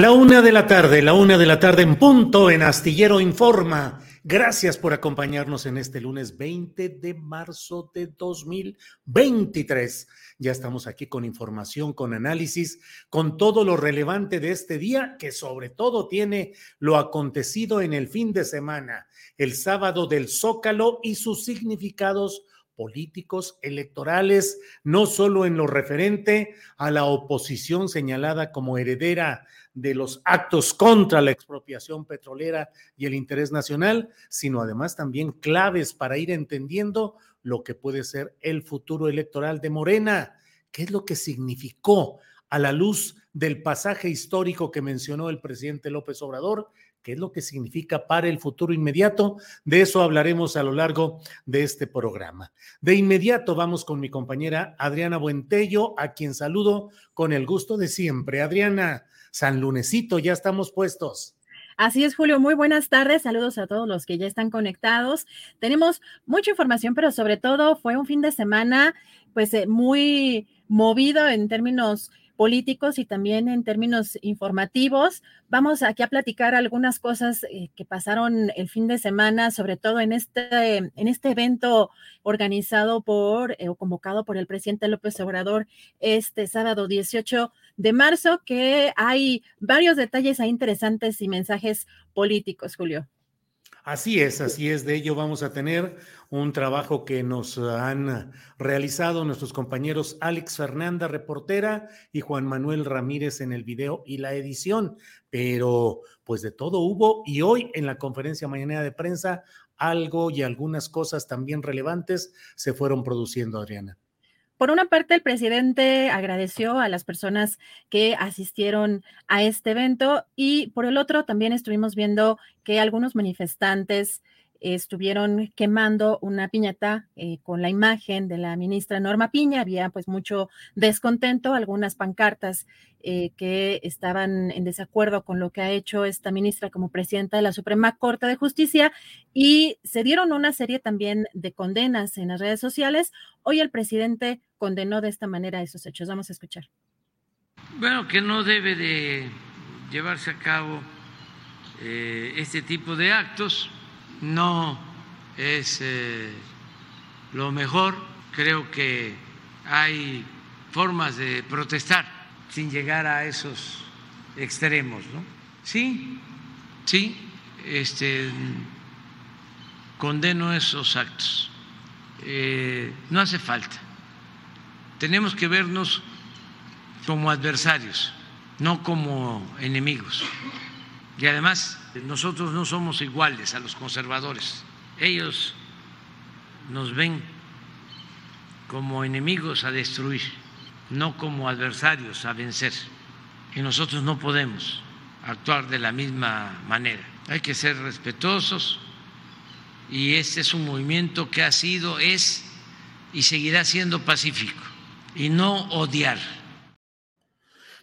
La una de la tarde, la una de la tarde en punto en Astillero Informa. Gracias por acompañarnos en este lunes 20 de marzo de 2023. Ya estamos aquí con información, con análisis, con todo lo relevante de este día, que sobre todo tiene lo acontecido en el fin de semana, el sábado del Zócalo y sus significados políticos electorales, no solo en lo referente a la oposición señalada como heredera de los actos contra la expropiación petrolera y el interés nacional, sino además también claves para ir entendiendo lo que puede ser el futuro electoral de Morena. ¿Qué es lo que significó a la luz del pasaje histórico que mencionó el presidente López Obrador? ¿Qué es lo que significa para el futuro inmediato? De eso hablaremos a lo largo de este programa. De inmediato vamos con mi compañera Adriana Buentello, a quien saludo con el gusto de siempre. Adriana, San Lunesito, ya estamos puestos. Así es, Julio. Muy buenas tardes. Saludos a todos los que ya están conectados. Tenemos mucha información, pero sobre todo fue un fin de semana, pues, eh, muy movido en términos políticos y también en términos informativos. Vamos aquí a platicar algunas cosas eh, que pasaron el fin de semana, sobre todo en este, en este evento organizado por eh, o convocado por el presidente López Obrador este sábado 18 de marzo, que hay varios detalles interesantes y mensajes políticos, Julio. Así es, así es. De ello vamos a tener un trabajo que nos han realizado nuestros compañeros Alex Fernanda, reportera, y Juan Manuel Ramírez en el video y la edición. Pero pues de todo hubo y hoy en la conferencia mañana de prensa algo y algunas cosas también relevantes se fueron produciendo, Adriana. Por una parte, el presidente agradeció a las personas que asistieron a este evento y por el otro también estuvimos viendo que algunos manifestantes estuvieron quemando una piñata eh, con la imagen de la ministra Norma Piña. Había pues mucho descontento, algunas pancartas eh, que estaban en desacuerdo con lo que ha hecho esta ministra como presidenta de la Suprema Corte de Justicia y se dieron una serie también de condenas en las redes sociales. Hoy el presidente condenó de esta manera esos hechos. Vamos a escuchar. Bueno, que no debe de llevarse a cabo eh, este tipo de actos no es eh, lo mejor. Creo que hay formas de protestar sin llegar a esos extremos, ¿no? Sí, sí, este, condeno esos actos. Eh, no hace falta. Tenemos que vernos como adversarios, no como enemigos. Y además nosotros no somos iguales a los conservadores. Ellos nos ven como enemigos a destruir, no como adversarios a vencer. Y nosotros no podemos actuar de la misma manera. hay que ser respetuosos y este es un movimiento que ha sido, es y seguirá siendo pacífico y no odiar.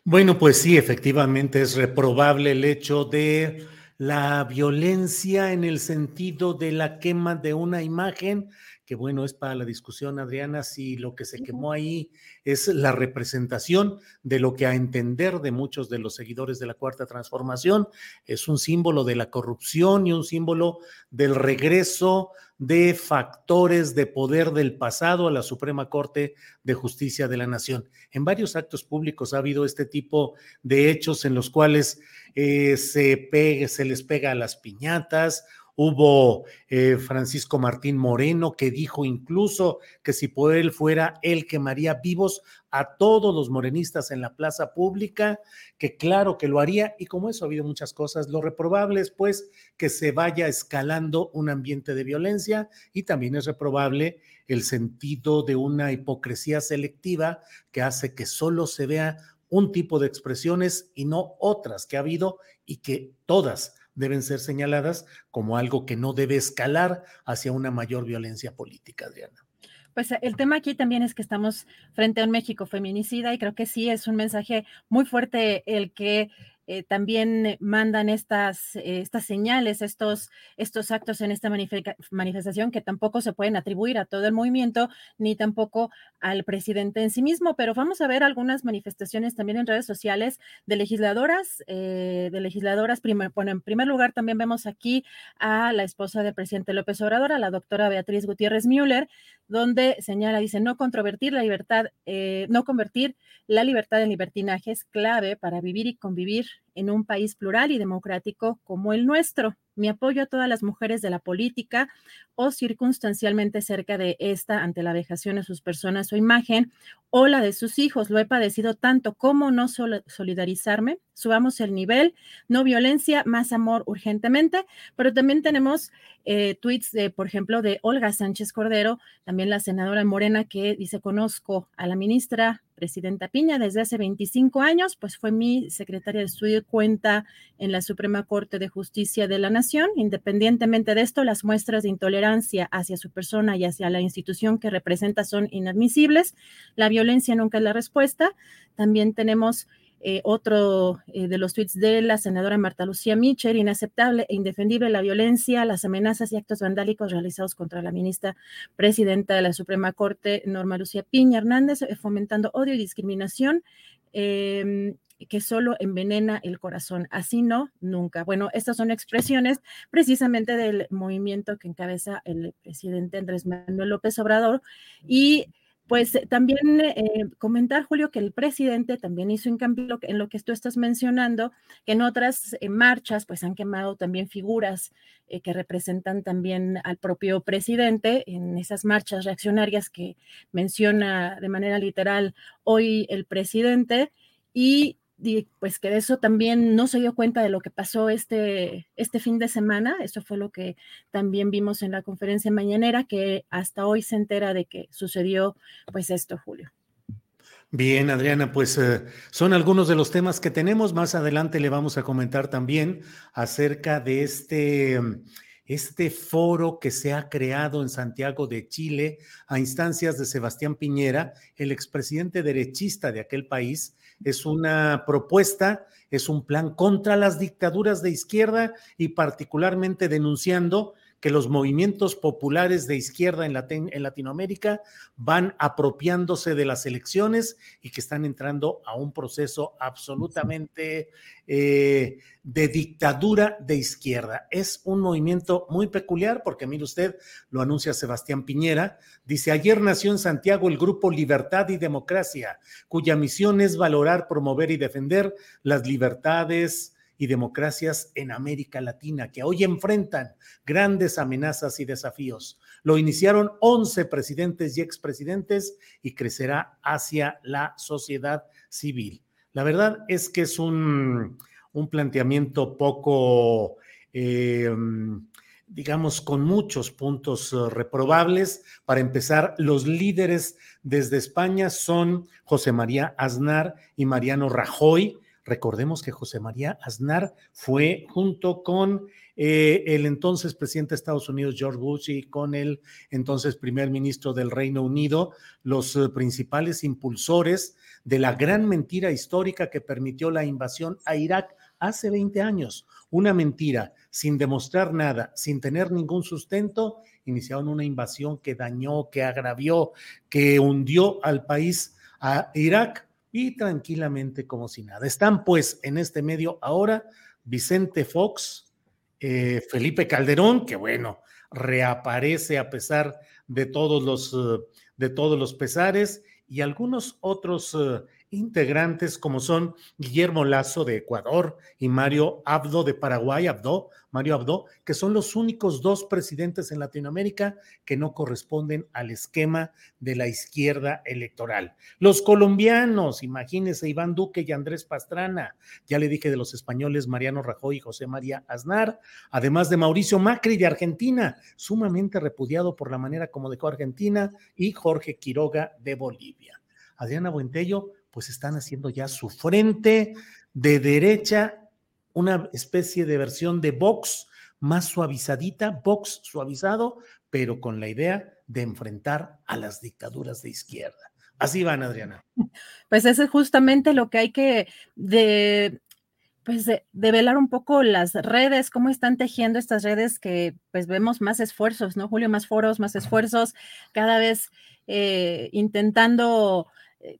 Bueno, pues sí, efectivamente es reprobable el hecho de la violencia en el sentido de la quema de una imagen que bueno, es para la discusión, Adriana, si lo que se quemó ahí es la representación de lo que a entender de muchos de los seguidores de la Cuarta Transformación es un símbolo de la corrupción y un símbolo del regreso de factores de poder del pasado a la Suprema Corte de Justicia de la Nación. En varios actos públicos ha habido este tipo de hechos en los cuales eh, se, se les pega a las piñatas Hubo eh, Francisco Martín Moreno que dijo incluso que si por él fuera, él quemaría vivos a todos los morenistas en la plaza pública, que claro que lo haría, y como eso ha habido muchas cosas, lo reprobable es pues que se vaya escalando un ambiente de violencia y también es reprobable el sentido de una hipocresía selectiva que hace que solo se vea un tipo de expresiones y no otras que ha habido y que todas deben ser señaladas como algo que no debe escalar hacia una mayor violencia política, Adriana. Pues el tema aquí también es que estamos frente a un México feminicida y creo que sí es un mensaje muy fuerte el que eh, también mandan estas, eh, estas señales, estos, estos actos en esta manifestación que tampoco se pueden atribuir a todo el movimiento ni tampoco al presidente en sí mismo. Pero vamos a ver algunas manifestaciones también en redes sociales de legisladoras, eh, de legisladoras. bueno, en primer lugar también vemos aquí a la esposa del presidente López Obrador, a la doctora Beatriz Gutiérrez Müller, donde señala, dice, no controvertir la libertad, no convertir la libertad en libertinaje es clave para vivir y convivir en un país plural y democrático como el nuestro. Mi apoyo a todas las mujeres de la política o circunstancialmente cerca de esta ante la vejación de sus personas o imagen o la de sus hijos. Lo he padecido tanto como no solidarizarme. Subamos el nivel, no violencia, más amor urgentemente. Pero también tenemos eh, tweets de, por ejemplo, de Olga Sánchez Cordero, también la senadora Morena, que dice, conozco a la ministra presidenta Piña desde hace 25 años, pues fue mi secretaria de estudio y cuenta en la Suprema Corte de Justicia de la Nación. Independientemente de esto, las muestras de intolerancia hacia su persona y hacia la institución que representa son inadmisibles. La violencia nunca es la respuesta. También tenemos eh, otro eh, de los tweets de la senadora Marta Lucía Mitchell, inaceptable e indefendible la violencia, las amenazas y actos vandálicos realizados contra la ministra presidenta de la Suprema Corte, Norma Lucía Piña Hernández, eh, fomentando odio y discriminación. Que solo envenena el corazón. Así no, nunca. Bueno, estas son expresiones precisamente del movimiento que encabeza el presidente Andrés Manuel López Obrador y pues eh, también eh, comentar, Julio, que el presidente también hizo cambio en lo que tú estás mencionando, que en otras eh, marchas pues han quemado también figuras que representan también al propio presidente en esas marchas reaccionarias que menciona de manera literal hoy el presidente. Y pues que de eso también no se dio cuenta de lo que pasó este, este fin de semana. Eso fue lo que también vimos en la conferencia mañanera, que hasta hoy se entera de que sucedió pues esto, Julio. Bien, Adriana, pues eh, son algunos de los temas que tenemos. Más adelante le vamos a comentar también acerca de este, este foro que se ha creado en Santiago de Chile a instancias de Sebastián Piñera, el expresidente derechista de aquel país, es una propuesta, es un plan contra las dictaduras de izquierda y particularmente denunciando que los movimientos populares de izquierda en, Latinoamérica van apropiándose de las elecciones y que están entrando a un proceso absolutamente eh, de dictadura de izquierda. Es un movimiento muy peculiar porque, mire usted, lo anuncia Sebastián Piñera, dice, ayer nació en Santiago el grupo Libertad y Democracia, cuya misión es valorar, promover y defender las libertades, y democracias en América Latina, que hoy enfrentan grandes amenazas y desafíos. Lo iniciaron 11 presidentes y expresidentes y crecerá hacia la sociedad civil. La verdad es que es un, un planteamiento poco... Eh, digamos, con muchos puntos eh, reprobables. Para empezar, los líderes desde España son José María Aznar y Mariano Rajoy, Recordemos que José María Aznar fue junto con eh, el entonces presidente de Estados Unidos, George Bush, y con el entonces primer ministro del Reino Unido, los eh, principales impulsores de la gran mentira histórica que permitió la invasión a Irak hace 20 años. Una mentira, sin demostrar nada, sin tener ningún sustento, iniciaron una invasión que dañó, que agravió, que hundió al país, a Irak, y tranquilamente como si nada. Están pues en este medio ahora Vicente Fox, eh, Felipe Calderón, que bueno, reaparece a pesar de todos los, eh, de todos los pesares, y algunos otros eh, integrantes como son Guillermo Lazo de Ecuador y Mario Abdo de Paraguay, Abdo, Mario Abdo, que son los únicos dos presidentes en Latinoamérica que no corresponden al esquema de la izquierda electoral. Los colombianos, imagínense Iván Duque y Andrés Pastrana, ya le dije de los españoles Mariano Rajoy y José María Aznar, además de Mauricio Macri de Argentina, sumamente repudiado por la manera como dejó Argentina, y Jorge Quiroga de Bolivia. Adriana Buentello, pues están haciendo ya su frente de derecha, una especie de versión de Vox más suavizadita, Vox suavizado, pero con la idea de enfrentar a las dictaduras de izquierda. Así van, Adriana. Pues eso es justamente lo que hay que de, pues de, velar un poco las redes, cómo están tejiendo estas redes que pues vemos más esfuerzos, ¿no, Julio? Más foros, más esfuerzos, cada vez eh, intentando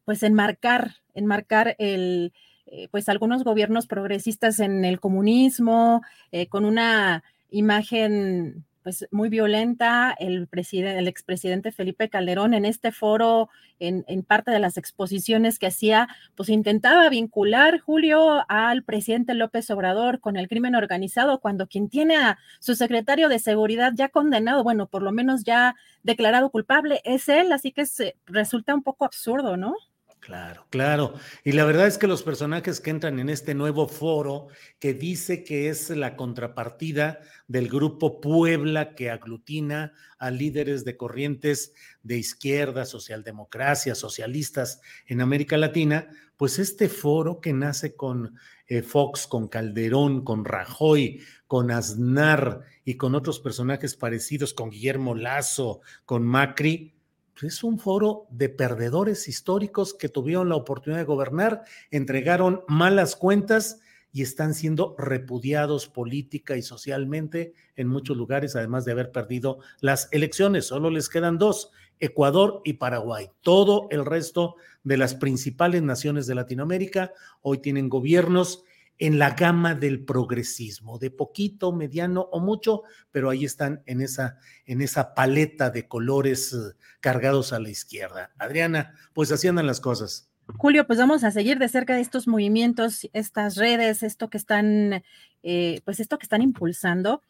pues enmarcar, enmarcar el, eh, pues algunos gobiernos progresistas en el comunismo, eh, con una imagen pues muy violenta, el, presidente, el expresidente Felipe Calderón en este foro, en, en, parte de las exposiciones que hacía, pues intentaba vincular Julio al presidente López Obrador con el crimen organizado, cuando quien tiene a su secretario de seguridad ya condenado, bueno, por lo menos ya declarado culpable, es él, así que se, resulta un poco absurdo, ¿no? Claro, claro. Y la verdad es que los personajes que entran en este nuevo foro, que dice que es la contrapartida del grupo Puebla que aglutina a líderes de corrientes de izquierda, socialdemocracia, socialistas en América Latina, pues este foro que nace con eh, Fox, con Calderón, con Rajoy, con Aznar y con otros personajes parecidos, con Guillermo Lazo, con Macri, es un foro de perdedores históricos que tuvieron la oportunidad de gobernar, entregaron malas cuentas y están siendo repudiados política y socialmente en muchos lugares, además de haber perdido las elecciones. Solo les quedan dos, Ecuador y Paraguay. Todo el resto de las principales naciones de Latinoamérica hoy tienen gobiernos en la gama del progresismo, de poquito, mediano o mucho, pero ahí están en esa, en esa paleta de colores eh, cargados a la izquierda. Adriana, pues así andan las cosas. Julio, pues vamos a seguir de cerca estos movimientos, estas redes, esto que están, eh, pues esto que están impulsando,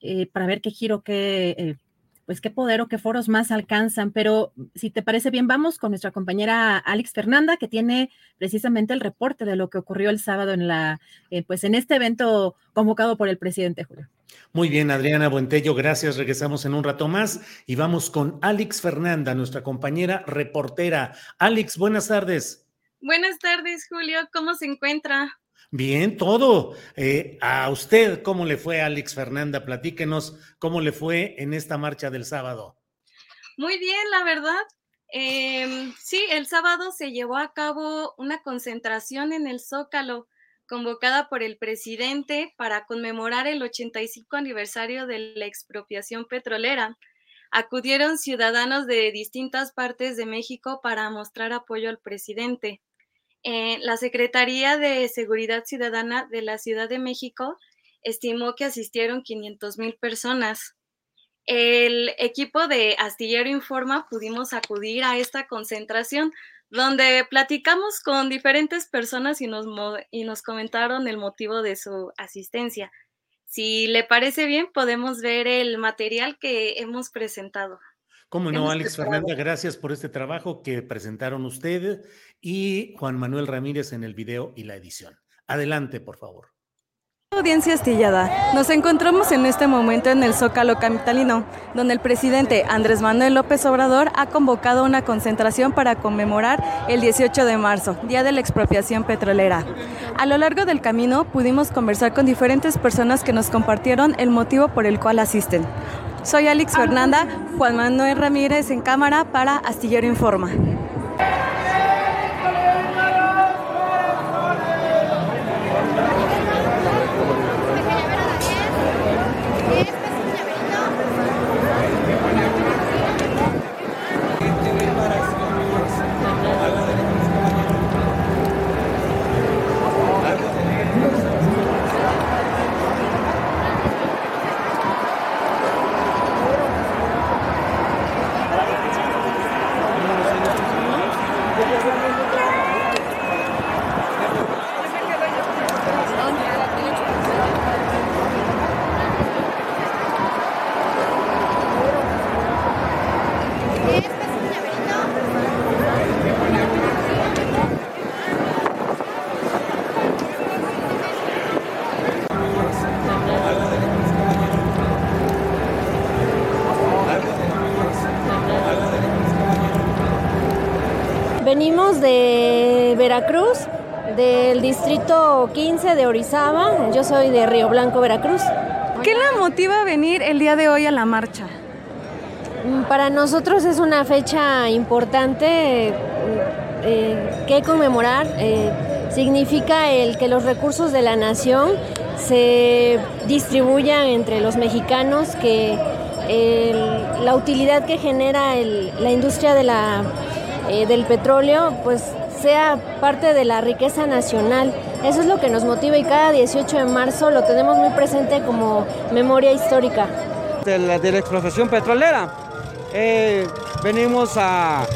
eh, para ver qué giro, qué pues qué poder o qué foros más alcanzan. Pero si te parece bien, vamos con nuestra compañera Alex Fernanda, que tiene precisamente el reporte de lo que ocurrió el sábado en la, eh, pues en este evento convocado por el presidente Julio. Muy bien, Adriana Buentello, gracias. Regresamos en un rato más y vamos con Alex Fernanda, nuestra compañera reportera. Alex, buenas tardes. Buenas tardes, Julio. ¿Cómo se encuentra? Bien, todo. Eh, a usted, ¿cómo le fue, Alex Fernanda? Platíquenos cómo le fue en esta marcha del sábado. Muy bien, la verdad. Em, sí, el sábado se llevó a cabo una concentración en el Zócalo convocada por el presidente para conmemorar el 85 aniversario de la expropiación petrolera. Acudieron ciudadanos de distintas partes de México para mostrar apoyo al presidente. Eh, la Secretaría de Seguridad Ciudadana de la Ciudad de México estimó que asistieron 500 mil personas. El equipo de Astillero Informa pudimos acudir a esta concentración donde platicamos con diferentes personas y nos, y nos comentaron el motivo de su asistencia. Si le parece bien, podemos ver el material que hemos presentado. Cómo no, Alex Fernanda, gracias por este trabajo que presentaron ustedes y Juan Manuel Ramírez en el video y la edición. Adelante, por favor. Audiencia astillada. Nos encontramos en este momento en el Zócalo Capitalino, donde el presidente Andrés Manuel López Obrador ha convocado una concentración para conmemorar el 18 de marzo, Día de la Expropiación Petrolera. A lo largo del camino pudimos conversar con diferentes personas que nos compartieron el motivo por el cual asisten. Soy Alex Fernanda, Juan Manuel Ramírez en cámara para Astillero Informa. Venimos de Veracruz, del distrito 15 de Orizaba. Yo soy de Río Blanco, Veracruz. ¿Qué la motiva a venir el día de hoy a la marcha? Para nosotros es una fecha importante eh, que conmemorar. Eh, significa el que los recursos de la nación se distribuyan entre los mexicanos, que el- la utilidad que genera el- la industria de la, eh, del petróleo pues sea parte de la riqueza nacional. Eso es lo que nos motiva y cada 18 de marzo lo tenemos muy presente como memoria histórica. de la, de la expropiación petrolera. Eh, venimos a...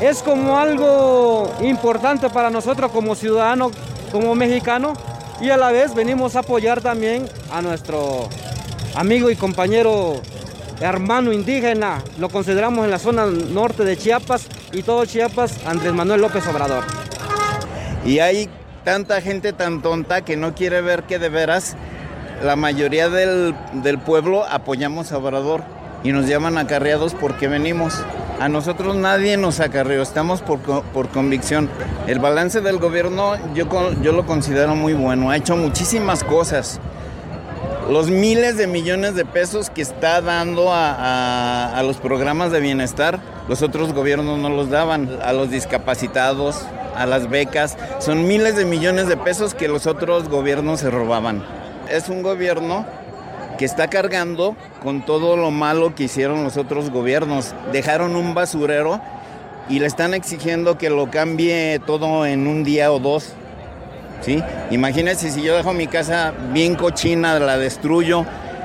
Es como algo importante para nosotros como ciudadanos, como mexicanos, y a la vez venimos a apoyar también a nuestro amigo y compañero hermano indígena. Lo consideramos en la zona norte de Chiapas y todo Chiapas, Andrés Manuel López Obrador. Y hay tanta gente tan tonta que no quiere ver que de veras la mayoría del, del pueblo apoyamos a Obrador y nos llaman acarreados porque venimos. A nosotros nadie nos acarreó, estamos por, por convicción. El balance del gobierno yo, yo lo considero muy bueno, ha hecho muchísimas cosas. Los miles de millones de pesos que está dando a- a los programas de bienestar, los otros gobiernos no los daban. A los discapacitados, a las becas, son miles de millones de pesos que los otros gobiernos se robaban. Es un gobierno que está cargando con todo lo malo que hicieron los otros gobiernos. Dejaron un basurero y le están exigiendo que lo cambie todo en un día o dos. ¿sí? Imagínense si yo dejo mi casa bien cochina, la destruyo,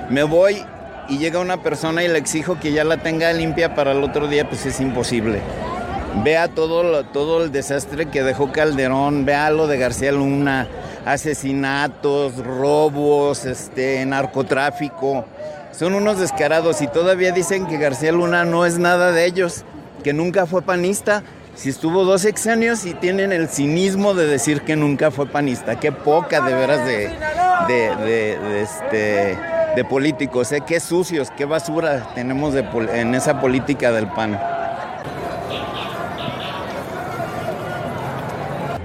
me voy y llega una persona y le exijo que ya la tenga limpia para el otro día, pues es imposible. Vea todo, todo el desastre que dejó Calderón, vea lo de García Luna, asesinatos, robos, este, narcotráfico. Son unos descarados y todavía dicen que García Luna no es nada de ellos, que nunca fue panista. Si estuvo dos sexenios y tienen el cinismo de decir que nunca fue panista. Qué poca de veras de, de, de- de este, de políticos. ¿eh? Qué sucios, qué basura tenemos en esa política del PAN.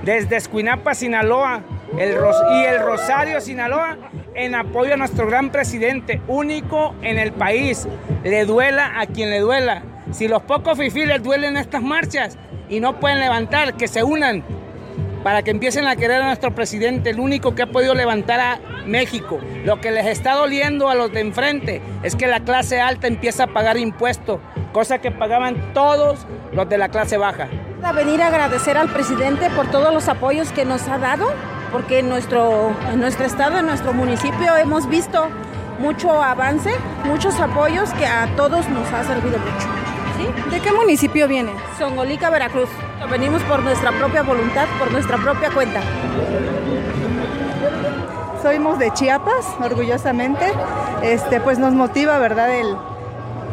desde Escuinapa, Sinaloa el y el Rosario, Sinaloa, en apoyo a nuestro gran presidente, único en el país. Le duela a quien le duela. Si los pocos fifí les duelen estas marchas y no pueden levantar, que se unan para que empiecen a querer a nuestro presidente, el único que ha podido levantar a México. Lo que les está doliendo a los de enfrente es que la clase alta empieza a pagar impuestos, cosa que pagaban todos los de la clase baja. A venir a agradecer al presidente por todos los apoyos que nos ha dado, porque en nuestro, en nuestro estado, en nuestro municipio hemos visto mucho avance, muchos apoyos que a todos nos ha servido mucho. ¿Sí? ¿De qué municipio viene? Songolica, Veracruz. Venimos por nuestra propia voluntad, por nuestra propia cuenta. Somos de Chiapas, orgullosamente. Este, pues nos motiva, ¿verdad? El,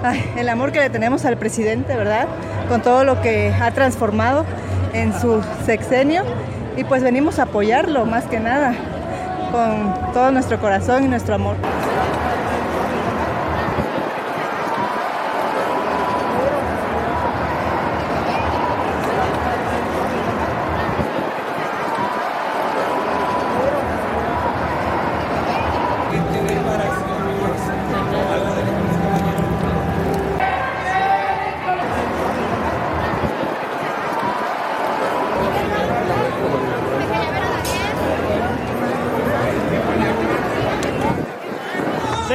ay, el amor que le tenemos al presidente, ¿verdad? Con todo lo que ha transformado en su sexenio. Y pues venimos a apoyarlo, más que nada. con todo nuestro corazón y nuestro amor.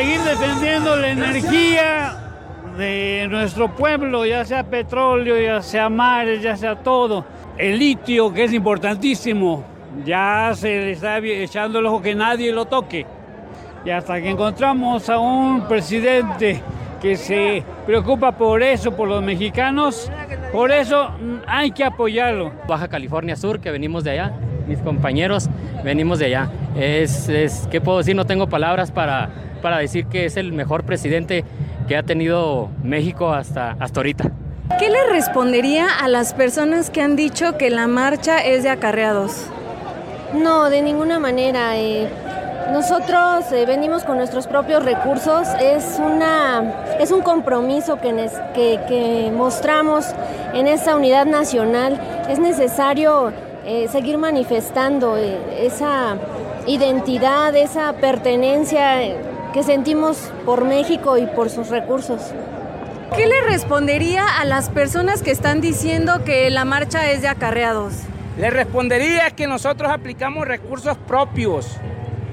Seguir defendiendo la energía de nuestro pueblo, ya sea petróleo, ya sea mares, ya sea todo. El litio, que es importantísimo, ya se le está echando el ojo que nadie lo toque. Y hasta que encontramos a un presidente que se preocupa por eso, por los mexicanos, por eso mm, hay que apoyarlo. Baja California Sur, que venimos de allá, mis compañeros venimos de allá. Es, es ¿qué puedo decir? No tengo palabras para, para decir que es el mejor presidente que ha tenido México hasta, hasta ahorita. ¿Qué le respondería a las personas que han dicho que la marcha es de acarreados? No, de ninguna manera. eh, nosotros eh, venimos con nuestros propios recursos. Es, una, es un compromiso que, nes- que- que mostramos en esta unidad nacional. Es necesario eh, seguir manifestando eh, esa identidad, esa pertenencia eh, que sentimos por México y por sus recursos. ¿Qué le respondería a las personas que están diciendo que la marcha es de acarreados? Le respondería que nosotros aplicamos recursos propios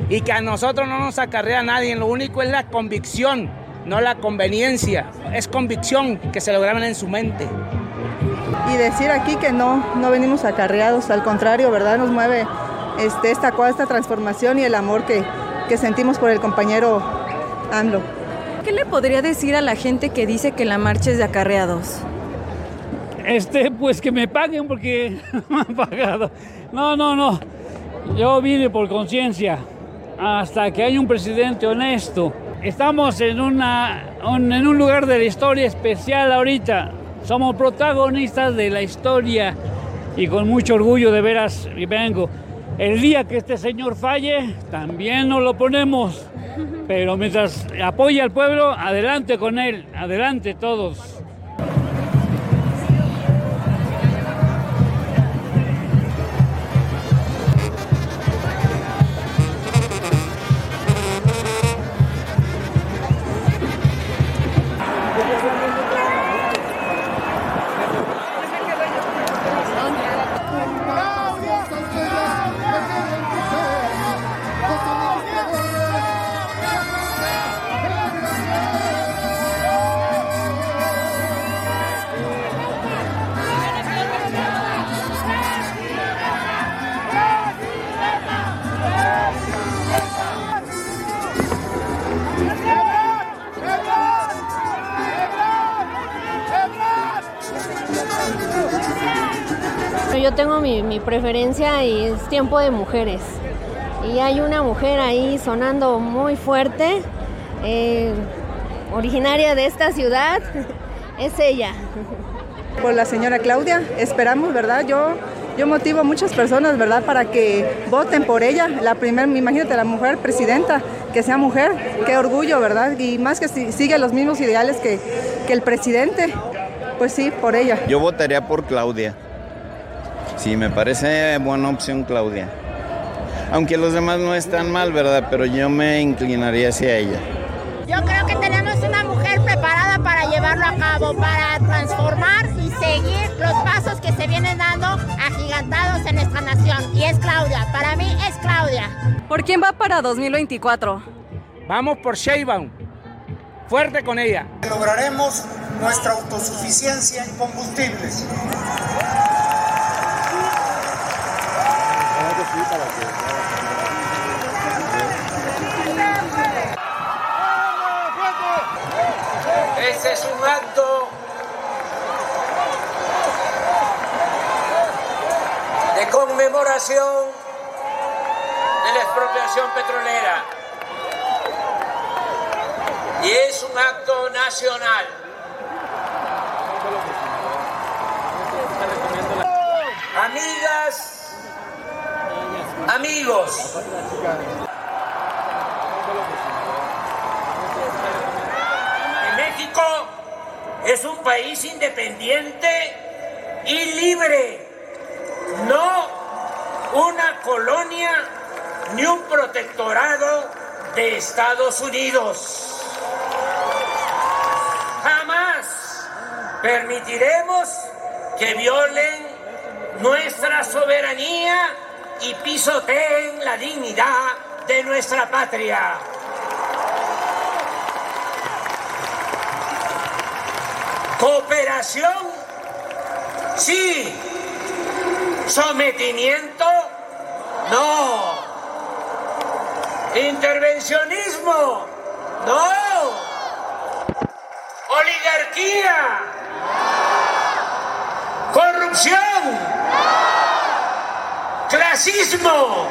y que a nosotros no nos acarrea nadie. Lo único es la convicción, no la conveniencia. Es convicción que se lo graban en su mente. Y decir aquí que no, no venimos acarreados, al contrario, ¿verdad? Nos mueve este, esta, esta transformación y el amor que, que sentimos por el compañero AMLO. ¿Qué le podría decir a la gente que dice que la marcha es de acarreados? Este, pues que me paguen porque no me han pagado. No, no, no. Yo vine por conciencia. Hasta que haya un presidente honesto. Estamos en, una, un- en un lugar de la historia especial ahorita. Somos protagonistas de la historia y con mucho orgullo de veras vengo. El día que este señor falle, también nos lo ponemos. Pero mientras apoya al pueblo, adelante con él, adelante todos. Y es tiempo de mujeres. Y hay una mujer ahí sonando muy fuerte, eh, originaria de esta ciudad, es ella. Por la señora Claudia, esperamos, ¿verdad? Yo, yo motivo a muchas personas, ¿verdad? Para que voten por ella. La primera, imagínate, la mujer presidenta, que sea mujer, qué orgullo, ¿verdad? Y más que si- sigue los mismos ideales que, que el presidente, pues sí, por ella. Yo votaría por Claudia. Sí, me parece buena opción Claudia. Aunque los demás no están mal, ¿verdad? Pero yo me inclinaría hacia ella. Yo creo que tenemos una mujer preparada para llevarlo a cabo, para transformar y seguir los pasos que se vienen dando agigantados en nuestra nación. Y es Claudia, para mí es Claudia. ¿Por quién va para 2024? Vamos por Sheinbaum. Fuerte con ella. Lograremos nuestra autosuficiencia en combustibles. Este es un acto de conmemoración de la expropiación petrolera. Y es un acto nacional. Amigas, amigos, México es un país independiente y libre, no una colonia ni un protectorado de Estados Unidos. Jamás permitiremos que violen nuestra soberanía y pisoteen la dignidad de nuestra patria. Cooperación, sí. Sometimiento, no. Intervencionismo, no. Oligarquía, corrupción, clasismo,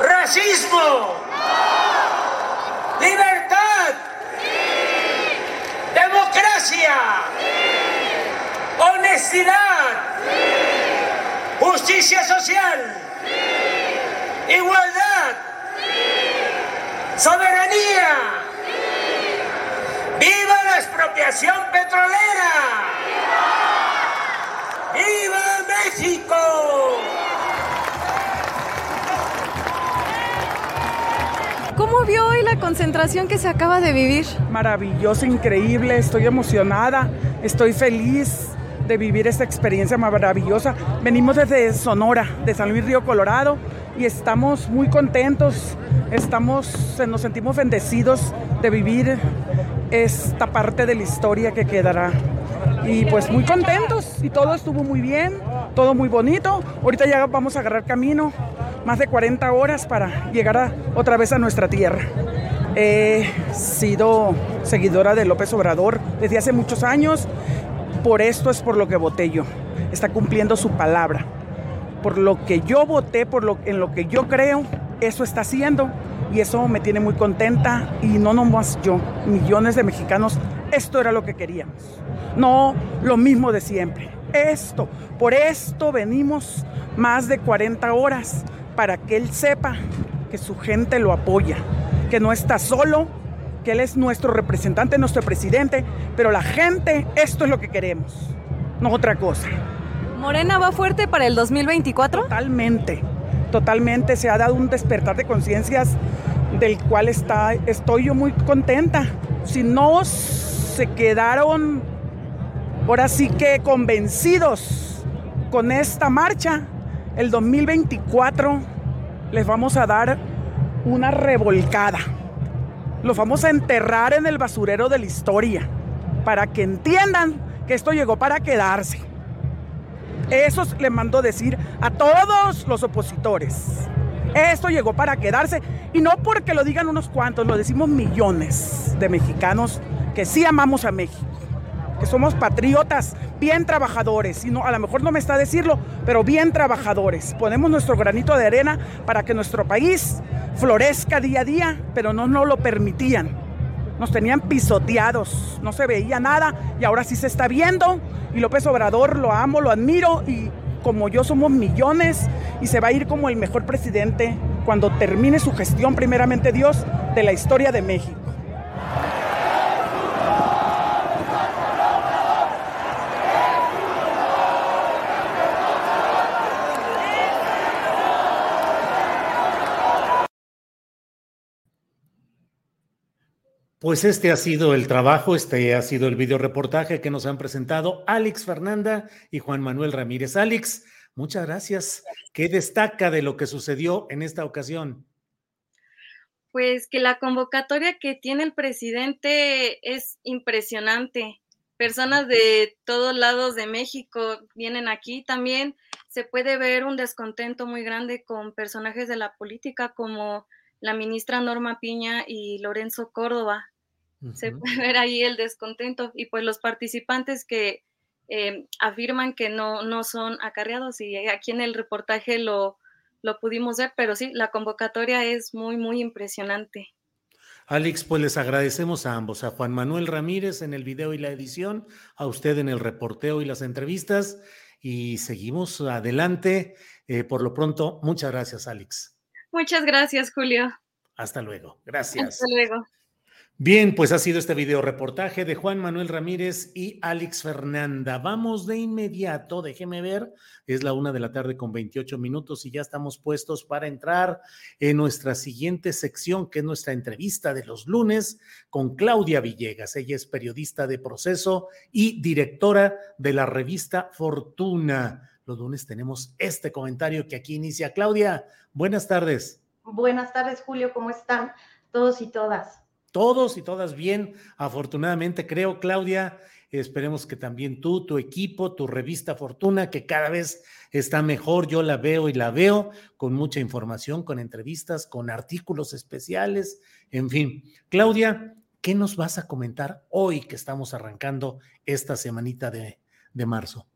racismo, libertad, democracia, honestidad, justicia social, igualdad, soberanía. ¡Viva la expropiación petrolera! ¿Cómo vio hoy la concentración que se acaba de vivir? Maravillosa, increíble, estoy emocionada, estoy feliz de vivir esta experiencia maravillosa. Venimos desde Sonora, de San Luis Río Colorado, y estamos muy contentos, estamos, nos sentimos bendecidos de vivir esta parte de la historia que quedará. Y pues muy contentos y todo estuvo muy bien, todo muy bonito. Ahorita ya vamos a agarrar camino, más de 40 horas para llegar a, otra vez a nuestra tierra. He sido seguidora de López Obrador desde hace muchos años, por esto es por lo que voté yo. Está cumpliendo su palabra. Por lo que yo voté, por lo, en lo que yo creo, eso está haciendo y eso me tiene muy contenta y no nomás yo, millones de mexicanos, esto era lo que queríamos. No lo mismo de siempre. Esto, por esto venimos más de 40 horas para que él sepa que su gente lo apoya, que no está solo, que él es nuestro representante, nuestro presidente, pero la gente, esto es lo que queremos, no otra cosa. ¿Morena va fuerte para el 2024? Totalmente, totalmente. Se ha dado un despertar de conciencias del cual está, estoy yo muy contenta. Si no se quedaron, ahora sí que convencidos con esta marcha, el 2024 les vamos a dar una revolcada. Los vamos a enterrar en el basurero de la historia para que entiendan que esto llegó para quedarse. Eso le mando decir a todos los opositores. Esto llegó para quedarse y no porque lo digan unos cuantos, lo decimos millones de mexicanos que sí amamos a México, que somos patriotas, bien trabajadores, y no, a lo mejor no me está decirlo, pero bien trabajadores. Ponemos nuestro granito de arena para que nuestro país florezca día a día, pero no nos lo permitían. Nos tenían pisoteados, no se veía nada y ahora sí se está viendo. Y López Obrador lo amo, lo admiro y como yo somos millones y se va a ir como el mejor presidente cuando termine su gestión, primeramente Dios, de la historia de México. Pues este ha sido el trabajo, este ha sido el video reportaje que nos han presentado Alex Fernanda y Juan Manuel Ramírez. Alex, muchas gracias. ¿Qué destaca de lo que sucedió en esta ocasión? Pues que la convocatoria que tiene el presidente es impresionante. Personas de todos lados de México vienen aquí. También se puede ver un descontento muy grande con personajes de la política como la ministra Norma Piña y Lorenzo Córdoba. Se puede ver ahí el descontento y pues los participantes que eh, afirman que no, no son acarreados y aquí en el reportaje lo, lo pudimos ver, pero sí, la convocatoria es muy, muy impresionante. Alex, pues les agradecemos a ambos, a Juan Manuel Ramírez en el video y la edición, a usted en el reporteo y las entrevistas, y seguimos adelante. Eh, por lo pronto, muchas gracias, Alex. Muchas gracias, Julio. Hasta luego. Gracias. Hasta luego. Bien, pues ha sido este video reportaje de Juan Manuel Ramírez y Alex Fernanda. Vamos de inmediato, déjeme ver, es la una de la tarde con 28 minutos y ya estamos puestos para entrar en nuestra siguiente sección, que es nuestra entrevista de los lunes con Claudia Villegas. Ella es periodista de proceso y directora de la revista Fortuna. Los lunes tenemos este comentario que aquí inicia. Claudia, buenas tardes. Buenas tardes, Julio, ¿cómo están todos y todas? Todos y todas bien, afortunadamente creo, Claudia. Esperemos que también tú, tu equipo, tu revista Fortuna, que cada vez está mejor, yo la veo y la veo con mucha información, con entrevistas, con artículos especiales, en fin. Claudia, ¿qué nos vas a comentar hoy que estamos arrancando esta semanita de, de marzo?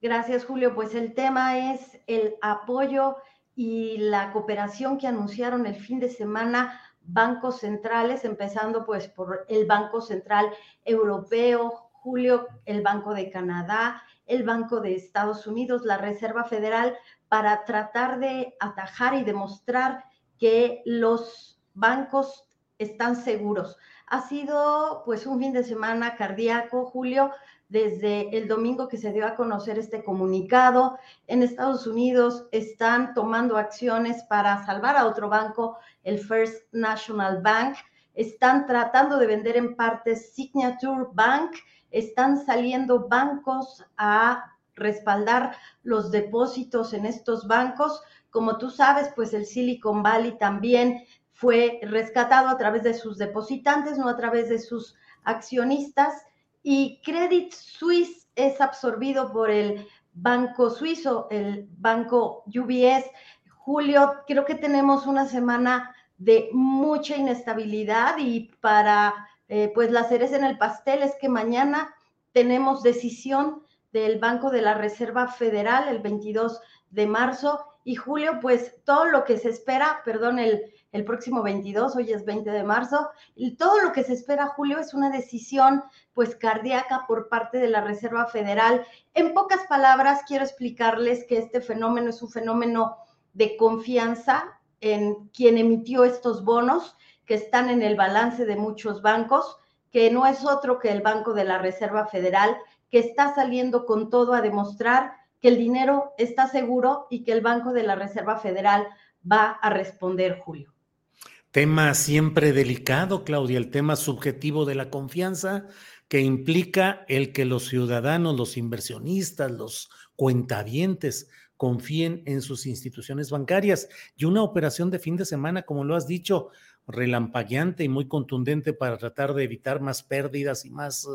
Gracias, Julio. Pues el tema es el apoyo y la cooperación que anunciaron el fin de semana bancos centrales, empezando pues por el Banco Central Europeo, Julio, el Banco de Canadá, el Banco de Estados Unidos, la Reserva Federal, para tratar de atajar y demostrar que los bancos están seguros. Ha sido pues un fin de semana cardíaco, Julio, desde el domingo que se dio a conocer este comunicado. En Estados Unidos están tomando acciones para salvar a otro banco, el First National Bank. Están tratando de vender en partes Signature Bank. Están saliendo bancos a respaldar los depósitos en estos bancos. Como tú sabes, pues el Silicon Valley también fue rescatado a través de sus depositantes, no a través de sus accionistas y Credit Suisse es absorbido por el banco suizo, el banco UBS. Julio, creo que tenemos una semana de mucha inestabilidad y para eh, pues la cereza en el pastel es que mañana tenemos decisión del Banco de la Reserva Federal el 22 de marzo y Julio, pues todo lo que se espera, perdón, el, el próximo 22, hoy es 20 de marzo, y todo lo que se espera, Julio, es una decisión pues cardíaca por parte de la Reserva Federal. En pocas palabras, quiero explicarles que este fenómeno es un fenómeno de confianza en quien emitió estos bonos que están en el balance de muchos bancos, que no es otro que el Banco de la Reserva Federal, que está saliendo con todo a demostrar que el dinero está seguro y que el Banco de la Reserva Federal va a responder, Julio. Tema siempre delicado, Claudia, el tema subjetivo de la confianza que implica el que los ciudadanos, los inversionistas, los cuentavientes confíen en sus instituciones bancarias. Y una operación de fin de semana, como lo has dicho, relampagueante y muy contundente para tratar de evitar más pérdidas y más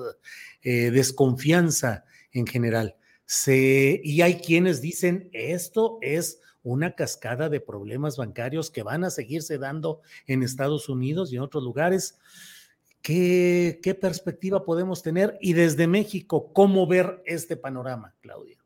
eh, desconfianza en general. Se, y hay quienes dicen, esto es una cascada de problemas bancarios que van a seguirse dando en Estados Unidos y en otros lugares. ¿Qué, qué perspectiva podemos tener? Y desde México, ¿cómo ver este panorama, Claudia?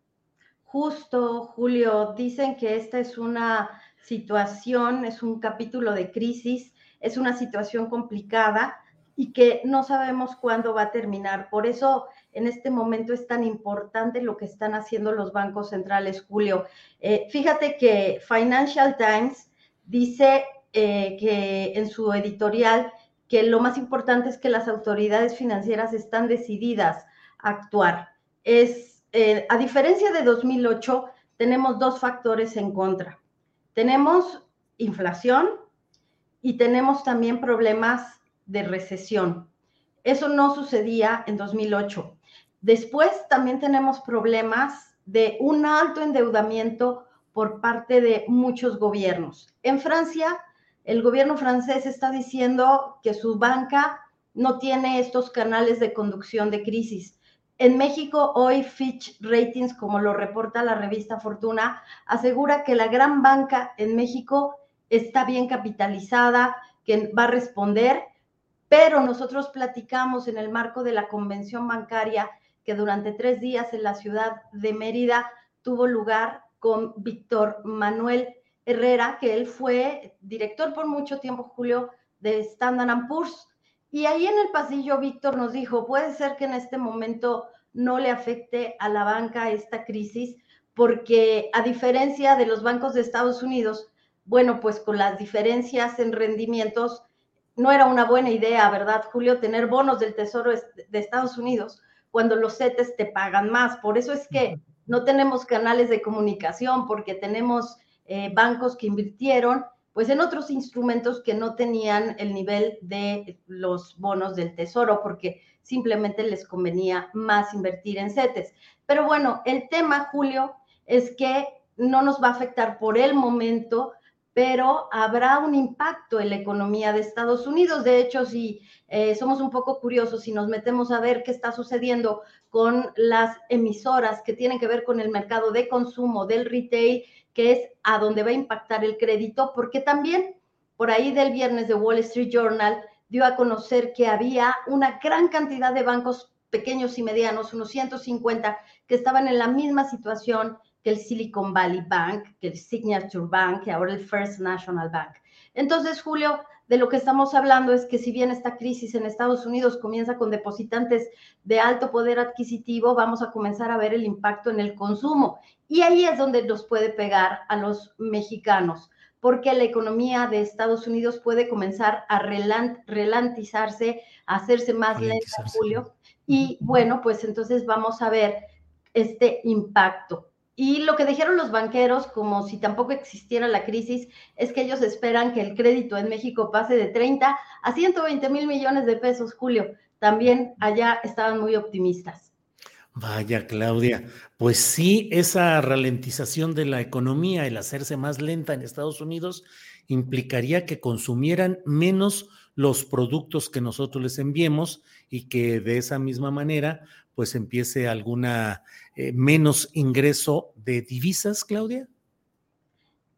Justo, Julio, dicen que esta es una situación, es un capítulo de crisis, es una situación complicada y que no sabemos cuándo va a terminar. Por eso en este momento es tan importante lo que están haciendo los bancos centrales, Julio. Eh, fíjate que Financial Times dice eh, que en su editorial que lo más importante es que las autoridades financieras están decididas a actuar. Es, eh, a diferencia de 2008, tenemos dos factores en contra. Tenemos inflación y tenemos también problemas de recesión. Eso no sucedía en 2008. Después también tenemos problemas de un alto endeudamiento por parte de muchos gobiernos. En Francia, el gobierno francés está diciendo que su banca no tiene estos canales de conducción de crisis. En México, hoy Fitch Ratings, como lo reporta la revista Fortuna, asegura que la gran banca en México está bien capitalizada, que va a responder, pero nosotros platicamos en el marco de la convención bancaria que durante tres días en la ciudad de Mérida tuvo lugar con Víctor Manuel Herrera, que él fue director por mucho tiempo, Julio, de Standard Poor's. Y ahí en el pasillo, Víctor nos dijo, puede ser que en este momento no le afecte a la banca esta crisis, porque a diferencia de los bancos de Estados Unidos, bueno, pues con las diferencias en rendimientos, no era una buena idea, ¿verdad, Julio? Tener bonos del Tesoro de Estados Unidos cuando los CETES te pagan más. Por eso es que no tenemos canales de comunicación, porque tenemos eh, bancos que invirtieron pues en otros instrumentos que no tenían el nivel de los bonos del tesoro, porque simplemente les convenía más invertir en CETES. Pero bueno, el tema, Julio, es que no nos va a afectar por el momento, pero habrá un impacto en la economía de Estados Unidos. De hecho, si eh, somos un poco curiosos, si nos metemos a ver qué está sucediendo con las emisoras que tienen que ver con el mercado de consumo, del retail, que es a donde va a impactar el crédito, porque también por ahí del viernes de Wall Street Journal dio a conocer que había una gran cantidad de bancos pequeños y medianos, unos 150, que estaban en la misma situación que el Silicon Valley Bank, que el Signature Bank, que ahora el First National Bank. Entonces, Julio, de lo que estamos hablando es que si bien esta crisis en Estados Unidos comienza con depositantes de alto poder adquisitivo, vamos a comenzar a ver el impacto en el consumo. Y ahí es donde nos puede pegar a los mexicanos, porque la economía de Estados Unidos puede comenzar a relantizarse, a hacerse más lenta, Julio. Y bueno, pues entonces vamos a ver este impacto. Y lo que dijeron los banqueros, como si tampoco existiera la crisis, es que ellos esperan que el crédito en México pase de 30 a 120 mil millones de pesos, Julio. También allá estaban muy optimistas. Vaya, Claudia, pues sí, esa ralentización de la economía, el hacerse más lenta en Estados Unidos, implicaría que consumieran menos los productos que nosotros les enviemos y que de esa misma manera pues empiece alguna eh, menos ingreso de divisas, Claudia?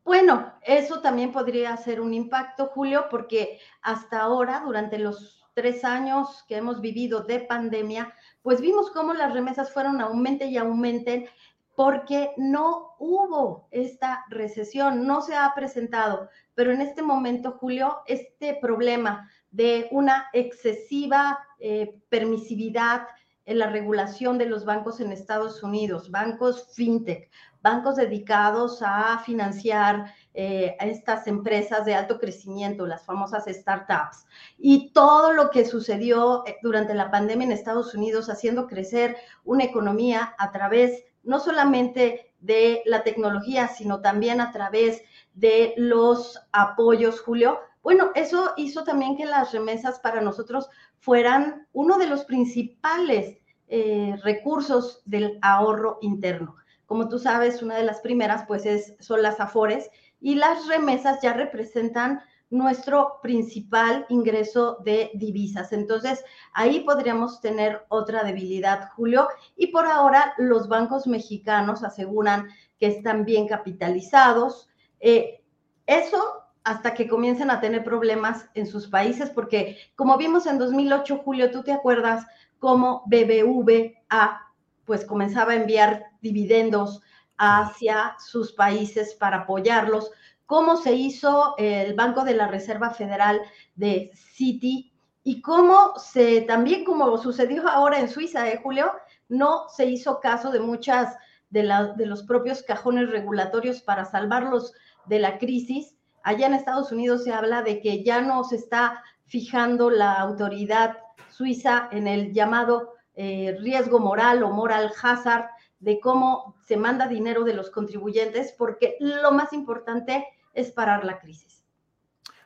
Bueno, eso también podría ser un impacto, Julio, porque hasta ahora, durante los tres años que hemos vivido de pandemia, pues vimos cómo las remesas fueron aumenten y aumenten porque no hubo esta recesión, no se ha presentado, pero en este momento, Julio, este problema de una excesiva eh, permisividad en la regulación de los bancos en Estados Unidos, bancos fintech, bancos dedicados a financiar eh, a estas empresas de alto crecimiento, las famosas startups, y todo lo que sucedió eh, durante la pandemia en Estados Unidos, haciendo crecer una economía a través no solamente de la tecnología, sino también a través de los apoyos, Julio. Bueno, eso hizo también que las remesas para nosotros fueran uno de los principales eh, recursos del ahorro interno. Como tú sabes, una de las primeras pues es, son las afores y las remesas ya representan nuestro principal ingreso de divisas. Entonces, ahí podríamos tener otra debilidad, Julio. Y por ahora, los bancos mexicanos aseguran que están bien capitalizados. Eh, eso hasta que comiencen a tener problemas en sus países, porque como vimos en 2008, Julio, tú te acuerdas cómo BBVA pues comenzaba a enviar dividendos hacia sus países para apoyarlos, cómo se hizo el Banco de la Reserva Federal de Citi y cómo se, también como sucedió ahora en Suiza, ¿eh, Julio? No se hizo caso de muchas de, de los propios cajones regulatorios para salvarlos de la crisis allá en Estados Unidos se habla de que ya no se está fijando la autoridad suiza en el llamado eh, riesgo moral o moral hazard de cómo se manda dinero de los contribuyentes, porque lo más importante es parar la crisis.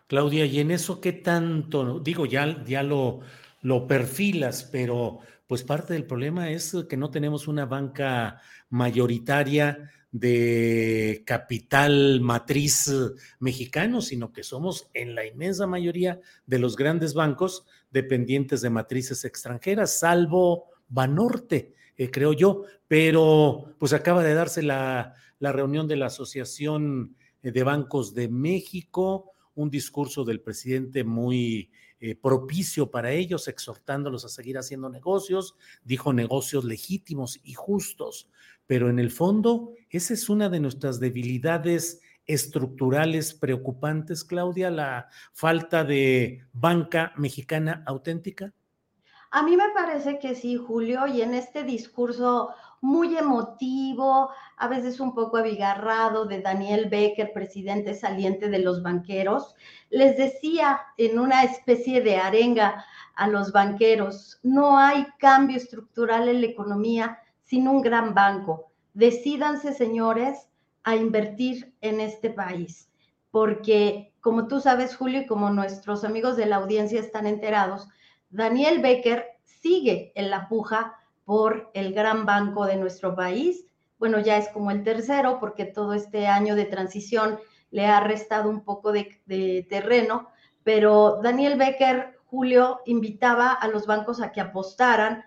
Claudia, ¿y en eso qué tanto? Digo, ya, ya lo, lo perfilas, pero pues parte del problema es que no tenemos una banca mayoritaria de capital matriz mexicano, sino que somos en la inmensa mayoría de los grandes bancos dependientes de matrices extranjeras, salvo Banorte, eh, creo yo, pero pues acaba de darse la, la reunión de la Asociación de Bancos de México, un discurso del presidente muy eh, propicio para ellos, exhortándolos a seguir haciendo negocios, dijo negocios legítimos y justos pero en el fondo esa es una de nuestras debilidades estructurales preocupantes, Claudia, la falta de banca mexicana auténtica. A mí me parece que sí, Julio, y en este discurso muy emotivo, a veces un poco abigarrado de Daniel Becker, presidente saliente de los banqueros, les decía en una especie de arenga a los banqueros, no hay cambio estructural en la economía sin un gran banco. Decídanse, señores, a invertir en este país, porque como tú sabes, Julio, y como nuestros amigos de la audiencia están enterados, Daniel Becker sigue en la puja por el gran banco de nuestro país. Bueno, ya es como el tercero porque todo este año de transición le ha restado un poco de, terreno, pero Daniel Becker, Julio, invitaba a los bancos a que apostaran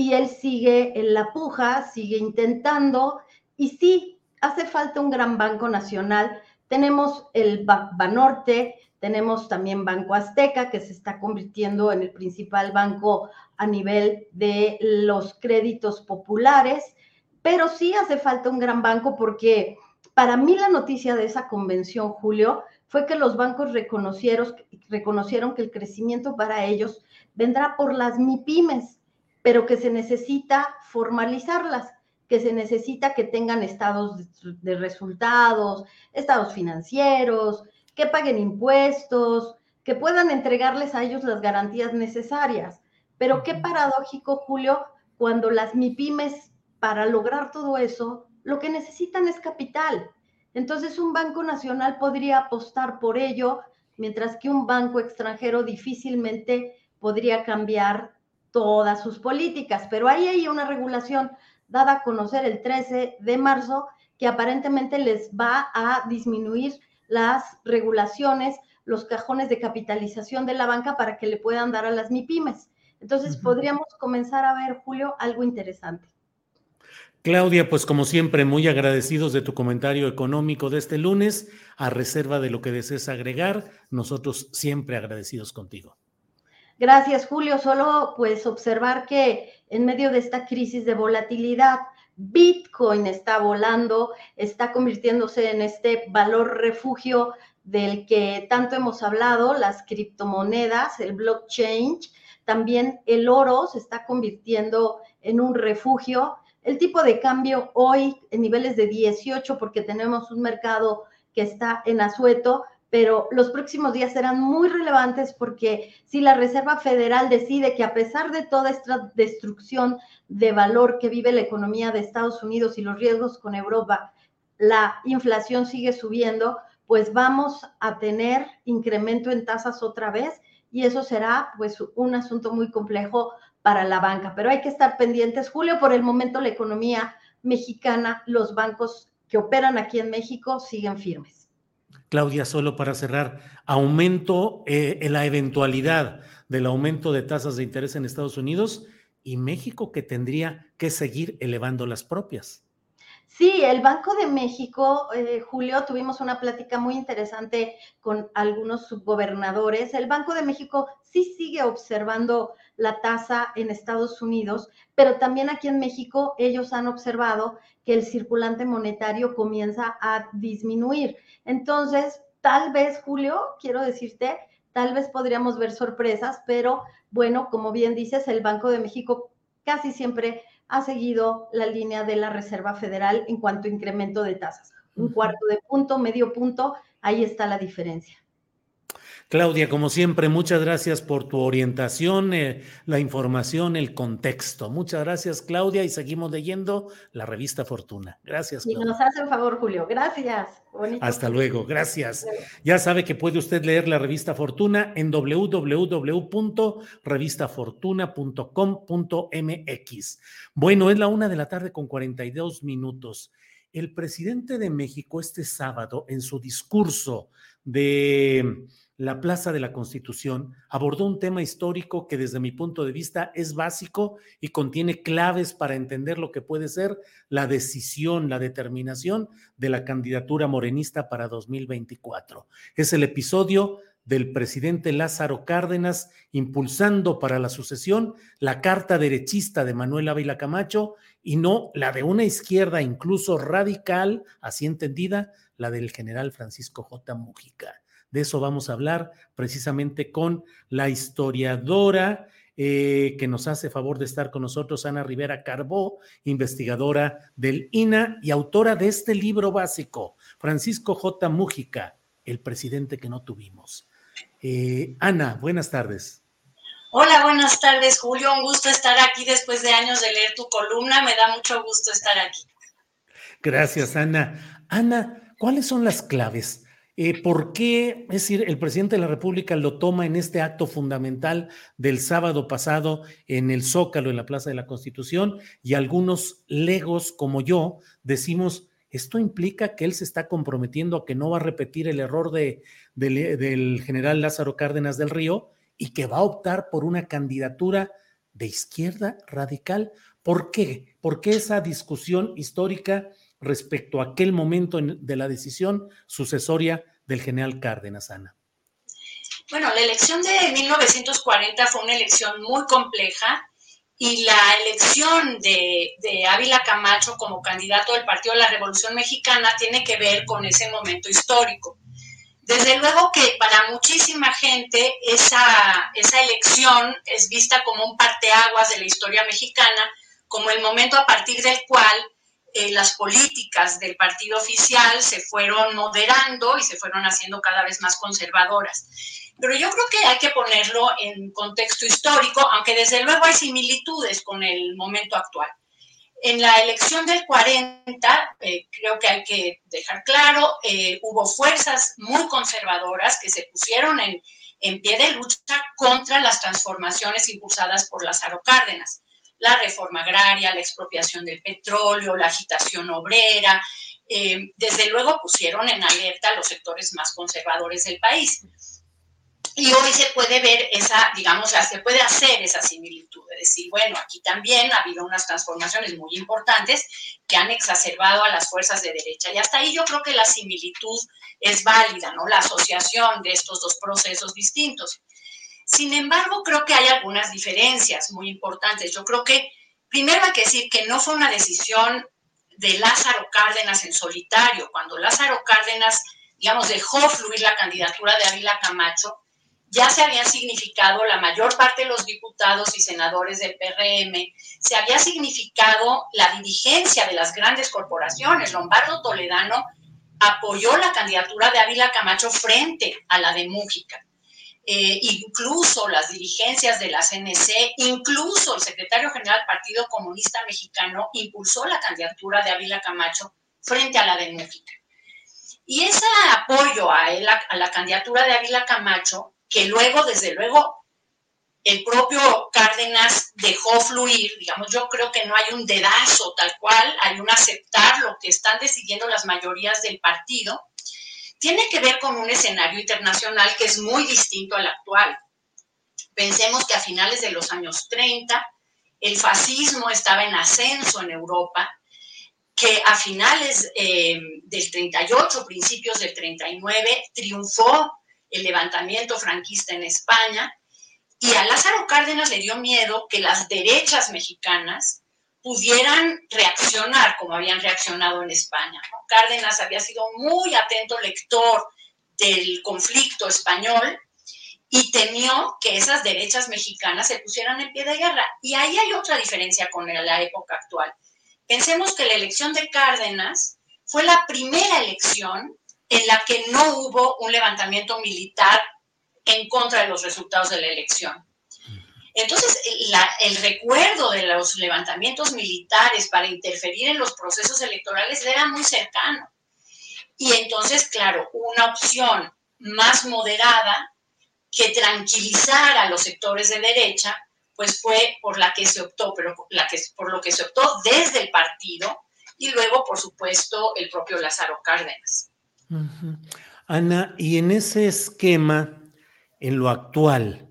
y él sigue en la puja, sigue intentando. Y sí, hace falta un gran banco nacional. Tenemos el Banorte, tenemos también Banco Azteca, que se está convirtiendo en el principal banco a nivel de los créditos populares, pero sí hace falta un gran banco porque para mí la noticia de esa convención, Julio, fue que los bancos reconocieron, reconocieron que el crecimiento para ellos vendrá por las MIPIMES, pero que se necesita formalizarlas, que se necesita que tengan estados de resultados, estados financieros, que paguen impuestos, que puedan entregarles a ellos las garantías necesarias. Pero qué paradójico, Julio, cuando las MIPIMES, para lograr todo eso, lo que necesitan es capital. Entonces, un banco nacional podría apostar por ello, mientras que un banco extranjero difícilmente podría cambiar todas sus políticas. Pero ahí hay una regulación dada a conocer el 13 de marzo que aparentemente les va a disminuir las regulaciones, los cajones de capitalización de la banca para que le puedan dar a las MIPIMES. Entonces, podríamos comenzar a ver, Julio, algo interesante. Claudia, pues como siempre, muy agradecidos de tu comentario económico de este lunes, a reserva de lo que desees agregar, nosotros siempre agradecidos contigo. Gracias, Julio. Solo pues observar que en medio de esta crisis de volatilidad, Bitcoin está volando, está convirtiéndose en este valor refugio del que tanto hemos hablado, las criptomonedas, el blockchain, también el oro se está convirtiendo en un refugio. El tipo de cambio hoy en niveles de 18 porque tenemos un mercado que está en asueto, pero los próximos días serán muy relevantes porque si la Reserva Federal decide que a pesar de toda esta destrucción de valor que vive la economía de Estados Unidos y los riesgos con Europa, la inflación sigue subiendo, pues vamos a tener incremento en tasas otra vez y eso será pues un asunto muy complejo para la banca. Pero hay que estar pendientes. Julio, por el momento la economía mexicana, los bancos que operan aquí en México siguen firmes. Claudia, solo para cerrar, aumento eh, en la eventualidad del aumento de tasas de interés en Estados Unidos y México que tendría que seguir elevando las propias. Sí, el Banco de México, eh, Julio, tuvimos una plática muy interesante con algunos subgobernadores. El Banco de México sí sigue observando la tasa en Estados Unidos, pero también aquí en México ellos han observado que el circulante monetario comienza a disminuir. Entonces, tal vez, Julio, quiero decirte, tal vez podríamos ver sorpresas, pero bueno, como bien dices, el Banco de México casi siempre ha seguido la línea de la Reserva Federal en cuanto a incremento de tasas. Un cuarto de punto, medio punto, ahí está la diferencia. Claudia, como siempre, muchas gracias por tu orientación, eh, la información, el contexto. Muchas gracias, Claudia, y seguimos leyendo la revista Fortuna. Gracias. Claudia. Y nos hace un favor, Julio. Gracias. Hasta luego, gracias. Ya sabe que puede usted leer la revista Fortuna en www.revistafortuna.com.mx. Bueno, es la una de la tarde con 42 minutos. El presidente de México este sábado, en su discurso de la Plaza de la Constitución abordó un tema histórico que desde mi punto de vista es básico y contiene claves para entender lo que puede ser la decisión, la determinación de la candidatura morenista para 2024. Es el episodio del presidente Lázaro Cárdenas impulsando para la sucesión la carta derechista de Manuel Ávila Camacho y no la de una izquierda incluso radical, así entendida, la del general Francisco J. Mujica. De eso vamos a hablar precisamente con la historiadora eh, que nos hace favor de estar con nosotros, Ana Rivera Carbó, investigadora del INA y autora de este libro básico, Francisco J. Mújica, El presidente que no tuvimos. Eh, Ana, buenas tardes. Hola, buenas tardes, Julio. Un gusto estar aquí después de años de leer tu columna. Me da mucho gusto estar aquí. Gracias, Ana. Ana, ¿cuáles son las claves? Eh, ¿Por qué, es decir, el presidente de la República lo toma en este acto fundamental del sábado pasado en el Zócalo, en la Plaza de la Constitución, y algunos legos como yo decimos, esto implica que él se está comprometiendo a que no va a repetir el error de, del general Lázaro Cárdenas del Río y que va a optar por una candidatura de izquierda radical. ¿Por qué? ¿Por qué esa discusión histórica respecto a aquel momento de la decisión sucesoria del general Cárdenas, Ana? Bueno, la elección de 1940 fue una elección muy compleja y la elección de, de, Ávila Camacho como candidato del Partido de la Revolución Mexicana tiene que ver con ese momento histórico. Desde luego que para muchísima gente esa, esa elección es vista como un parteaguas de la historia mexicana, como el momento a partir del cual eh, las políticas del partido oficial se fueron moderando y se fueron haciendo cada vez más conservadoras. Pero yo creo que hay que ponerlo en contexto histórico, aunque desde luego hay similitudes con el momento actual. En la elección del 40, eh, creo que hay que dejar claro, eh, hubo fuerzas muy conservadoras que se pusieron en, en pie de lucha contra las transformaciones impulsadas por Lázaro Cárdenas la reforma agraria, la expropiación del petróleo, la agitación obrera. Eh, desde luego pusieron en alerta a los sectores más conservadores del país. Y hoy se puede ver esa, digamos, se puede hacer esa similitud, de decir, bueno, aquí también ha habido unas transformaciones muy importantes que han exacerbado a las fuerzas de derecha. Y hasta ahí yo creo que la similitud es válida, ¿no? La asociación de estos dos procesos distintos. Sin embargo, creo que hay algunas diferencias muy importantes. Yo creo que primero hay que decir que no fue una decisión de Lázaro Cárdenas en solitario. Cuando Lázaro Cárdenas, digamos, dejó fluir la candidatura de Ávila Camacho, ya se habían significado la mayor parte de los diputados y senadores del PRM, se había significado la dirigencia de las grandes corporaciones. Lombardo Toledano apoyó la candidatura de Ávila Camacho frente a la de Mújica. Eh, incluso las dirigencias de la CNC, incluso el secretario general del Partido Comunista Mexicano impulsó la candidatura de Ávila Camacho frente a la de Mújica. Y ese apoyo a, a la candidatura de Ávila Camacho, que luego, desde luego, el propio Cárdenas dejó fluir, digamos, yo creo que no hay un dedazo tal cual, hay un aceptar lo que están decidiendo las mayorías del partido, tiene que ver con un escenario internacional que es muy distinto al actual. Pensemos que a finales de los años 30 el fascismo estaba en ascenso en Europa, que a finales eh, del 38, principios del 39, triunfó el levantamiento franquista en España y a Lázaro Cárdenas le dio miedo que las derechas mexicanas pudieran reaccionar como habían reaccionado en España. Cárdenas había sido muy atento lector del conflicto español y temió que esas derechas mexicanas se pusieran en pie de guerra. Y ahí hay otra diferencia con la época actual. Pensemos que la elección de Cárdenas fue la primera elección en la que no hubo un levantamiento militar en contra de los resultados de la elección. Entonces, el recuerdo de los levantamientos militares para interferir en los procesos electorales era muy cercano. Y entonces, claro, una opción más moderada que tranquilizara a los sectores de derecha, pues fue por la que se optó, pero la que, por lo que se optó desde el partido y luego, por supuesto, el propio Lázaro Cárdenas. Ana, y en ese esquema, en lo actual,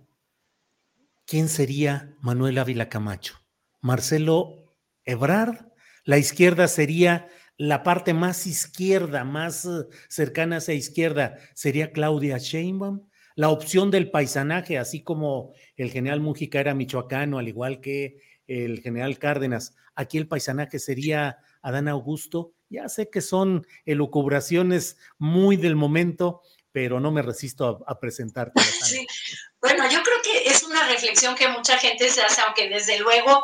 ¿quién sería Manuel Ávila Camacho? ¿Marcelo Ebrard? La izquierda sería la parte más izquierda, más eh, cercana a esa izquierda, sería Claudia Sheinbaum. La opción del paisanaje, así como el general Mujica era michoacano, al igual que el general Cárdenas, aquí el paisanaje sería Adán Augusto. Ya sé que son elucubraciones muy del momento, pero no me resisto a, presentarte. Sí. Bueno, yo creo que es una reflexión que mucha gente se hace, aunque desde luego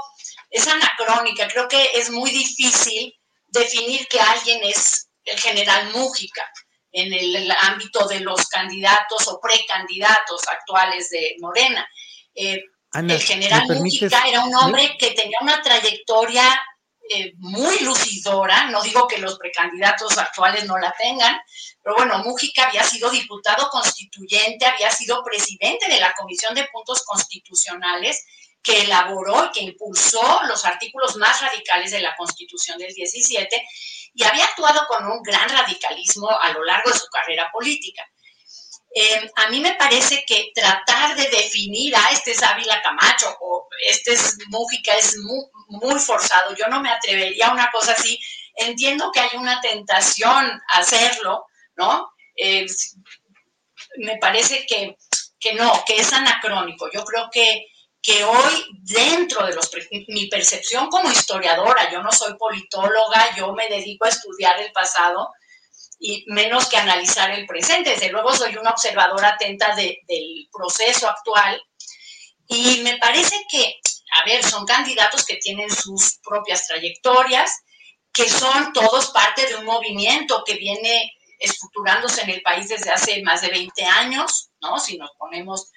es anacrónica. Creo que es muy difícil definir que alguien es el general Mújica en el, ámbito de los candidatos o precandidatos actuales de Morena. Eh, el general Mújica era un hombre que tenía una trayectoria eh, muy lucidora, no digo que los precandidatos actuales no la tengan, pero bueno, Mújica había sido diputado constituyente, había sido presidente de la Comisión de Puntos Constitucionales que elaboró y que impulsó los artículos más radicales de la Constitución del 17 y había actuado con un gran radicalismo a lo largo de su carrera política. Eh, a mí me parece que tratar de definir a este es Ávila Camacho o este es Mújica es muy, forzado. Yo no me atrevería a una cosa así. Entiendo que hay una tentación a hacerlo, ¿no? Eh, me parece que, que no, que es anacrónico. Yo creo que que hoy dentro de los, mi percepción como historiadora, yo no soy politóloga, yo me dedico a estudiar el pasado y menos que analizar el presente. Desde luego soy una observadora atenta del proceso actual y me parece que, a ver, son candidatos que tienen sus propias trayectorias, que son todos parte de un movimiento que viene estructurándose en el país desde hace más de 20 años, ¿no? Si nos ponemos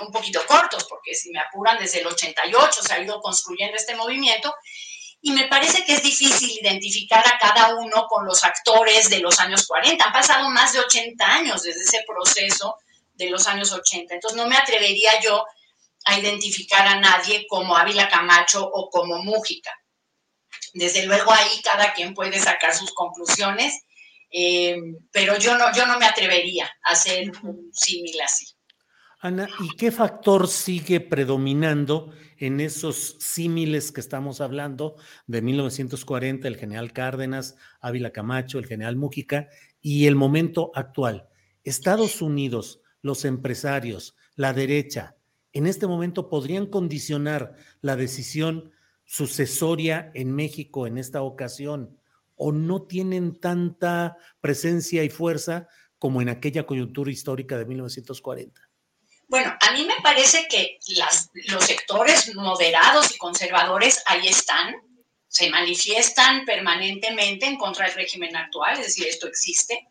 un poquito cortos, porque si me apuran desde el 88 se ha ido construyendo este movimiento y me parece que es difícil identificar a cada uno con los actores de los años 40. Han pasado más de 80 años desde ese proceso de los años 80. Entonces no me atrevería yo a identificar a nadie como Ávila Camacho o como Mújica. Desde luego ahí cada quien puede sacar sus conclusiones, eh, pero yo no, yo no me atrevería a hacer un símil así. Ana, ¿y qué factor sigue predominando en esos símiles que estamos hablando de 1940, el general Cárdenas, Ávila Camacho, el general Mújica y el momento actual? Estados Unidos, los empresarios, la derecha, en este momento podrían condicionar la decisión sucesoria en México en esta ocasión o no tienen tanta presencia y fuerza como en aquella coyuntura histórica de 1940? Bueno, a mí me parece que los sectores moderados y conservadores ahí están, se manifiestan permanentemente en contra del régimen actual, es decir, esto existe.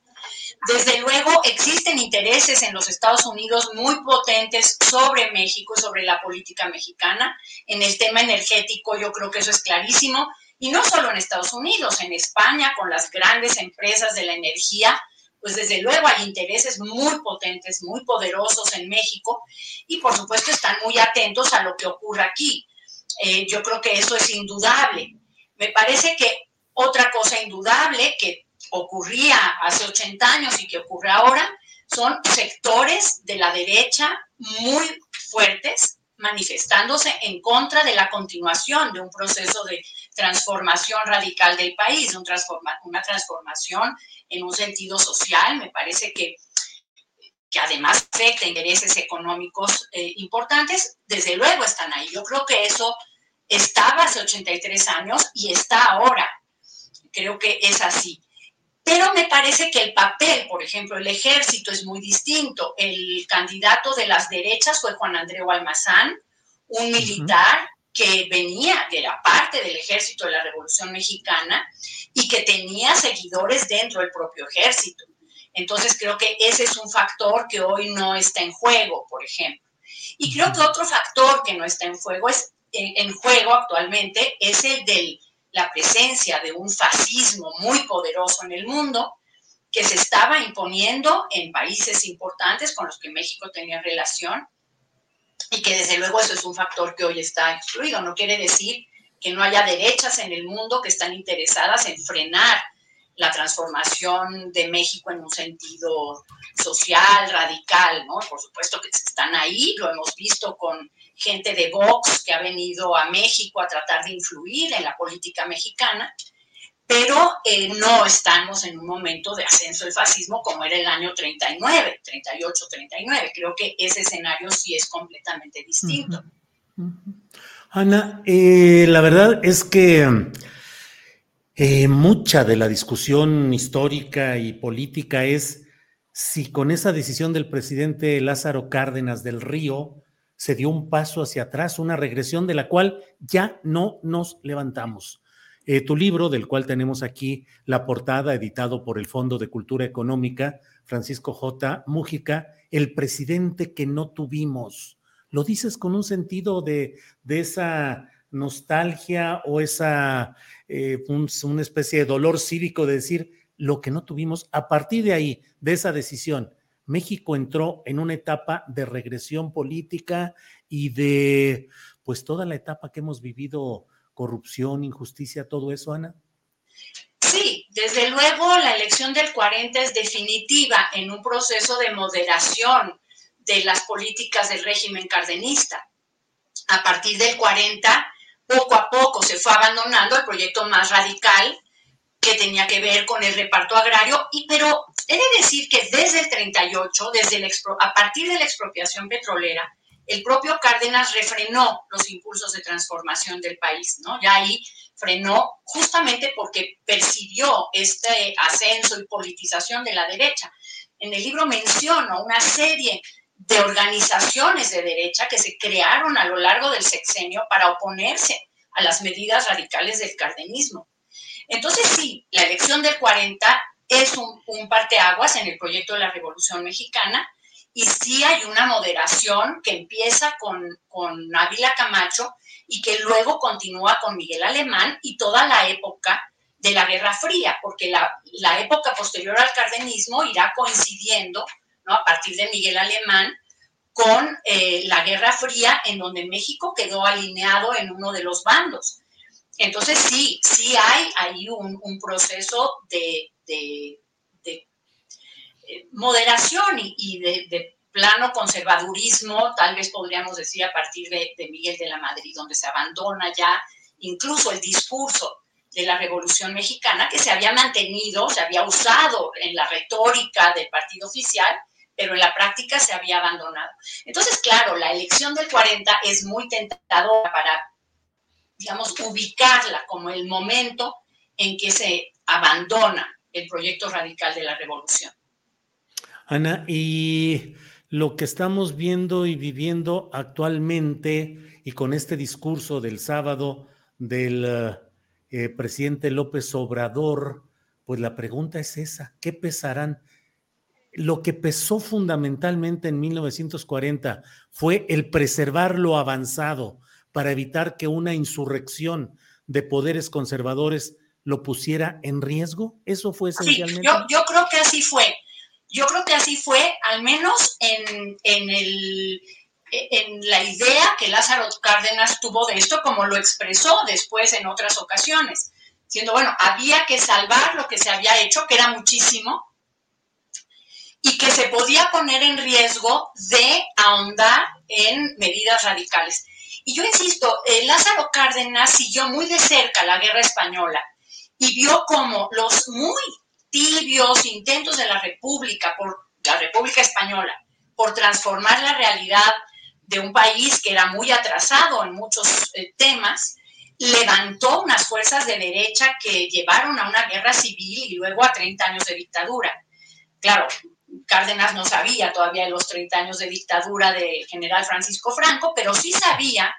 Desde luego existen intereses en los Estados Unidos muy potentes sobre México sobre la política mexicana. En el tema energético yo creo que eso es clarísimo. Y no solo en Estados Unidos, en España, con las grandes empresas de la energía, pues desde luego hay intereses muy potentes, muy poderosos en México y por supuesto están muy atentos a lo que ocurre aquí. Eh, yo creo que eso es indudable. Me parece que otra cosa indudable que ocurría hace 80 años y que ocurre ahora son sectores de la derecha muy fuertes manifestándose en contra de la continuación de un proceso de transformación radical del país, una transformación en un sentido social, me parece que, que además afecta intereses económicos eh, importantes, desde luego están ahí. Yo creo que eso estaba hace 83 años y está ahora. Creo que es así. Pero me parece que el papel, por ejemplo, el ejército es muy distinto. El candidato de las derechas fue Juan Andreu Almazán, un militar que venía, que era parte del ejército de la Revolución Mexicana y que tenía seguidores dentro del propio ejército. Entonces creo que ese es un factor que hoy no está en juego, por ejemplo. Y creo que otro factor que no está en juego es en, juego actualmente es el de la presencia de un fascismo muy poderoso en el mundo que se estaba imponiendo en países importantes con los que México tenía relación y que desde luego eso es un factor que hoy está excluido. No quiere decir que no haya derechas en el mundo que están interesadas en frenar la transformación de México en un sentido social, radical, ¿no? Por supuesto que están ahí, lo hemos visto con gente de Vox que ha venido a México a tratar de influir en la política mexicana, pero eh, no estamos en un momento de ascenso del fascismo como era el año 39, 38, 39. Creo que ese escenario sí es completamente distinto. Ana, eh, la verdad es que eh, mucha de la discusión histórica y política es si con esa decisión del presidente Lázaro Cárdenas del Río se dio un paso hacia atrás, una regresión de la cual ya no nos levantamos. Eh, tu libro, del cual tenemos aquí la portada, editado por el Fondo de Cultura Económica, Francisco J. Mújica, El presidente que no tuvimos. Lo dices con un sentido de, de esa nostalgia o esa eh, una especie de dolor cívico de decir lo que no tuvimos. A partir de ahí, de esa decisión, México entró en una etapa de regresión política y de pues toda la etapa que hemos vivido, corrupción, injusticia, todo eso, Ana. Sí, desde luego la elección del 40 es definitiva en un proceso de moderación de las políticas del régimen cardenista. A partir del 40 poco a poco se fue abandonando el proyecto más radical que tenía que ver con el reparto agrario, y, pero he de decir que desde el 38, desde el a partir de la expropiación petrolera, el propio Cárdenas refrenó los impulsos de transformación del país, ¿no? Ya ahí frenó justamente porque percibió este ascenso y politización de la derecha. En el libro menciono una serie de organizaciones de derecha que se crearon a lo largo del sexenio para oponerse a las medidas radicales del cardenismo. Entonces sí, la elección del 40 es un, un parteaguas en el proyecto de la Revolución Mexicana y sí hay una moderación que empieza con, con Ávila Camacho y que luego continúa con Miguel Alemán y toda la época de la Guerra Fría, porque la, la época posterior al cardenismo irá coincidiendo ¿no? a partir de Miguel Alemán con eh, la Guerra Fría, en donde México quedó alineado en uno de los bandos. Entonces sí, sí hay ahí un, proceso de, moderación y, de, plano conservadurismo, tal vez podríamos decir a partir de, de Miguel de la Madrid, donde se abandona ya incluso el discurso de la Revolución Mexicana, que se había mantenido, se había usado en la retórica del partido oficial, pero en la práctica se había abandonado. Entonces, claro, la elección del 40 es muy tentadora para, digamos, ubicarla como el momento en que se abandona el proyecto radical de la revolución. Ana, y lo que estamos viendo y viviendo actualmente y con este discurso del sábado del eh, presidente López Obrador, pues la pregunta es esa, ¿qué pesarán lo que pesó fundamentalmente en 1940 fue el preservar lo avanzado para evitar que una insurrección de poderes conservadores lo pusiera en riesgo? ¿Eso fue esencialmente? Sí, yo, creo que así fue. Yo creo que así fue, al menos en, el, en la idea que Lázaro Cárdenas tuvo de esto, como lo expresó después en otras ocasiones, diciendo, bueno, había que salvar lo que se había hecho, que era muchísimo, y que se podía poner en riesgo de ahondar en medidas radicales. Y yo insisto, eh, Lázaro Cárdenas siguió muy de cerca la guerra española y vio como los muy tibios intentos de la República, por la República Española, por transformar la realidad de un país que era muy atrasado en muchos eh, temas, levantó unas fuerzas de derecha que llevaron a una guerra civil y luego a 30 años de dictadura. Claro, Cárdenas no sabía todavía de los 30 años de dictadura del general Francisco Franco, pero sí sabía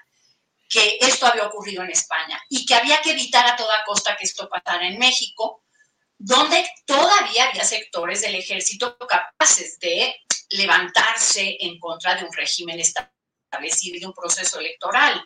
que esto había ocurrido en España y que había que evitar a toda costa que esto pasara en México, donde todavía había sectores del ejército capaces de levantarse en contra de un régimen establecido y de un proceso electoral.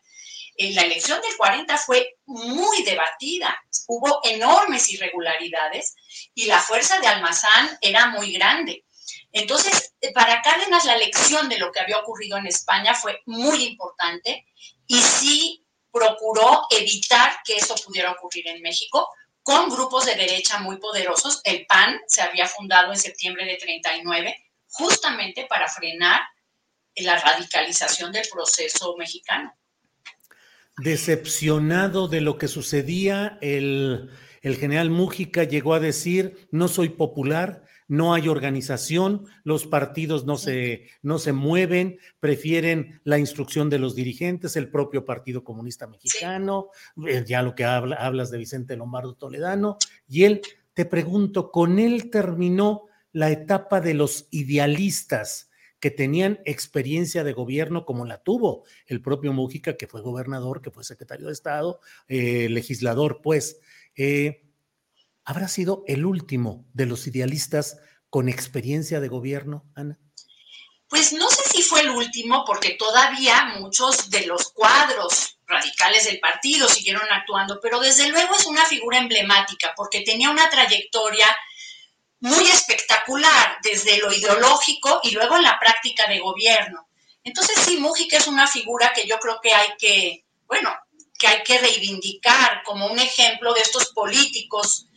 Eh, la elección del 40 fue muy debatida, hubo enormes irregularidades y la fuerza de Almazán era muy grande. Entonces, eh, para Cárdenas la lección de lo que había ocurrido en España fue muy importante y sí procuró evitar que eso pudiera ocurrir en México con grupos de derecha muy poderosos. El PAN se había fundado en septiembre de 39 justamente para frenar la radicalización del proceso mexicano. Decepcionado de lo que sucedía, el, el general Mújica llegó a decir, no soy popular, no hay organización, los partidos no se, no se mueven, prefieren la instrucción de los dirigentes, el propio Partido Comunista Mexicano, eh, ya lo que hablas de Vicente Lombardo Toledano, y él, te pregunto, ¿con él terminó la etapa de los idealistas que tenían experiencia de gobierno como la tuvo el propio Mújica, que fue gobernador, que fue secretario de Estado, eh, legislador, pues, eh, ¿habrá sido el último de los idealistas con experiencia de gobierno, Ana? Pues no sé si fue el último, porque todavía muchos de los cuadros radicales del partido siguieron actuando, pero desde luego es una figura emblemática, porque tenía una trayectoria muy espectacular desde lo ideológico y luego en la práctica de gobierno. Entonces sí, Mújica es una figura que yo creo que hay que, bueno, que hay que reivindicar como un ejemplo de estos políticos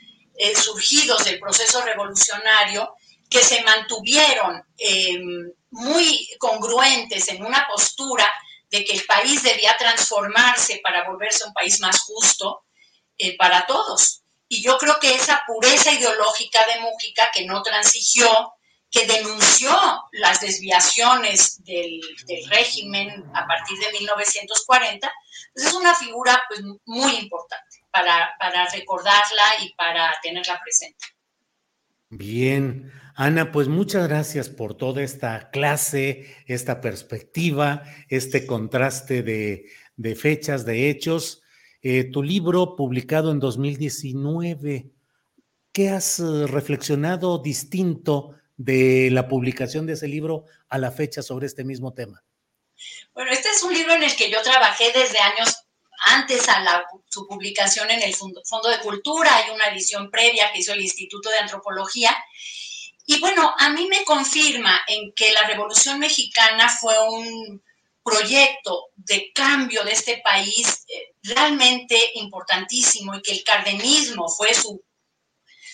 eh, surgidos del proceso revolucionario que se mantuvieron em, muy congruentes en una postura de que el país debía transformarse para volverse un país más justo eh, para todos. Y yo creo que esa pureza ideológica de Mújica que no transigió, que denunció las desviaciones del, régimen a partir de 1940, pues es una figura pues, muy importante para, para recordarla y para tenerla presente. Bien, Ana, pues muchas gracias por toda esta clase, esta perspectiva, este contraste de, de fechas, de hechos. Eh, tu libro publicado en 2019, ¿qué has eh, reflexionado distinto de la publicación de ese libro a la fecha sobre este mismo tema? Bueno, este es un libro en el que yo trabajé desde años antes a su publicación en el Fondo, Fondo de Cultura, hay una edición previa que hizo el Instituto de Antropología. Y bueno, a mí me confirma en que la Revolución Mexicana fue un, proyecto de cambio de este país eh, realmente importantísimo y que el cardenismo fue su,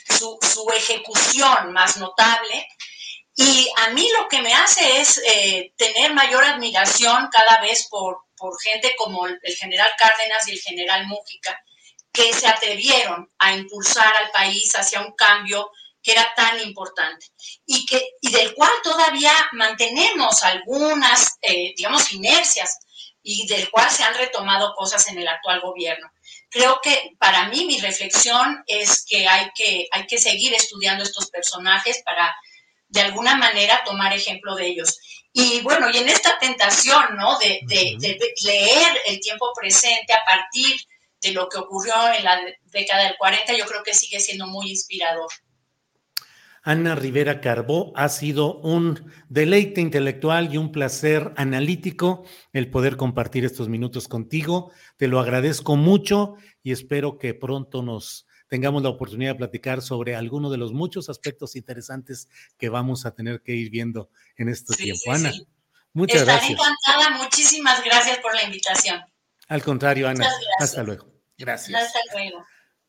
su, ejecución más notable. Y a mí lo que me hace es eh, tener mayor admiración cada vez por, por gente como el, general Cárdenas y el general Mújica, que se atrevieron a impulsar al país hacia un cambio que era tan importante y, que, y del cual todavía mantenemos algunas, eh, digamos, inercias y del cual se han retomado cosas en el actual gobierno. Creo que para mí mi reflexión es que hay que, hay que seguir estudiando estos personajes para de alguna manera tomar ejemplo de ellos. Y bueno, y en esta tentación, ¿no? De, de, de leer el tiempo presente a partir de lo que ocurrió en la década del 40, yo creo que sigue siendo muy inspirador. Ana Rivera Carbó, ha sido un deleite intelectual y un placer analítico el poder compartir estos minutos contigo. Te lo agradezco mucho y espero que pronto nos tengamos la oportunidad de platicar sobre alguno de los muchos aspectos interesantes que vamos a tener que ir viendo en este tiempo. Ana, muchas gracias. Estaré encantada. Muchísimas gracias por la invitación. Al contrario, Ana. Hasta luego. Gracias. Hasta luego.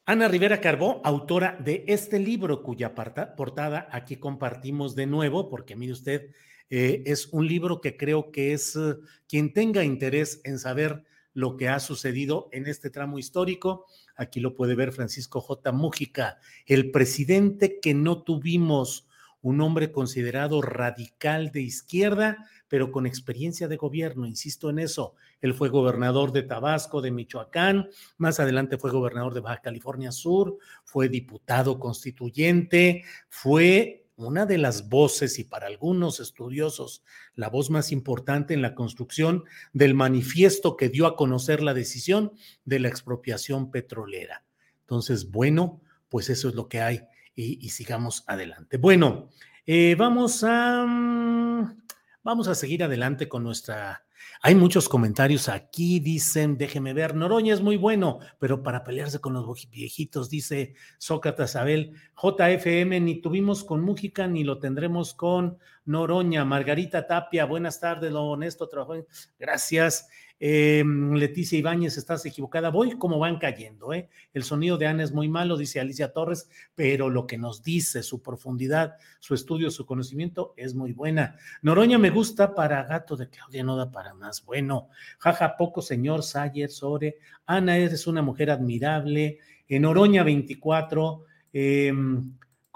Ana Rivera Carbó, autora de este libro cuya portada aquí compartimos de nuevo, porque mire usted, eh, es un libro que creo que es eh, quien tenga interés en saber lo que ha sucedido en este tramo histórico. Aquí lo puede ver Francisco J. Mújica, el presidente que no tuvimos, un hombre considerado radical de izquierda, pero con experiencia de gobierno, insisto en eso. Él fue gobernador de Tabasco, de Michoacán, más adelante fue gobernador de Baja California Sur, fue diputado constituyente, fue una de las voces y para algunos estudiosos la voz más importante en la construcción del manifiesto que dio a conocer la decisión de la expropiación petrolera. Entonces, bueno, pues eso es lo que hay y, sigamos adelante. Bueno, eh, vamos a... Mm, Vamos a seguir adelante con nuestra... Hay muchos comentarios aquí, dicen, déjeme ver, Noroña es muy bueno, pero para pelearse con los viejitos, dice Sócrates Abel, JFM, ni tuvimos con Mújica ni lo tendremos con Noroña. Margarita Tapia, buenas tardes, lo honesto trabajo. Gracias. Eh, Leticia Ibáñez, estás equivocada. Voy como van cayendo. ¿eh? El sonido de Ana es muy malo, dice Alicia Torres, pero lo que nos dice, su profundidad, su estudio, su conocimiento es muy buena. Noroña me gusta para gato de Claudia, no da para más. Bueno, jaja, poco señor Sayer, Sore. Ana, eres una mujer admirable. En Noroña 24. Eh,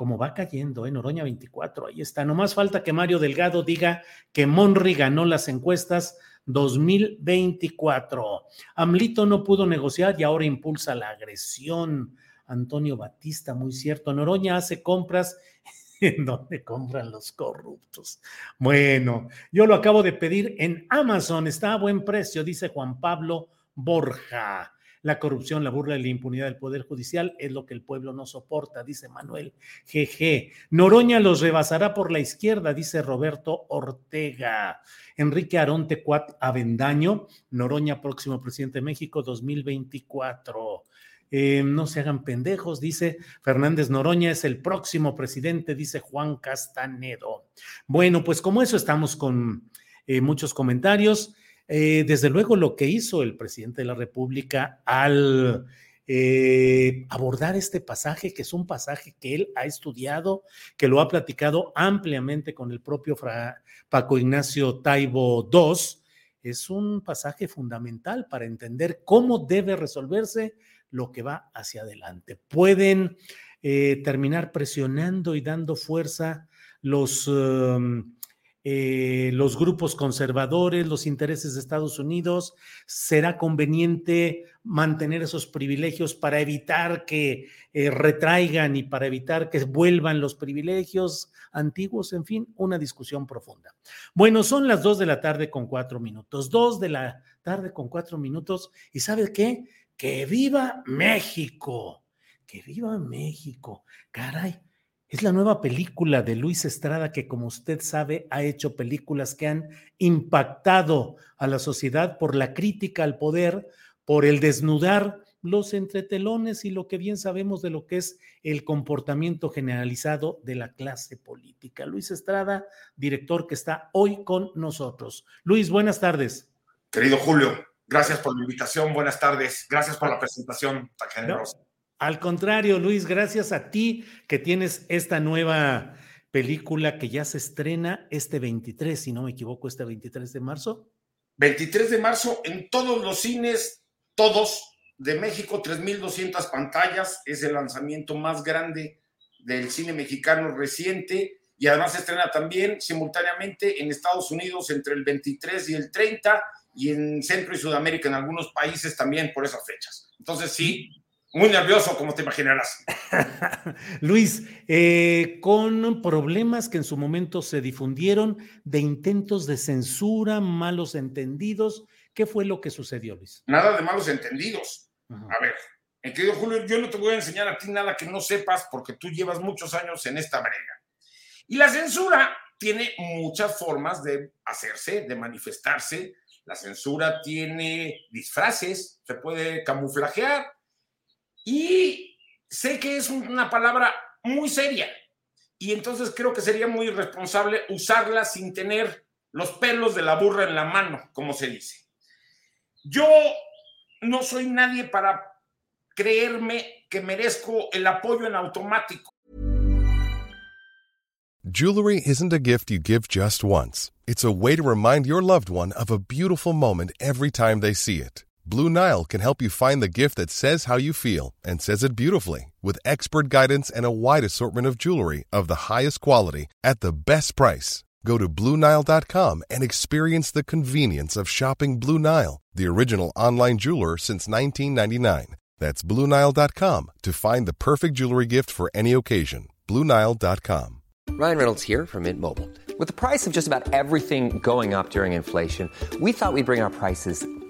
como va cayendo en Noroña 24, ahí está. No más falta que Mario Delgado diga que Monri ganó las encuestas 2024. Amlito no pudo negociar y ahora impulsa la agresión. Antonio Batista, muy cierto. Noroña hace compras en donde compran los corruptos. Bueno, yo lo acabo de pedir en Amazon, está a buen precio, dice Juan Pablo Borja. La corrupción, la burla y la impunidad del Poder Judicial es lo que el pueblo no soporta, dice Manuel GG. Noroña los rebasará por la izquierda, dice Roberto Ortega. Enrique Aronte Cuat Avendaño, Noroña, próximo presidente de México 2024. Eh, no se hagan pendejos, dice Fernández Noroña, es el próximo presidente, dice Juan Castanedo. Bueno, pues como eso estamos con eh, muchos comentarios. Eh, desde luego lo que hizo el presidente de la República al eh, abordar este pasaje, que es un pasaje que él ha estudiado, que lo ha platicado ampliamente con el propio Paco Ignacio Taibo II, es un pasaje fundamental para entender cómo debe resolverse lo que va hacia adelante. Pueden eh, terminar presionando y dando fuerza los... Um, eh, los grupos conservadores, los intereses de Estados Unidos, será conveniente mantener esos privilegios para evitar que eh, retraigan y para evitar que vuelvan los privilegios antiguos, en fin, una discusión profunda. Bueno, son las dos de la tarde con cuatro minutos, dos de la tarde con cuatro minutos, y ¿sabe qué? Que viva México, que viva México, caray es la nueva película de Luis Estrada que, como usted sabe, ha hecho películas que han impactado a la sociedad por la crítica al poder, por el desnudar los entretelones y lo que bien sabemos de lo que es el comportamiento generalizado de la clase política. Luis Estrada, director que está hoy con nosotros. Luis, buenas tardes. Querido Julio, gracias por la invitación, buenas tardes, gracias por la presentación tan generosa. Al contrario, Luis, gracias a ti que tienes esta nueva película que ya se estrena este 23, si no me equivoco, este 23 de marzo. 23 de marzo en todos los cines, todos de México, 3.200 pantallas, es el lanzamiento más grande del cine mexicano reciente y además se estrena también simultáneamente en Estados Unidos entre el 23 y el 30 y en Centro y Sudamérica en algunos países también por esas fechas. Entonces sí, muy nervioso, como te imaginarás. Luis, eh, con problemas que en su momento se difundieron de intentos de censura, malos entendidos, ¿qué fue lo que sucedió, Luis? Nada de malos entendidos. A ver, mi querido Julio, yo no te voy a enseñar a ti nada que no sepas porque tú llevas muchos años en esta brega. Y la censura tiene muchas formas de hacerse, de manifestarse. La censura tiene disfraces, se puede camuflajear y sé que es una palabra muy seria y entonces creo que sería muy irresponsable usarla sin tener los pelos de la burra en la mano, como se dice. Yo no soy nadie para creerme que merezco el apoyo en automático. Jewelry isn't a gift you give just once. It's a way to remind your loved one of a beautiful moment every time they see it. Blue Nile can help you find the gift that says how you feel and says it beautifully with expert guidance and a wide assortment of jewelry of the highest quality at the best price. Go to BlueNile.com and experience the convenience of shopping Blue Nile, the original online jeweler since 1999. That's BlueNile.com to find the perfect jewelry gift for any occasion. BlueNile.com. Ryan Reynolds here from Mint Mobile. With the price of just about everything going up during inflation, we thought we'd bring our prices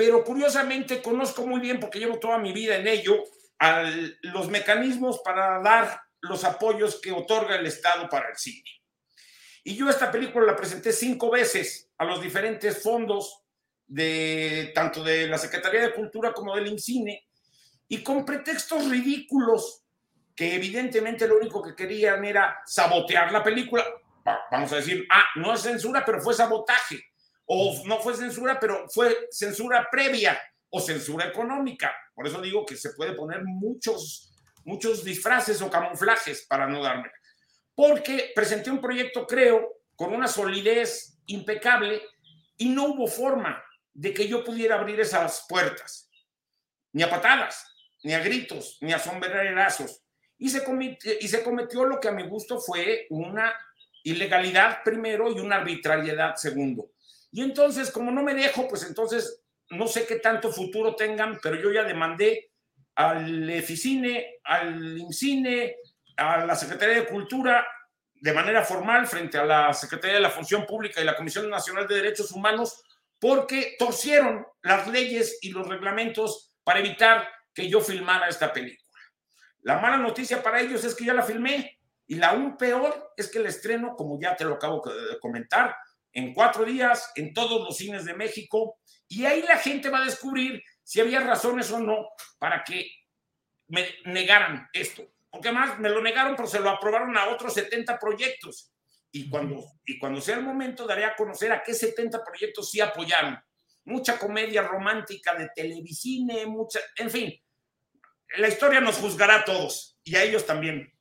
Pero curiosamente conozco muy bien porque llevo toda mi vida en ello los mecanismos para dar los apoyos que otorga el Estado para el cine. Y yo esta película la presenté cinco veces a los diferentes fondos de tanto de la Secretaría de Cultura como del INCINE y con pretextos ridículos que evidentemente lo único que querían era sabotear la película. Vamos a decir, ah, no es censura, pero fue sabotaje. O no fue censura, pero fue censura previa o censura económica. Por eso digo que se puede poner muchos, muchos disfraces o camuflajes para no darme. Porque presenté un proyecto, creo, con una solidez impecable y no hubo forma de que yo pudiera abrir esas puertas, ni a patadas, ni a gritos, ni a sombrerazos. Y se, y se cometió lo que a mi gusto fue una ilegalidad primero y una arbitrariedad segundo. Y entonces, como no me dejo, pues entonces no sé qué tanto futuro tengan, pero yo ya demandé al EFICINE, al INCINE, a la Secretaría de Cultura de manera formal frente a la Secretaría de la Función Pública y la Comisión Nacional de Derechos Humanos porque torcieron las leyes y los reglamentos para evitar que yo filmara esta película. La mala noticia para ellos es que ya la filmé y la aún peor es que el estreno, como ya te lo acabo de comentar, en cuatro días en todos los cines de México y ahí la gente va a descubrir si había razones o no para que me negaran esto. Porque además me lo negaron, pero se lo aprobaron a otros 70 proyectos. Y cuando, y cuando sea el momento, daré a conocer a qué 70 proyectos sí apoyaron. Mucha comedia romántica de televisine, mucha, en fin, la historia nos juzgará a todos y a ellos también.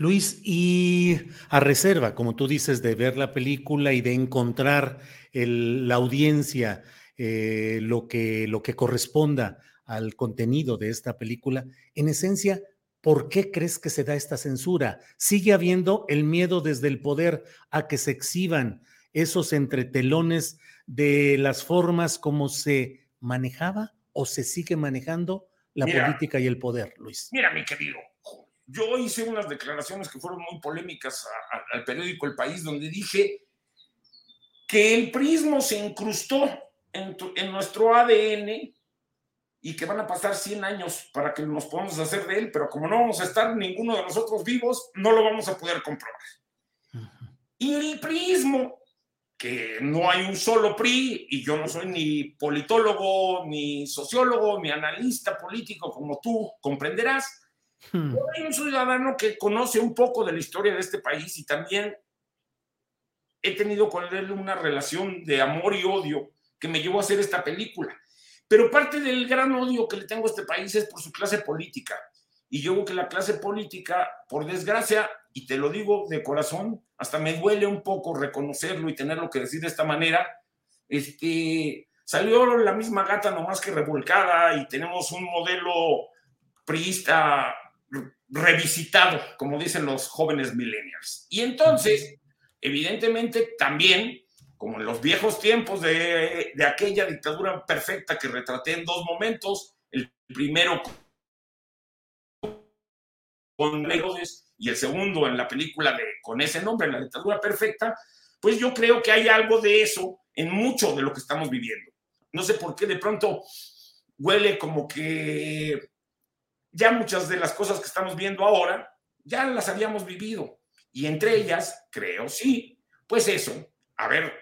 Luis, y a reserva, como tú dices, de ver la película y de encontrar el, la audiencia eh, lo, que, lo que corresponda al contenido de esta película, en esencia, ¿por qué crees que se da esta censura? ¿Sigue habiendo el miedo desde el poder a que se exhiban esos entretelones de las formas como se manejaba o se sigue manejando la Mira. política y el poder, Luis? Mira, mi querido, yo hice unas declaraciones que fueron muy polémicas a- a- al periódico El País, donde dije que el prismo se incrustó en, tu- en nuestro ADN y que van a pasar 100 años para que nos podamos hacer de él, pero como no vamos a estar ninguno de nosotros vivos, no lo vamos a poder comprobar. Y el prismo, que no hay un solo PRI, y yo no soy ni politólogo, ni sociólogo, ni analista político como tú comprenderás, Hmm. un ciudadano que conoce un poco de la historia de este país y también he tenido con él una relación de amor y odio que me llevó a hacer esta película. Pero parte del gran odio que le tengo a este país es por su clase política. Y yo creo que la clase política, por desgracia, y te lo digo de corazón, hasta me duele un poco reconocerlo y tenerlo que decir de esta manera, este, salió la misma gata nomás que revolcada y tenemos un modelo priista revisitado, como dicen los jóvenes millennials. Y entonces, evidentemente, también, como en los viejos tiempos de, de aquella dictadura perfecta que retraté en dos momentos, el primero con Herodes y el segundo en la película de, con ese nombre, La dictadura perfecta, pues yo creo que hay algo de eso en mucho de lo que estamos viviendo. No sé por qué de pronto huele como que ya muchas de las cosas que estamos viendo ahora ya las habíamos vivido. Y entre ellas, creo, sí, pues eso, a ver,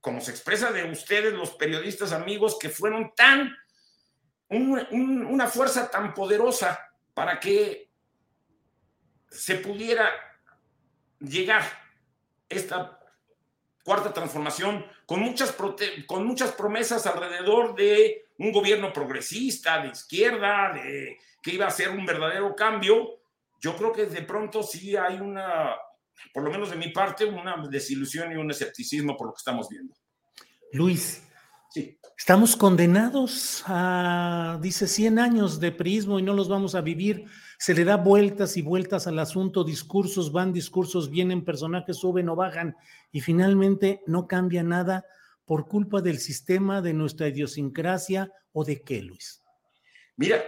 como se expresa de ustedes, los periodistas amigos, que fueron tan, un- un- una fuerza tan poderosa para que se pudiera llegar esta cuarta transformación con muchas, con muchas promesas alrededor de un gobierno progresista, de izquierda, de que iba a ser un verdadero cambio. Yo creo que de pronto sí hay una, por lo menos de mi parte, una desilusión y un escepticismo por lo que estamos viendo. Luis, Sí. estamos condenados a, dice, 100 años de prismo y no los vamos a vivir. Se le da vueltas y vueltas al asunto, discursos van, discursos vienen, personajes suben o bajan y finalmente no cambia nada por culpa del sistema, de nuestra idiosincrasia o de qué, Luis. Mira,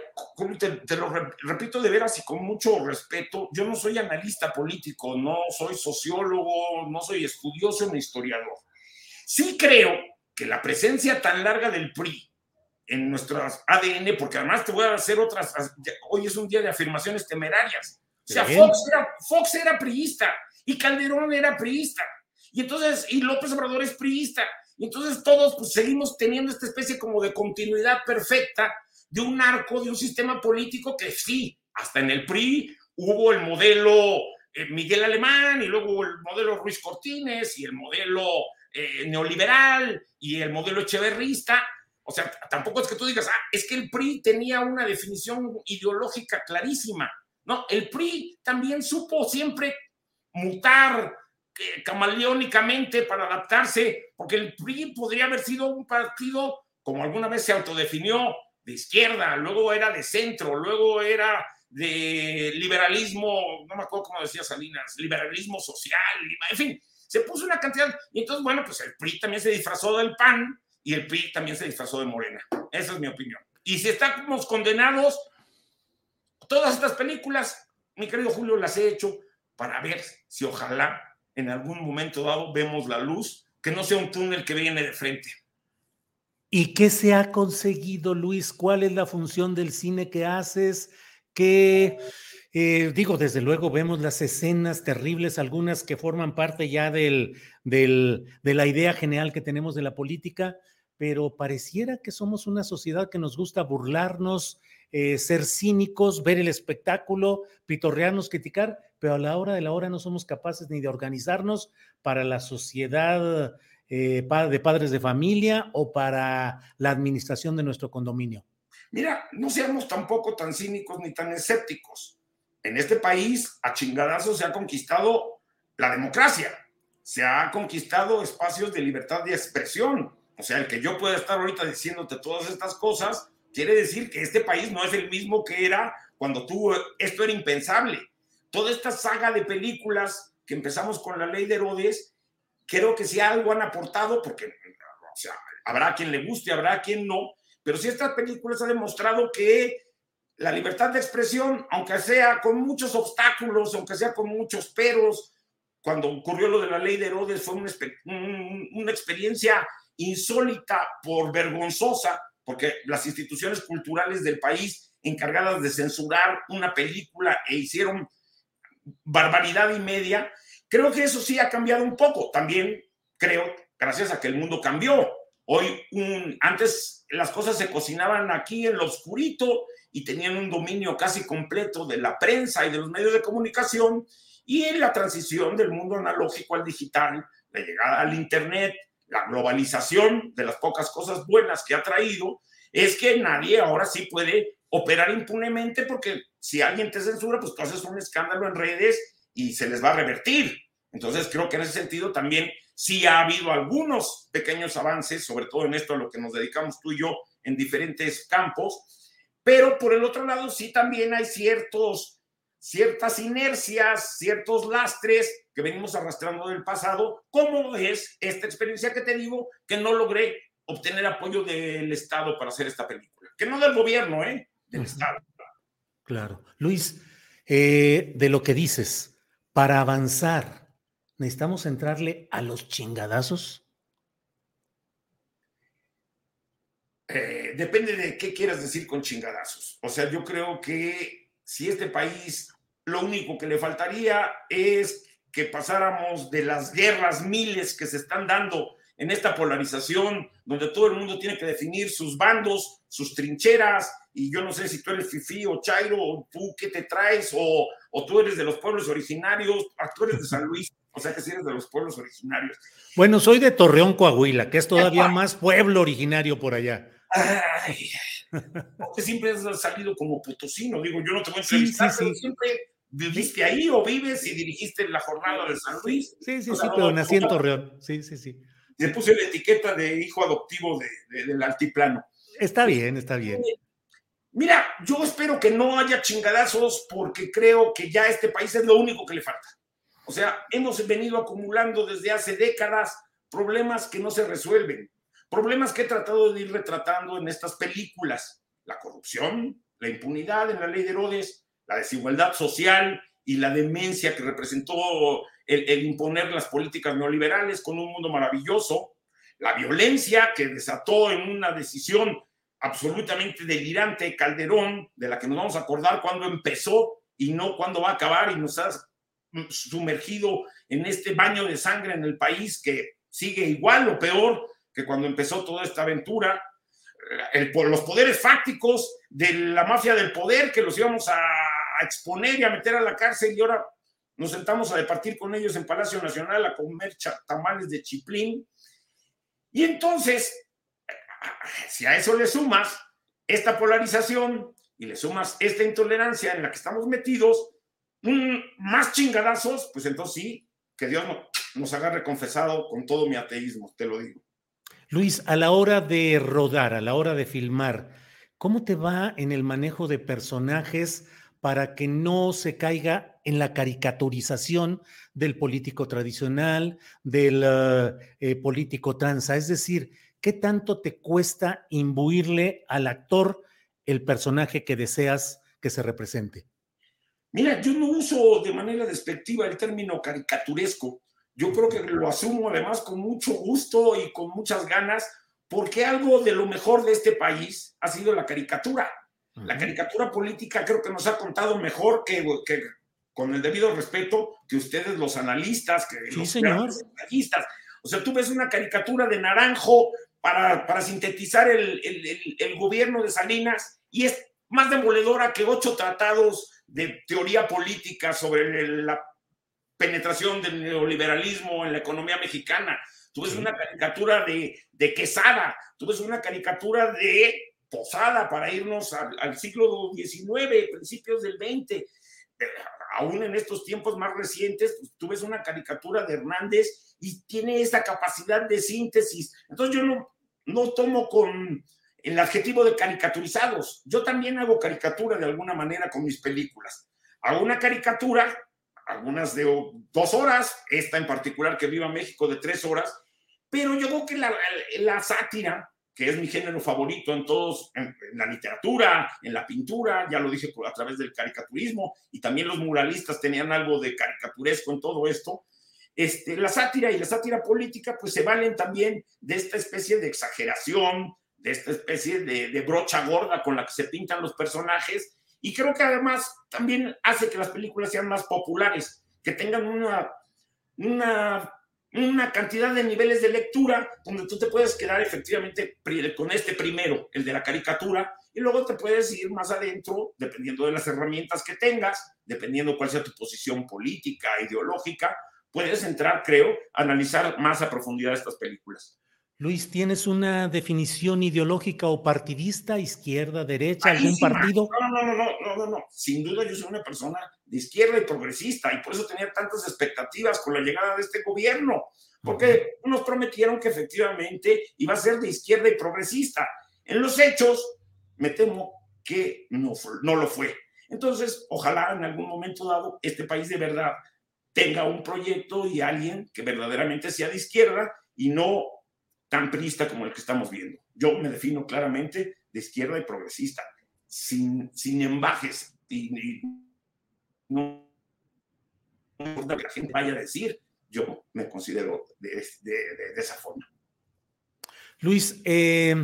te, te lo re- repito de veras y con mucho respeto, yo no soy analista político, no soy sociólogo, no soy estudioso ni historiador. Sí creo que la presencia tan larga del PRI en nuestro ADN, porque además te voy a hacer otras, hoy es un día de afirmaciones temerarias. O sea. Fox era, Fox era priista y Calderón era priista. Y entonces, y López Obrador es priista. Y entonces todos pues, seguimos teniendo esta especie como de continuidad perfecta de un arco, de un sistema político que sí, hasta en el PRI hubo el modelo eh, Miguel Alemán y luego el modelo Ruiz Cortines y el modelo eh, neoliberal y el modelo echeverrista. O sea, tampoco es que tú digas, ah, es que el PRI tenía una definición ideológica clarísima. No, el PRI también supo siempre mutar, eh, camaleónicamente para adaptarse, porque el PRI podría haber sido un partido, como alguna vez se autodefinió, de izquierda, luego era de centro, luego era de liberalismo, no me acuerdo cómo decía Salinas, liberalismo social, en fin, se puso una cantidad, y entonces, bueno, pues el PRI también se disfrazó del PAN y el PRI también se disfrazó de Morena. Esa es mi opinión. Y si estamos condenados, todas estas películas, mi querido Julio, las he hecho para ver si ojalá en algún momento dado vemos la luz, que no sea un túnel que viene de frente. ¿Y qué se ha conseguido, Luis? ¿Cuál es la función del cine que haces? Que, eh, digo, desde luego vemos las escenas terribles, algunas que forman parte ya del, del, de la idea general que tenemos de la política, pero pareciera que somos una sociedad que nos gusta burlarnos, eh, ser cínicos, ver el espectáculo, pitorrearnos, criticar, pero a la hora de la hora no somos capaces ni de organizarnos para la sociedad eh, de padres de familia o para la administración de nuestro condominio. Mira, no seamos tampoco tan cínicos ni tan escépticos. En este país, a chingadazos se ha conquistado la democracia, se ha conquistado espacios de libertad de expresión. O sea, el que yo pueda estar ahorita diciéndote todas estas cosas, quiere decir que este país no es el mismo que era cuando tuvo, esto era impensable. Toda esta saga de películas que empezamos con la ley de Herodes, creo que si algo han aportado, porque habrá quien le guste, habrá quien no, pero si estas películas han demostrado que la libertad de expresión, aunque sea con muchos obstáculos, aunque sea con muchos peros, cuando ocurrió lo de la ley de Herodes fue una, una experiencia insólita por vergonzosa, porque las instituciones culturales del país encargadas de censurar una película e hicieron barbaridad y media, creo que eso sí ha cambiado un poco. También creo, gracias a que el mundo cambió. Hoy, antes las cosas se cocinaban aquí en lo oscurito y tenían un dominio casi completo de la prensa y de los medios de comunicación y en la transición del mundo analógico al digital, la llegada al Internet, la globalización de las pocas cosas buenas que ha traído, es que nadie ahora sí puede operar impunemente porque si alguien te censura, pues tú haces un escándalo en redes y se les va a revertir. Entonces creo que en ese sentido también sí ha habido algunos pequeños avances, sobre todo en esto a lo que nos dedicamos tú y yo en diferentes campos, pero por el otro lado sí también hay ciertos ciertas inercias, ciertos lastres que venimos arrastrando del pasado, como es esta experiencia que te digo, que no logré obtener apoyo del Estado para hacer esta película. Que no del gobierno, ¿eh? Del Estado. Claro. Luis, eh, de lo que dices, para avanzar, ¿necesitamos entrarle a los chingadazos? Eh, depende de qué quieras decir con chingadazos. O sea, yo creo que si este país lo único que le faltaría es que pasáramos de las guerras miles que se están dando en esta polarización, donde todo el mundo tiene que definir sus bandos, sus trincheras, y yo no sé si tú eres Fifi o Chairo, o tú qué te traes, o, o tú eres de los pueblos originarios, ah, tú eres de San Luis, o sea que si eres de los pueblos originarios. Bueno, soy de Torreón, Coahuila, que es todavía más pueblo originario por allá. Ay, porque siempre has salido como potosino, digo, yo no te voy a entrevistar, pero siempre viviste ahí o vives y dirigiste la jornada de San Luis. Sí, sí, sí, pero nací en Torreón, sí, sí, sí. Le puse la etiqueta de hijo adoptivo de, del altiplano. Está bien, está bien. Mira, yo espero que no haya chingadazos porque creo que ya este país es lo único que le falta. O sea, hemos venido acumulando desde hace décadas problemas que no se resuelven Problemas que he tratado de ir retratando en estas películas. La corrupción, la impunidad en la ley de Herodes, la desigualdad social y la demencia que representó el, imponer las políticas neoliberales con un mundo maravilloso, la violencia que desató en una decisión absolutamente delirante Calderón, de la que nos vamos a acordar cuando empezó y no cuando va a acabar y nos ha sumergido en este baño de sangre en el país que sigue igual o peor que cuando empezó toda esta aventura, el, los poderes fácticos de la mafia del poder que los íbamos a, exponer y a meter a la cárcel y ahora nos sentamos a departir con ellos en Palacio Nacional a comer tamales de chiplín. Y entonces, si a eso le sumas esta polarización y le sumas esta intolerancia en la que estamos metidos, más chingadazos, pues entonces sí, que Dios no, nos agarre confesado con todo mi ateísmo, te lo digo. Luis, a la hora de rodar, a la hora de filmar, ¿cómo te va en el manejo de personajes para que no se caiga en la caricaturización del político tradicional, del uh, eh, político tranza? Es decir, ¿qué tanto te cuesta imbuirle al actor el personaje que deseas que se represente? Mira, yo no uso de manera despectiva el término caricaturesco. Yo creo que lo asumo además con mucho gusto y con muchas ganas, porque algo de lo mejor de este país ha sido la caricatura. La caricatura política creo que nos ha contado mejor que, que con el debido respeto que ustedes los analistas, que Sí, los analistas. O sea, tú ves una caricatura de Naranjo para, para sintetizar el, el- el- el gobierno de Salinas y es más demoledora que ocho tratados de teoría política sobre la penetración del neoliberalismo en la economía mexicana. Tú ves una caricatura de, de Quesada, tú ves una caricatura de Posada para irnos al, al siglo XIX, principios del XX. Aún en estos tiempos más recientes, pues, tú ves una caricatura de Hernández y tiene esta capacidad de síntesis. Entonces yo no, no tomo con el adjetivo de caricaturizados. Yo también hago caricatura de alguna manera con mis películas. Hago una caricatura, algunas de dos horas, esta en particular que Viva México de tres horas, pero yo creo que la sátira, que es mi género favorito en todos, en, la literatura, en la pintura, ya lo dije a través del caricaturismo, y también los muralistas tenían algo de caricaturesco en todo esto. Este, la sátira y la sátira política, pues se valen también de esta especie de exageración, de esta especie de, de brocha gorda con la que se pintan los personajes, y creo que además también hace que las películas sean más populares, que tengan una, una, una cantidad de niveles de lectura donde tú te puedes quedar efectivamente con este primero, el de la caricatura, y luego te puedes ir más adentro, dependiendo de las herramientas que tengas, dependiendo cuál sea tu posición política, ideológica, puedes entrar, creo, a analizar más a profundidad estas películas. Luis, ¿tienes una definición ideológica o partidista, izquierda, derecha, algún partido? No, no, no, no, no, no, no. Sin duda yo soy una persona de izquierda y progresista y por eso tenía tantas expectativas con la llegada de este gobierno, porque nos prometieron que efectivamente iba a ser de izquierda y progresista. En los hechos, me temo que no, fue- no lo fue. Entonces, ojalá en algún momento dado este país de verdad tenga un proyecto y alguien que verdaderamente sea de izquierda y no tan priista como el que estamos viendo. Yo me defino claramente de izquierda y progresista, sin, sin embajes. Y, no importa que la gente vaya a decir, yo me considero de, de- de- de esa forma. Luis, eh,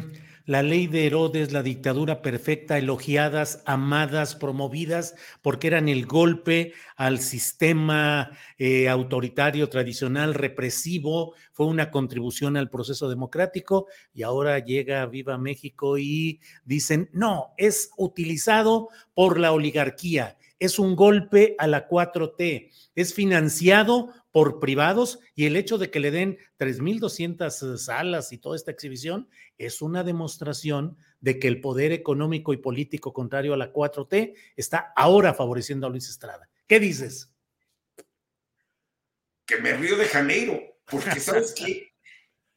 la ley de Herodes, la dictadura perfecta, elogiadas, amadas, promovidas, porque eran el golpe al sistema eh, autoritario, tradicional, represivo, fue una contribución al proceso democrático y ahora llega Viva México y dicen, no, es utilizado por la oligarquía, es un golpe a la 4T, es financiado por privados y el hecho de que le den 3.200 salas y toda esta exhibición es una demostración de que el poder económico y político contrario a la 4T está ahora favoreciendo a Luis Estrada. ¿Qué dices? Que me río de Janeiro, porque sabes que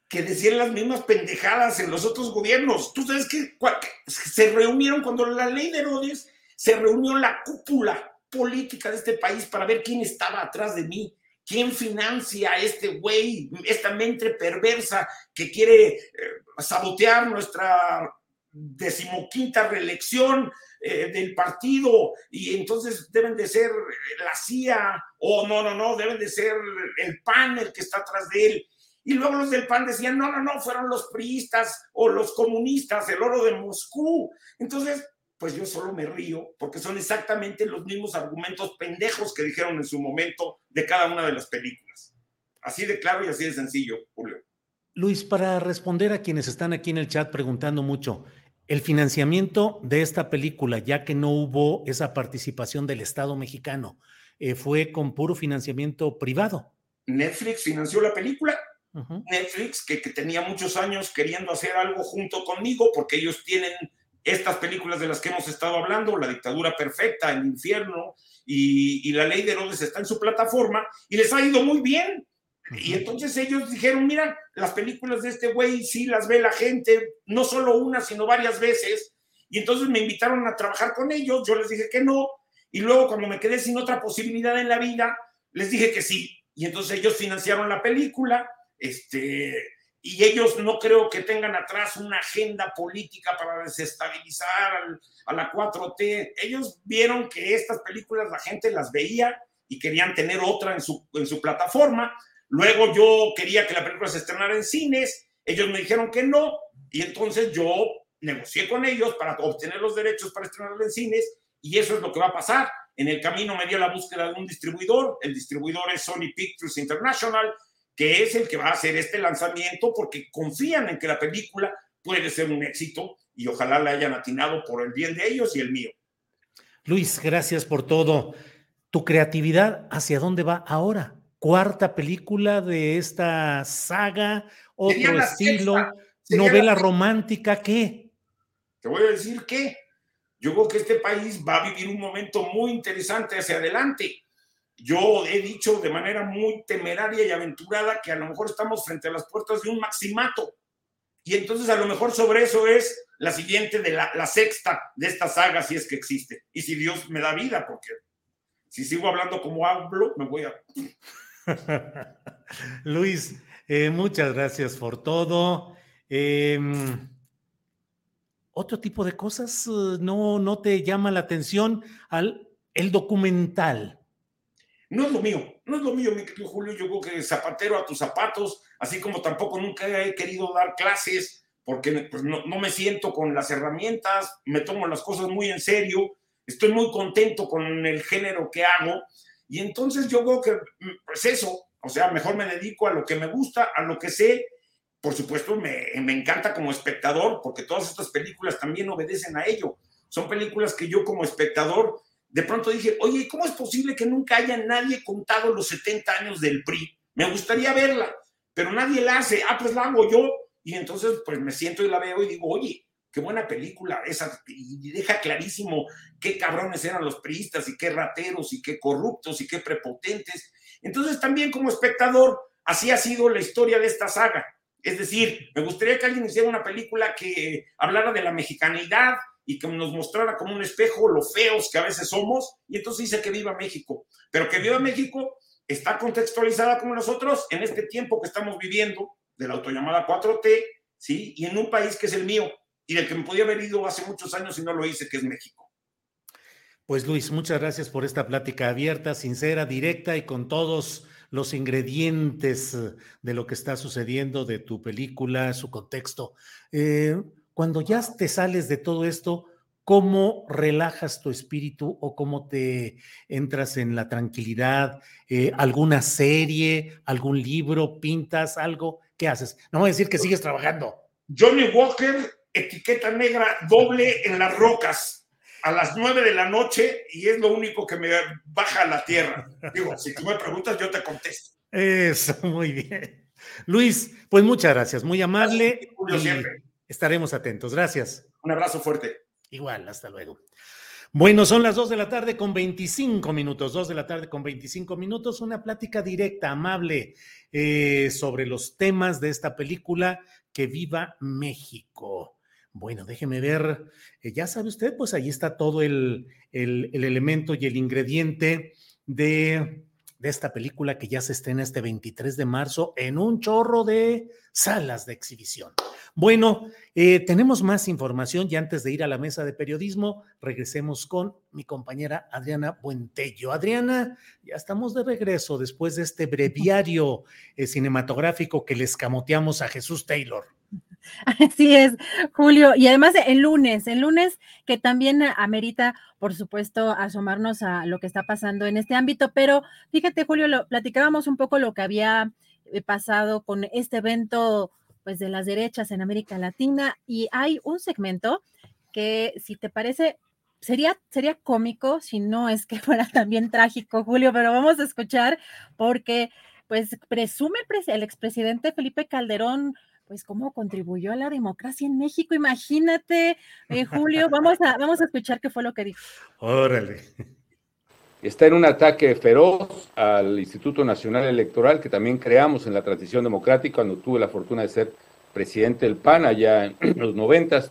que decían las mismas pendejadas en los otros gobiernos. Tú sabes que se reunieron cuando la ley de Herodes, se reunió la cúpula política de este país para ver quién estaba atrás de mí, quién financia a este güey, esta mente perversa que quiere eh, sabotear nuestra decimoquinta reelección eh, del partido y entonces deben de ser la CIA o no, no, no, deben de ser el PAN el que está atrás de él. Y luego los del PAN decían, no, no, no, fueron los priistas o los comunistas, el oro de Moscú. Entonces, pues yo solo me río porque son exactamente los mismos argumentos pendejos que dijeron en su momento de cada una de las películas. Así de claro y así de sencillo, Julio. Luis, para responder a quienes están aquí en el chat preguntando mucho, el financiamiento de esta película, ya que no hubo esa participación del Estado mexicano, eh, fue con puro financiamiento privado. Netflix financió la película. Netflix, que, que tenía muchos años queriendo hacer algo junto conmigo, porque ellos tienen estas películas de las que hemos estado hablando, La dictadura perfecta, El infierno y, y La ley de Herodes está en su plataforma y les ha ido muy bien. Y entonces ellos dijeron, mira, las películas de este güey sí las ve la gente, no solo una, sino varias veces. Y entonces me invitaron a trabajar con ellos, yo les dije que no. Y luego cuando me quedé sin otra posibilidad en la vida, les dije que sí. Y entonces ellos financiaron la película, este, y ellos no creo que tengan atrás una agenda política para desestabilizar a la 4T. Ellos vieron que estas películas la gente las veía y querían tener otra en su, en su plataforma. Luego yo quería que la película se estrenara en cines, ellos me dijeron que no, y entonces yo negocié con ellos para obtener los derechos para estrenarla en cines, y eso es lo que va a pasar. En el camino me dio la búsqueda de un distribuidor, el distribuidor es Sony Pictures International, que es el que va a hacer este lanzamiento porque confían en que la película puede ser un éxito y ojalá la hayan atinado por el bien de ellos y el mío. Luis, gracias por todo. ¿Tu creatividad hacia dónde va ahora? ¿Cuarta película de esta saga? ¿Otro estilo? ¿Novela romántica? ¿Qué? Te voy a decir que yo creo que este país va a vivir un momento muy interesante hacia adelante. Yo he dicho de manera muy temeraria y aventurada que a lo mejor estamos frente a las puertas de un maximato. Y entonces a lo mejor sobre eso es la siguiente de la, sexta de esta saga, si es que existe. Y si Dios me da vida, porque si sigo hablando como hablo, me voy a... Luis, eh, muchas gracias por todo. Em, otro tipo de cosas eh, no, no te llama la atención al el documental. No es lo mío, no es lo mío, mi querido Julio. Yo creo que zapatero a tus zapatos, así como tampoco nunca he querido dar clases porque pues, no, me siento con las herramientas, me tomo las cosas muy en serio, estoy muy contento con el género que hago y entonces yo creo que, pues eso, o sea, mejor me dedico a lo que me gusta, a lo que sé. Por supuesto, me encanta como espectador, porque todas estas películas también obedecen a ello. Son películas que yo como espectador de pronto dije, oye, ¿cómo es posible que nunca haya nadie contado los 70 años del PRI? Me gustaría verla, pero nadie la hace. Ah, pues la hago yo. Y entonces, pues me siento y la veo y digo, oye, qué buena película esa, y deja clarísimo qué cabrones eran los priistas y qué rateros y qué corruptos y qué prepotentes. Entonces también como espectador, así ha sido la historia de esta saga. Es decir, me gustaría que alguien hiciera una película que hablara de la mexicanidad y que nos mostrara como un espejo lo feos que a veces somos, y entonces dice que viva México, pero que viva México está contextualizada como nosotros en este tiempo que estamos viviendo de la autollamada 4T, ¿sí? Y en un país que es el mío, y del que me podía haber ido hace muchos años y no lo hice, que es México. Pues Luis, muchas gracias por esta plática abierta, sincera, directa y con todos los ingredientes de lo que está sucediendo de tu película, su contexto. Eh, cuando ya te sales de todo esto, ¿cómo relajas tu espíritu o cómo te entras en la tranquilidad? Eh, ¿Alguna serie, algún libro, pintas algo? ¿Qué haces? No voy a decir que sigues trabajando. Johnny Walker etiqueta negra doble en las rocas a las nueve de la noche y es lo único que me baja a la tierra. Digo, si tú me preguntas, yo te contesto. Eso, muy bien. Luis, pues muchas gracias, muy amable. Estaremos atentos. Gracias. Un abrazo fuerte. Igual, hasta luego. Bueno, son las dos de la tarde con 25 minutos, dos de la tarde con 25 minutos, una plática directa, amable, eh, sobre los temas de esta película, Que Viva México. Bueno, déjeme ver, eh, ya sabe usted, pues ahí está todo el, el, el elemento y el ingrediente de, de, esta película que ya se estrena este 23 de marzo en un chorro de salas de exhibición. Bueno, eh, tenemos más información y antes de ir a la mesa de periodismo, regresemos con mi compañera Adriana Buentello. Adriana, ya estamos de regreso después de este breviario eh, cinematográfico que le escamoteamos a Jesús Taylor. Así es, Julio. Y además el lunes, el lunes que también amerita, por supuesto, asomarnos a lo que está pasando en este ámbito. Pero fíjate, Julio, lo, platicábamos un poco lo que había eh, pasado con este evento pues de las derechas en América Latina y hay un segmento que si te parece sería sería cómico si no es que fuera también trágico, Julio, pero vamos a escuchar porque pues presume el, el expresidente Felipe Calderón pues cómo contribuyó a la democracia en México. Imagínate, eh, Julio, vamos a, vamos a escuchar qué fue lo que dijo. Órale. está en un ataque feroz al Instituto Nacional Electoral que también creamos en la transición democrática cuando tuve la fortuna de ser presidente del PAN allá en los noventas.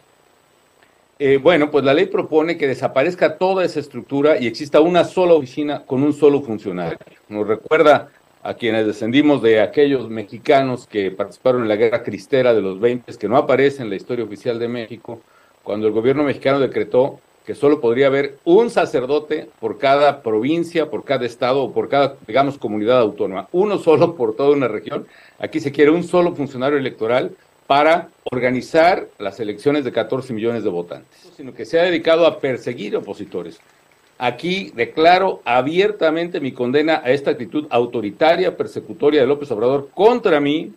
Eh, bueno, pues la ley propone que desaparezca toda esa estructura y exista una sola oficina con un solo funcionario. Nos recuerda a quienes descendimos de aquellos mexicanos que participaron en la guerra cristera de los 20, que no aparece en la historia oficial de México, cuando el gobierno mexicano decretó que solo podría haber un sacerdote por cada provincia, por cada estado o por cada, digamos, comunidad autónoma. Uno solo por toda una región. Aquí se quiere un solo funcionario electoral para organizar las elecciones de 14 millones de votantes, sino que se ha dedicado a perseguir opositores. Aquí declaro abiertamente mi condena a esta actitud autoritaria, persecutoria de López Obrador contra mí,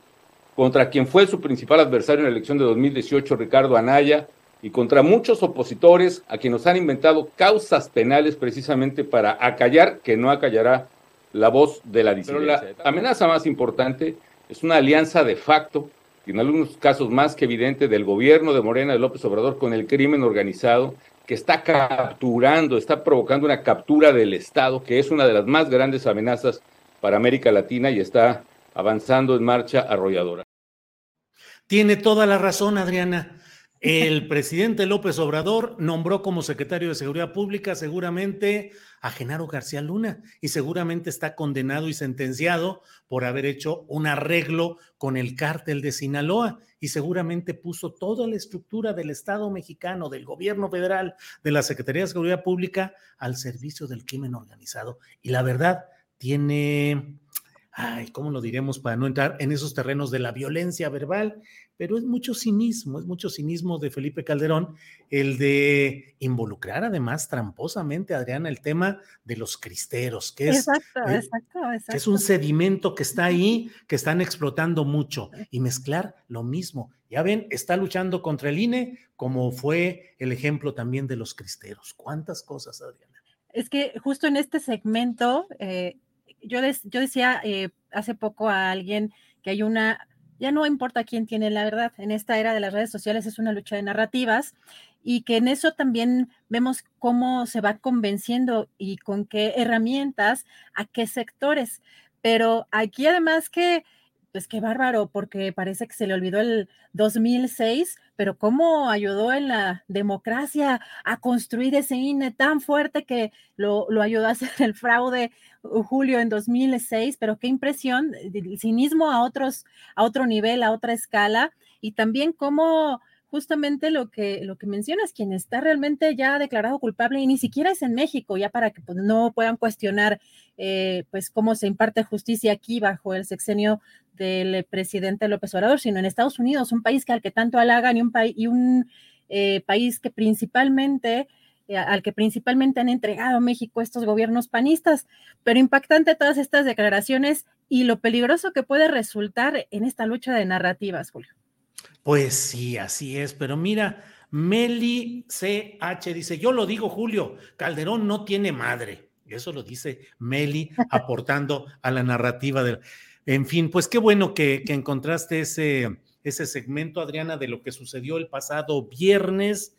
contra quien fue su principal adversario en la elección de 2018, Ricardo Anaya, y contra muchos opositores a quienes nos han inventado causas penales precisamente para acallar, que no acallará la voz de la disidencia. Pero la amenaza más importante es una alianza de facto y en algunos casos más que evidente del gobierno de Morena de López Obrador con el crimen organizado que está capturando, está provocando una captura del Estado, que es una de las más grandes amenazas para América Latina y está avanzando en marcha arrolladora. Tiene toda la razón, Adriana. El presidente López Obrador nombró como secretario de Seguridad Pública seguramente a Genaro García Luna y seguramente está condenado y sentenciado por haber hecho un arreglo con el cártel de Sinaloa y seguramente puso toda la estructura del Estado mexicano, del gobierno federal, de la Secretaría de Seguridad Pública al servicio del crimen organizado. Y la verdad, tiene ay, ¿cómo lo diremos para no entrar en esos terrenos de la violencia verbal? Pero es mucho cinismo, es mucho cinismo de Felipe Calderón el de involucrar además tramposamente, Adriana, el tema de los cristeros, que es, exacto, exacto, exacto. es un sedimento que está ahí, que están explotando mucho, y mezclar lo mismo. Ya ven, está luchando contra el INE, como fue el ejemplo también de los cristeros. ¿Cuántas cosas, Adriana? Es que justo en este segmento, eh, yo, yo decía eh, hace poco a alguien que hay una, ya no importa quién tiene la verdad, en esta era de las redes sociales es una lucha de narrativas y que en eso también vemos cómo se va convenciendo y con qué herramientas, a qué sectores. Pero aquí además que pues qué bárbaro, porque parece que se le olvidó el 2006, pero cómo ayudó en la democracia a construir ese INE tan fuerte que lo, lo ayudó a hacer el fraude Julio en 2006, pero qué impresión, el cinismo a otros, a otro nivel, a otra escala, y también cómo justamente lo que, lo que mencionas, quien está realmente ya declarado culpable y ni siquiera es en México, ya para que pues, no puedan cuestionar eh, pues cómo se imparte justicia aquí bajo el sexenio del presidente López Obrador, sino en Estados Unidos, un país que al que tanto halagan y un, y un eh, país que principalmente al que principalmente han entregado a México estos gobiernos panistas, pero impactante todas estas declaraciones y lo peligroso que puede resultar en esta lucha de narrativas, Julio. Pues sí, así es, pero mira, Meli CH dice, yo lo digo, Julio, Calderón no tiene madre. Eso lo dice Meli aportando a la narrativa del... En fin, pues qué bueno que, que encontraste ese, ese segmento, Adriana, de lo que sucedió el pasado viernes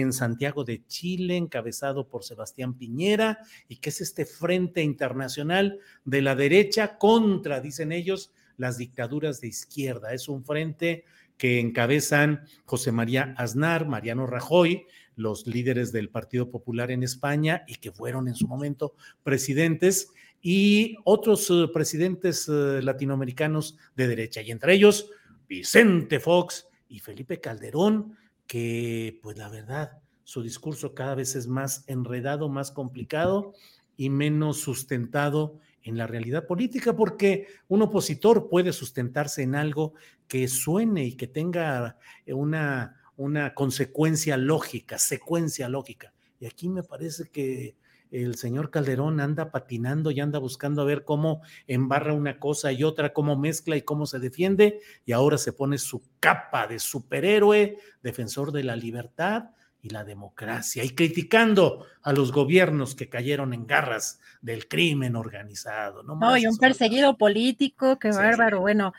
en Santiago de Chile, encabezado por Sebastián Piñera, y que es este frente internacional de la derecha contra, dicen ellos, las dictaduras de izquierda. Es un frente que encabezan José María Aznar, Mariano Rajoy, los líderes del Partido Popular en España y que fueron en su momento presidentes, y otros eh, presidentes eh, latinoamericanos de derecha, y entre ellos Vicente Fox y Felipe Calderón, que pues la verdad, su discurso cada vez es más enredado, más complicado y menos sustentado en la realidad política, porque un opositor puede sustentarse en algo que suene y que tenga eh, una, una consecuencia lógica, secuencia lógica. Y aquí me parece que el señor Calderón anda patinando y anda buscando a ver cómo embarra una cosa y otra, cómo mezcla y cómo se defiende, y ahora se pone su capa de superhéroe, defensor de la libertad, y la democracia y criticando a los gobiernos que cayeron en garras del crimen organizado. No, y un perseguido político, qué bárbaro, bueno,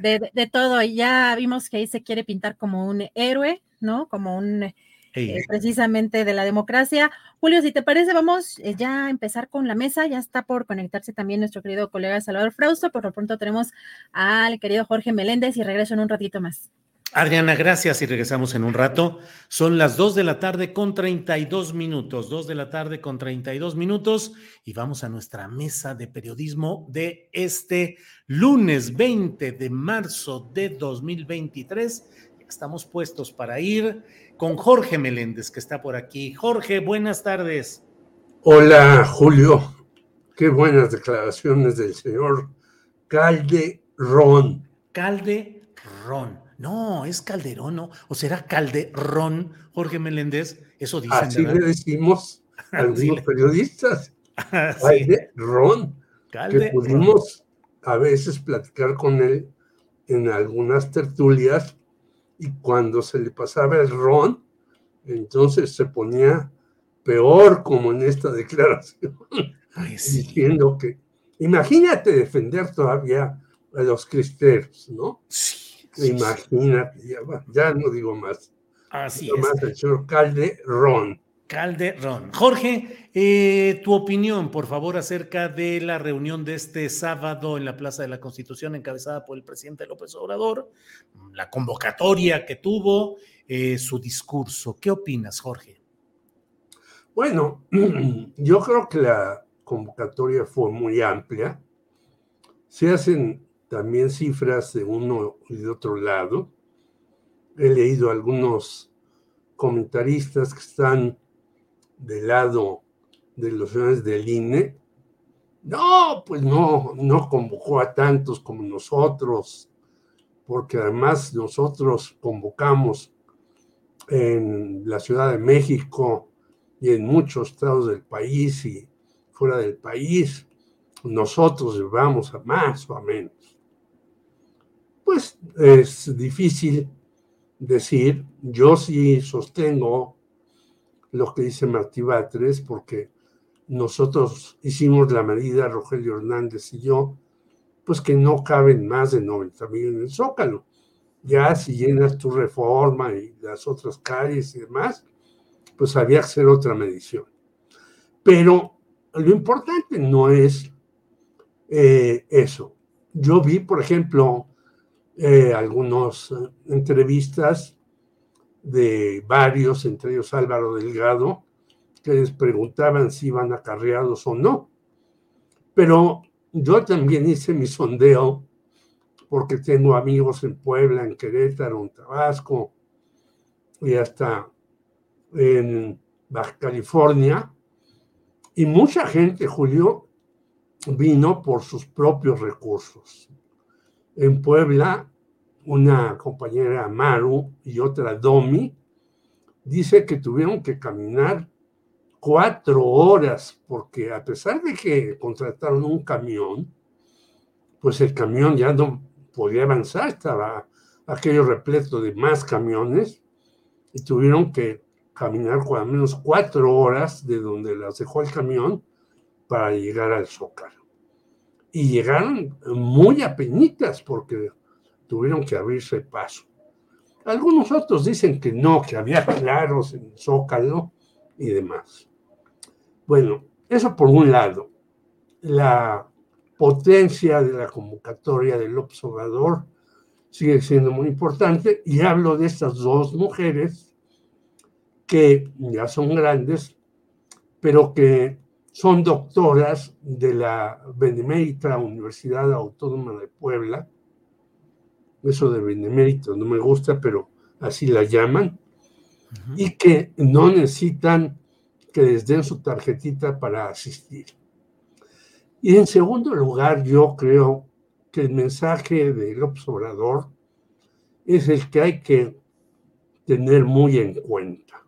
de, de, todo. Ya vimos que ahí se quiere pintar como un héroe, ¿no? Como un eh, precisamente de la democracia. Julio, si te parece, vamos eh, ya a empezar con la mesa. Ya está por conectarse también nuestro querido colega Salvador Frausto. Por lo pronto tenemos al querido Jorge Meléndez y regreso en un ratito más. Adriana, gracias y regresamos en un rato. Son las 2 de la tarde con 32 minutos, 2 de la tarde con 32 minutos y vamos a nuestra mesa de periodismo de este lunes 20 de marzo de 2023. Estamos puestos para ir con Jorge Meléndez, que está por aquí. Jorge, buenas tardes. Hola, Julio. Qué buenas declaraciones del señor Calderón. Calderón. No, es Calderón, ¿no? ¿O será Calderón, Jorge Meléndez? Eso dicen, Así le decimos a algunos periodistas. Calderón. Que pudimos a veces platicar con él en algunas tertulias y cuando se le pasaba el ron, entonces se ponía peor como en esta declaración, diciendo que, imagínate defender todavía a los cristeros, ¿no? Sí. imagínate, ya, no digo más. Así es. Más el señor Calderón. Calderón. Jorge, eh, tu opinión, por favor, acerca de la reunión de este sábado en la Plaza de la Constitución encabezada por el presidente López Obrador, la convocatoria que tuvo, eh, su discurso. ¿Qué opinas, Jorge? Bueno, yo creo que la convocatoria fue muy amplia. Se hacen también cifras de uno y de otro lado. He leído algunos comentaristas que están del lado de los señores del INE, no, pues no, no convocó a tantos como nosotros, porque además nosotros convocamos en la Ciudad de México y en muchos estados del país y fuera del país, nosotros llevamos a más o a menos. Pues es difícil decir, yo sí sostengo lo que dice Martí Batres, porque nosotros hicimos la medida, Rogelio Hernández y yo, pues que no caben más de 90 mil en el Zócalo. Ya si llenas tu reforma y las otras calles y demás, pues había que hacer otra medición. Pero lo importante no es eh, eso. Yo vi, por ejemplo, eh, algunas eh, entrevistas de varios, entre ellos Álvaro Delgado, que les preguntaban si iban acarreados o no. Pero yo también hice mi sondeo porque tengo amigos en Puebla, en Querétaro, en Tabasco y hasta en Baja California. Y mucha gente, Julio, vino por sus propios recursos. En Puebla una compañera Maru y otra Domi, dice que tuvieron que caminar cuatro horas porque a pesar de que contrataron un camión, pues el camión ya no podía avanzar, estaba aquello repleto de más camiones y tuvieron que caminar al menos cuatro horas de donde las dejó el camión para llegar al Zócalo. Y llegaron muy apenitas porque tuvieron que abrirse paso. Algunos otros dicen que no, que había claros en Zócalo y demás. Bueno, eso por un lado. La potencia de la convocatoria del observador sigue siendo muy importante y hablo de estas dos mujeres que ya son grandes, pero que son doctoras de la Benemérita Universidad Autónoma de Puebla eso de benemérito no me gusta, pero así la llaman, y que no necesitan que les den su tarjetita para asistir. Y en segundo lugar, yo creo que el mensaje del observador es el que hay que tener muy en cuenta.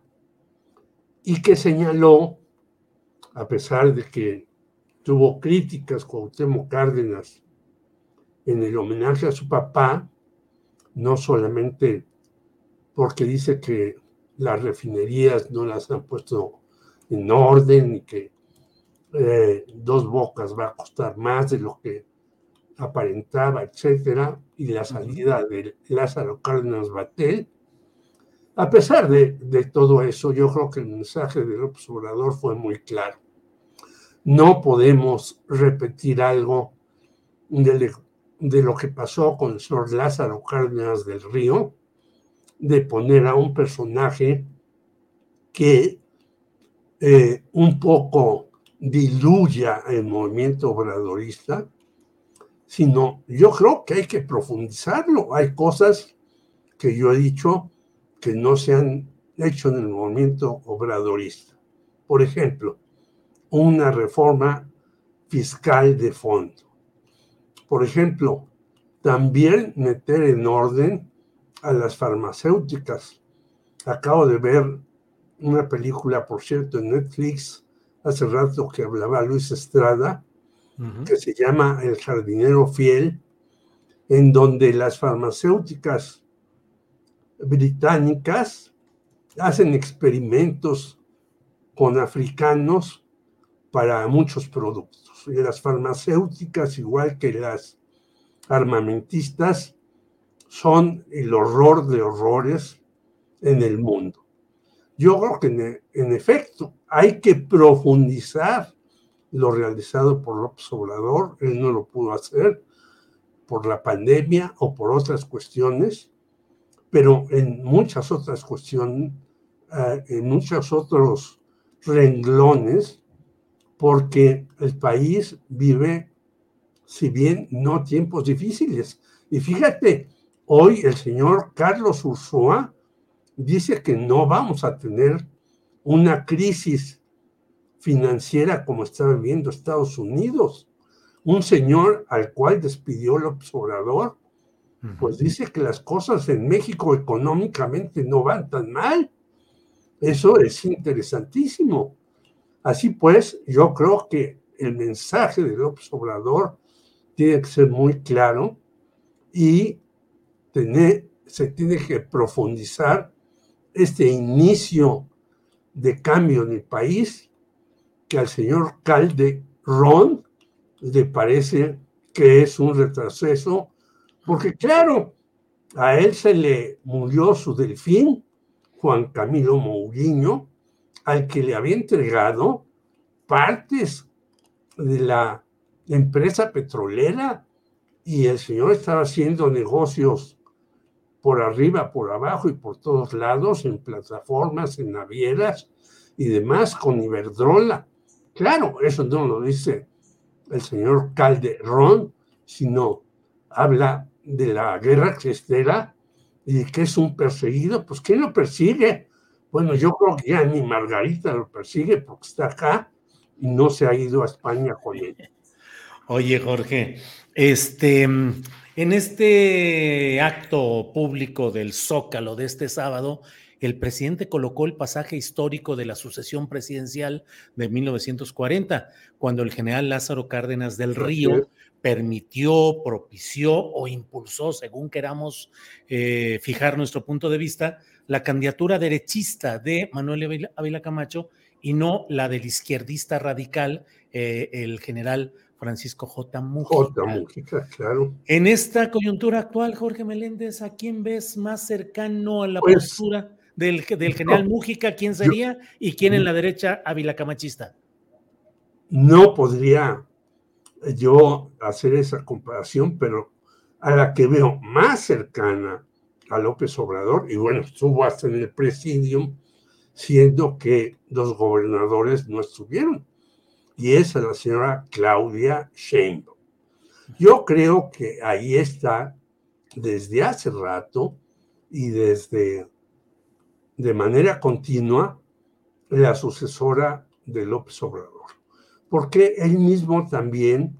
Y que señaló, a pesar de que tuvo críticas con Temo Cárdenas en el homenaje a su papá, no solamente porque dice que las refinerías no las han puesto en orden y que eh, dos bocas va a costar más de lo que aparentaba, etcétera, y la salida de Lázaro Cárdenas Batel, A pesar de, de todo eso, yo creo que el mensaje del observador fue muy claro. No podemos repetir algo de, de lo que pasó con el señor Lázaro Cárdenas del Río, de poner a un personaje que eh, un poco diluya el movimiento obradorista, sino yo creo que hay que profundizarlo. Hay cosas que yo he dicho que no se han hecho en el movimiento obradorista. Por ejemplo, una reforma fiscal de fondo. Por ejemplo, también meter en orden a las farmacéuticas. Acabo de ver una película, por cierto, en Netflix, hace rato que hablaba Luis Estrada, que se llama El jardinero fiel, en donde las farmacéuticas británicas hacen experimentos con africanos para muchos productos. Las farmacéuticas, igual que las armamentistas, son el horror de horrores en el mundo. Yo creo que en, en efecto hay que profundizar lo realizado por López Obrador. Él no lo pudo hacer por la pandemia o por otras cuestiones, pero en muchas otras cuestiones, uh, en muchos otros renglones, porque el país vive, si bien no tiempos difíciles. Y fíjate, hoy el señor Carlos Ursúa dice que no vamos a tener una crisis financiera como está viviendo Estados Unidos. Un señor al cual despidió el observador, pues dice que las cosas en México económicamente no van tan mal. Eso es interesantísimo. Así pues, yo creo que el mensaje del observador tiene que ser muy claro y se tiene que profundizar este inicio de cambio en el país que al señor Calderón le parece que es un retroceso, porque claro, a él se le murió su delfín, Juan Camilo Mourinho, al que le había entregado partes de la empresa petrolera y el señor estaba haciendo negocios por arriba, por abajo y por todos lados, en plataformas, en navieras y demás, con Iberdrola. Claro, eso no lo dice el señor Calderón, sino habla de la guerra cristera y que es un perseguido. Pues, ¿quién lo persigue? Bueno, yo creo que ya ni Margarita lo persigue porque está acá y no se ha ido a España con él. Oye, Jorge, este, en este acto público del Zócalo de este sábado, el presidente colocó el pasaje histórico de la sucesión presidencial de 1940, cuando el general Lázaro Cárdenas del Río permitió, propició o impulsó, según queramos eh, fijar nuestro punto de vista, la candidatura derechista de Manuel Ávila Camacho y no la del izquierdista radical, eh, el general Francisco J. Mujica. J. Mujica, claro. En esta coyuntura actual, Jorge Meléndez, ¿a quién ves más cercano a la Pues, postura del, del general Mujica? ¿Quién sería? ¿Y quién en la derecha, Ávila Camachista? No podría yo hacer esa comparación, pero a la que veo más cercana a López Obrador, y bueno, estuvo hasta en el presidium, siendo que los gobernadores no estuvieron, y es a la señora Claudia Sheinbaum. Yo creo que ahí está desde hace rato y desde de manera continua la sucesora de López Obrador, porque él mismo también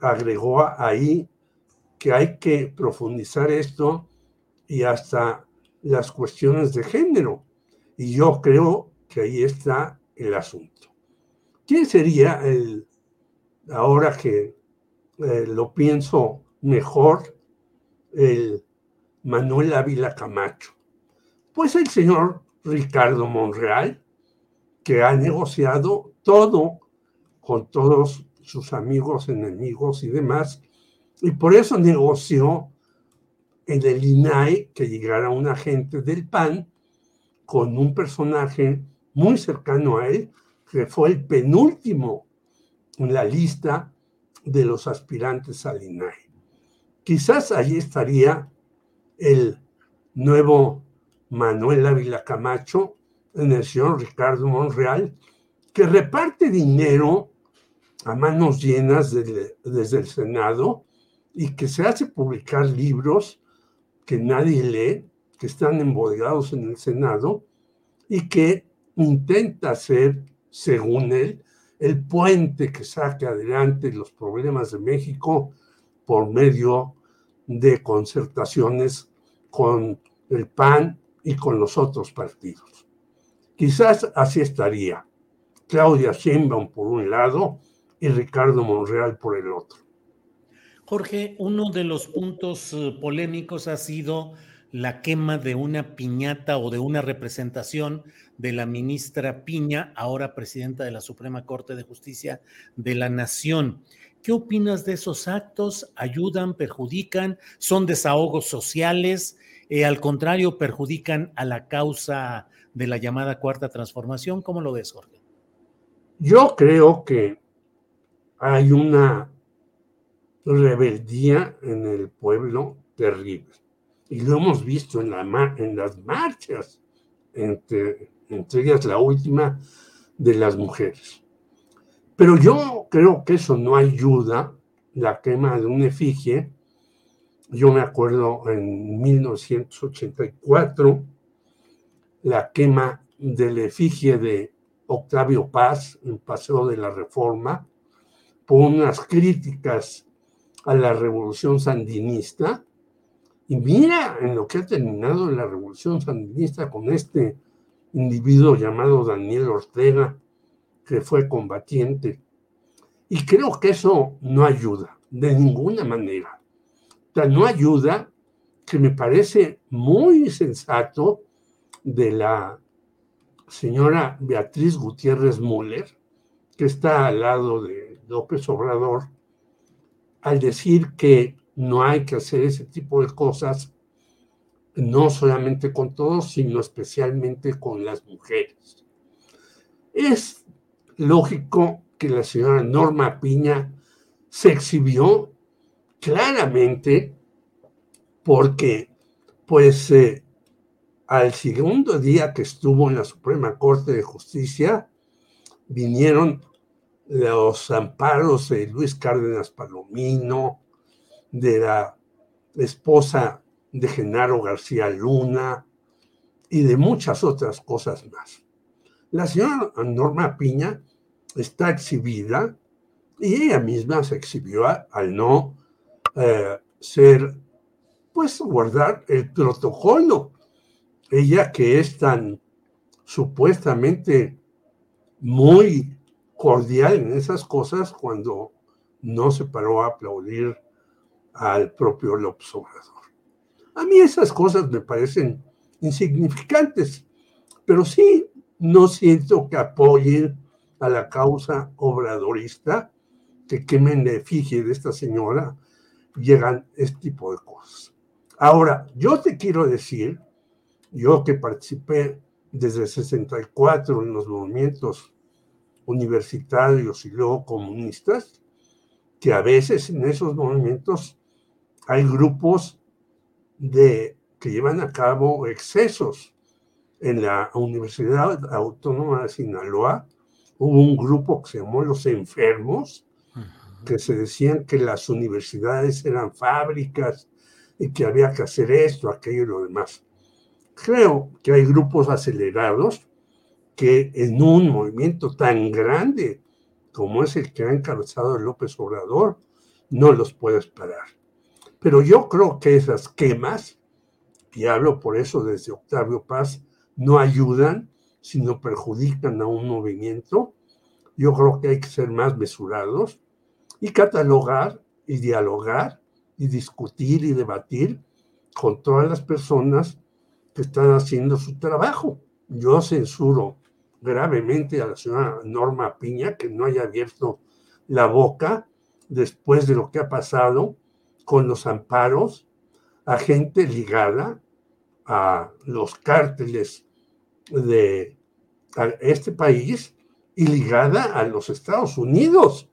agregó ahí que hay que profundizar esto y hasta las cuestiones de género. Y yo creo que ahí está el asunto. ¿Quién sería el, ahora que eh, lo pienso mejor, el Manuel Ávila Camacho? Pues el señor Ricardo Monreal, que ha negociado todo con todos sus amigos, enemigos y demás, y por eso negoció en el INAI que llegara un agente del PAN con un personaje muy cercano a él, que fue el penúltimo en la lista de los aspirantes al INAI. Quizás allí estaría el nuevo Manuel Ávila Camacho en el señor Ricardo Monreal, que reparte dinero a manos llenas desde el Senado y que se hace publicar libros que nadie lee, que están embodegados en el Senado y que intenta ser, según él, el puente que saque adelante los problemas de México por medio de concertaciones con el PAN y con los otros partidos. Quizás así estaría Claudia Sheinbaum por un lado y Ricardo Monreal por el otro. Jorge, uno de los puntos eh, polémicos ha sido la quema de una piñata o de una representación de la ministra Piña, ahora presidenta de la Suprema Corte de Justicia de la Nación. ¿Qué opinas de esos actos? ¿Ayudan, perjudican? ¿Son desahogos sociales? Eh, al contrario, perjudican a la causa de la llamada cuarta transformación. ¿Cómo lo ves, Jorge? Yo creo que hay una rebeldía en el pueblo terrible. Y lo hemos visto en, la, en las marchas, entre, entre ellas la última de las mujeres. Pero yo creo que eso no ayuda, la quema de un efigie. Yo me acuerdo en 1984, la quema del efigie de Octavio Paz en Paseo de la Reforma, por unas críticas a la revolución sandinista. Y mira en lo que ha terminado la revolución sandinista con este individuo llamado Daniel Ortega, que fue combatiente. Y creo que eso no ayuda de ninguna manera. O sea, no ayuda, que me parece muy sensato de la señora Beatriz Gutiérrez Müller, que está al lado de López Obrador, al decir que no hay que hacer ese tipo de cosas, no solamente con todos, sino especialmente con las mujeres. Es lógico que la señora Norma Piña se exhibió claramente porque, pues, eh, al segundo día que estuvo en la Suprema Corte de Justicia, vinieron los amparos de Luis Cárdenas Palomino, de la esposa de Genaro García Luna y de muchas otras cosas más. La señora Norma Piña está exhibida y ella misma se exhibió al no eh, ser, pues guardar el protocolo. Ella que es tan supuestamente muy cordial en esas cosas cuando no se paró a aplaudir al propio López Obrador. A mí esas cosas me parecen insignificantes, pero sí no siento que apoyen a la causa obradorista, que quemen la efigie de esta señora, llegan este tipo de cosas. Ahora, yo te quiero decir, yo que participé desde el 64 en los movimientos universitarios y luego comunistas, que a veces en esos movimientos hay grupos de, que llevan a cabo excesos. En la Universidad Autónoma de Sinaloa hubo un grupo que se llamó Los Enfermos, que se decían que las universidades eran fábricas y que había que hacer esto, aquello y lo demás. Creo que hay grupos acelerados que en un movimiento tan grande como es el que ha encabezado López Obrador, no los puedes parar. Pero yo creo que esas quemas, y hablo por eso desde Octavio Paz, no ayudan, sino perjudican a un movimiento. Yo creo que hay que ser más mesurados y catalogar y dialogar y discutir y debatir con todas las personas que están haciendo su trabajo. Yo censuro gravemente a la señora Norma Piña que no haya abierto la boca después de lo que ha pasado con los amparos a gente ligada a los cárteles de este país y ligada a los Estados Unidos,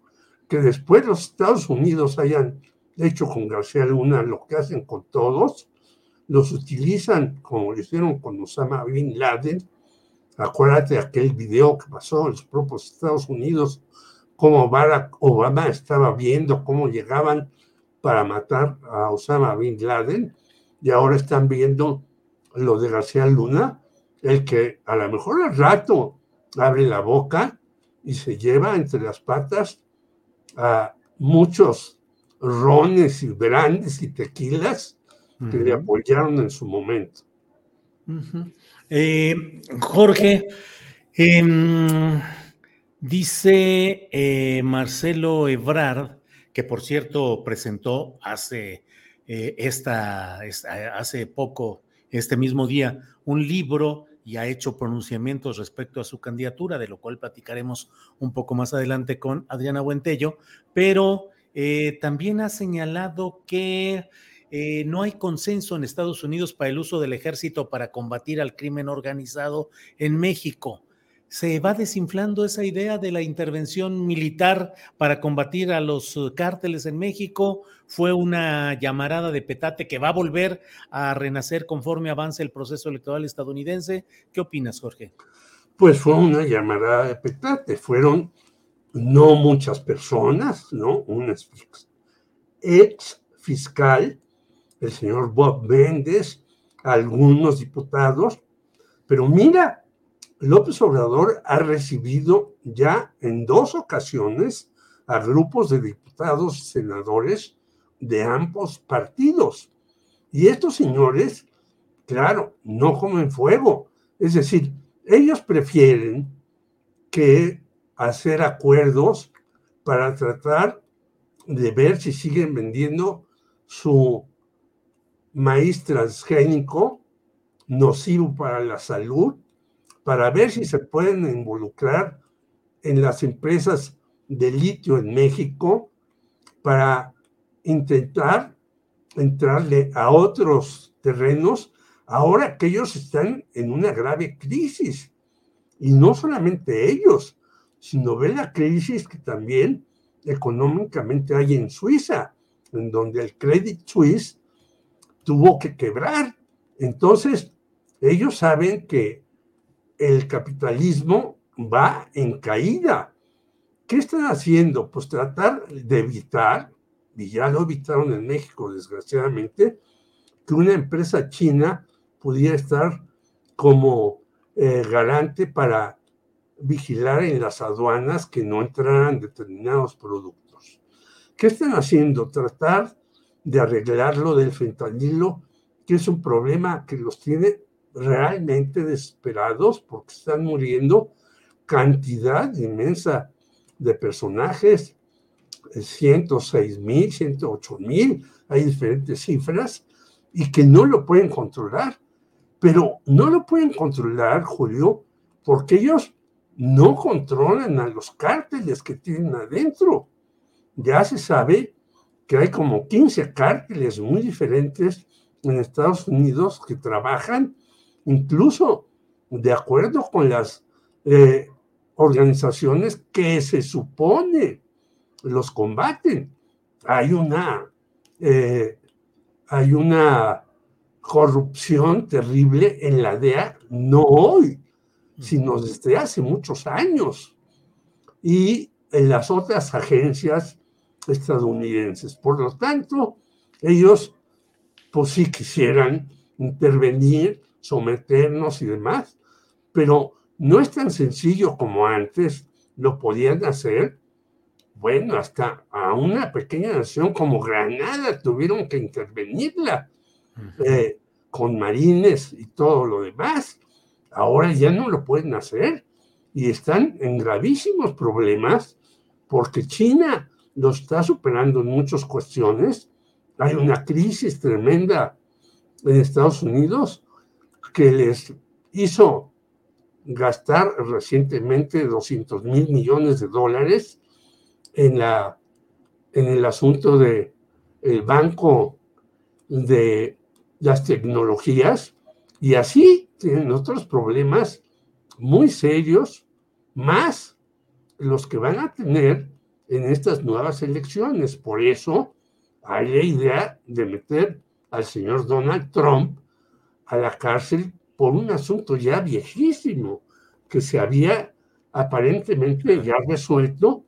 que después los Estados Unidos hayan hecho con García Luna lo que hacen con todos, los utilizan como lo hicieron con Osama Bin Laden. Acuérdate de aquel video que pasó en los propios Estados Unidos, cómo Barack Obama estaba viendo cómo llegaban para matar a Osama Bin Laden y ahora están viendo lo de García Luna, el que a lo mejor al rato abre la boca y se lleva entre las patas a muchos rones y brandes y tequilas que le apoyaron en su momento. Eh, Jorge, em, dice eh, Marcelo Ebrard, que por cierto presentó hace, eh, esta, hace poco, este mismo día, un libro y ha hecho pronunciamientos respecto a su candidatura, de lo cual platicaremos un poco más adelante con Adriana Buentello, pero también ha señalado que eh, no hay consenso en Estados Unidos para el uso del ejército para combatir al crimen organizado en México. ¿Se va desinflando esa idea de la intervención militar para combatir a los eh, cárteles en México? ¿Fue una llamarada de petate que va a volver a renacer conforme avance el proceso electoral estadounidense? ¿Qué opinas, Jorge? Pues fue una llamarada de petate. Fueron no muchas personas, ¿no? Un ex fiscal el señor Bob Méndez, algunos diputados, pero mira, López Obrador ha recibido ya en dos ocasiones a grupos de diputados y senadores de ambos partidos. Y estos señores, claro, no comen fuego. Es decir, ellos prefieren que hacer acuerdos para tratar de ver si siguen vendiendo su maíz transgénico nocivo para la salud, para ver si se pueden involucrar en las empresas de litio en México, para intentar entrarle a otros terrenos, ahora que ellos están en una grave crisis. Y no solamente ellos, sino ve la crisis que también económicamente hay en Suiza, en donde el Credit Suisse tuvo que quebrar. Entonces, ellos saben que el capitalismo va en caída. ¿Qué están haciendo? Pues tratar de evitar, y ya lo evitaron en México, desgraciadamente, que una empresa china pudiera estar como eh, garante para vigilar en las aduanas que no entraran determinados productos. ¿Qué están haciendo? Tratar de arreglar lo del fentanilo, que es un problema que los tiene realmente desesperados porque están muriendo cantidad inmensa de personajes, 106 mil, 108 mil, hay diferentes cifras, y que no lo pueden controlar. Pero no lo pueden controlar, Julio, porque ellos no controlan a los cárteles que tienen adentro. Ya se sabe que hay como 15 cárteles muy diferentes en Estados Unidos que trabajan incluso de acuerdo con las eh, organizaciones que se supone los combaten. Hay una, eh, hay una corrupción terrible en la DEA, no hoy, sino desde hace muchos años. Y en las otras agencias estadounidenses. Por lo tanto, ellos pues sí quisieran intervenir, someternos y demás, pero no es tan sencillo como antes lo podían hacer. Bueno, hasta a una pequeña nación como Granada tuvieron que intervenirla eh, con marines y todo lo demás. Ahora ya no lo pueden hacer y están en gravísimos problemas porque China lo está superando en muchas cuestiones. Hay una crisis tremenda en Estados Unidos que les hizo gastar recientemente 200 mil millones de dólares en, la, en el asunto de banco de las tecnologías y así tienen otros problemas muy serios, más los que van a tener en estas nuevas elecciones. Por eso hay la idea de meter al señor Donald Trump a la cárcel por un asunto ya viejísimo que se había aparentemente ya resuelto,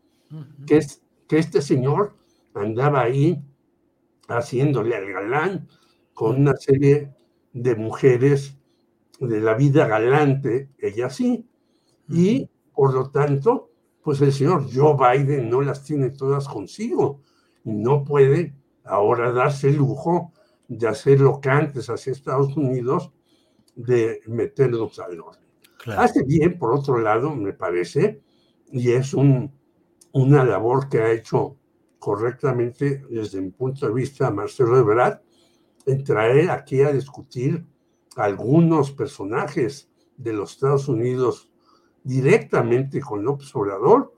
que es que este señor andaba ahí haciéndole al galán con una serie de mujeres de la vida galante, ella sí, y por lo tanto, pues el señor Joe Biden no las tiene todas consigo y no puede ahora darse el lujo de hacer lo que antes hacía Estados Unidos, de meternos al orden. Hace bien, por otro lado, me parece, y es un, una labor que ha hecho correctamente desde mi punto de vista Marcelo Ebrard, en traer aquí a discutir algunos personajes de los Estados Unidos directamente con López Obrador,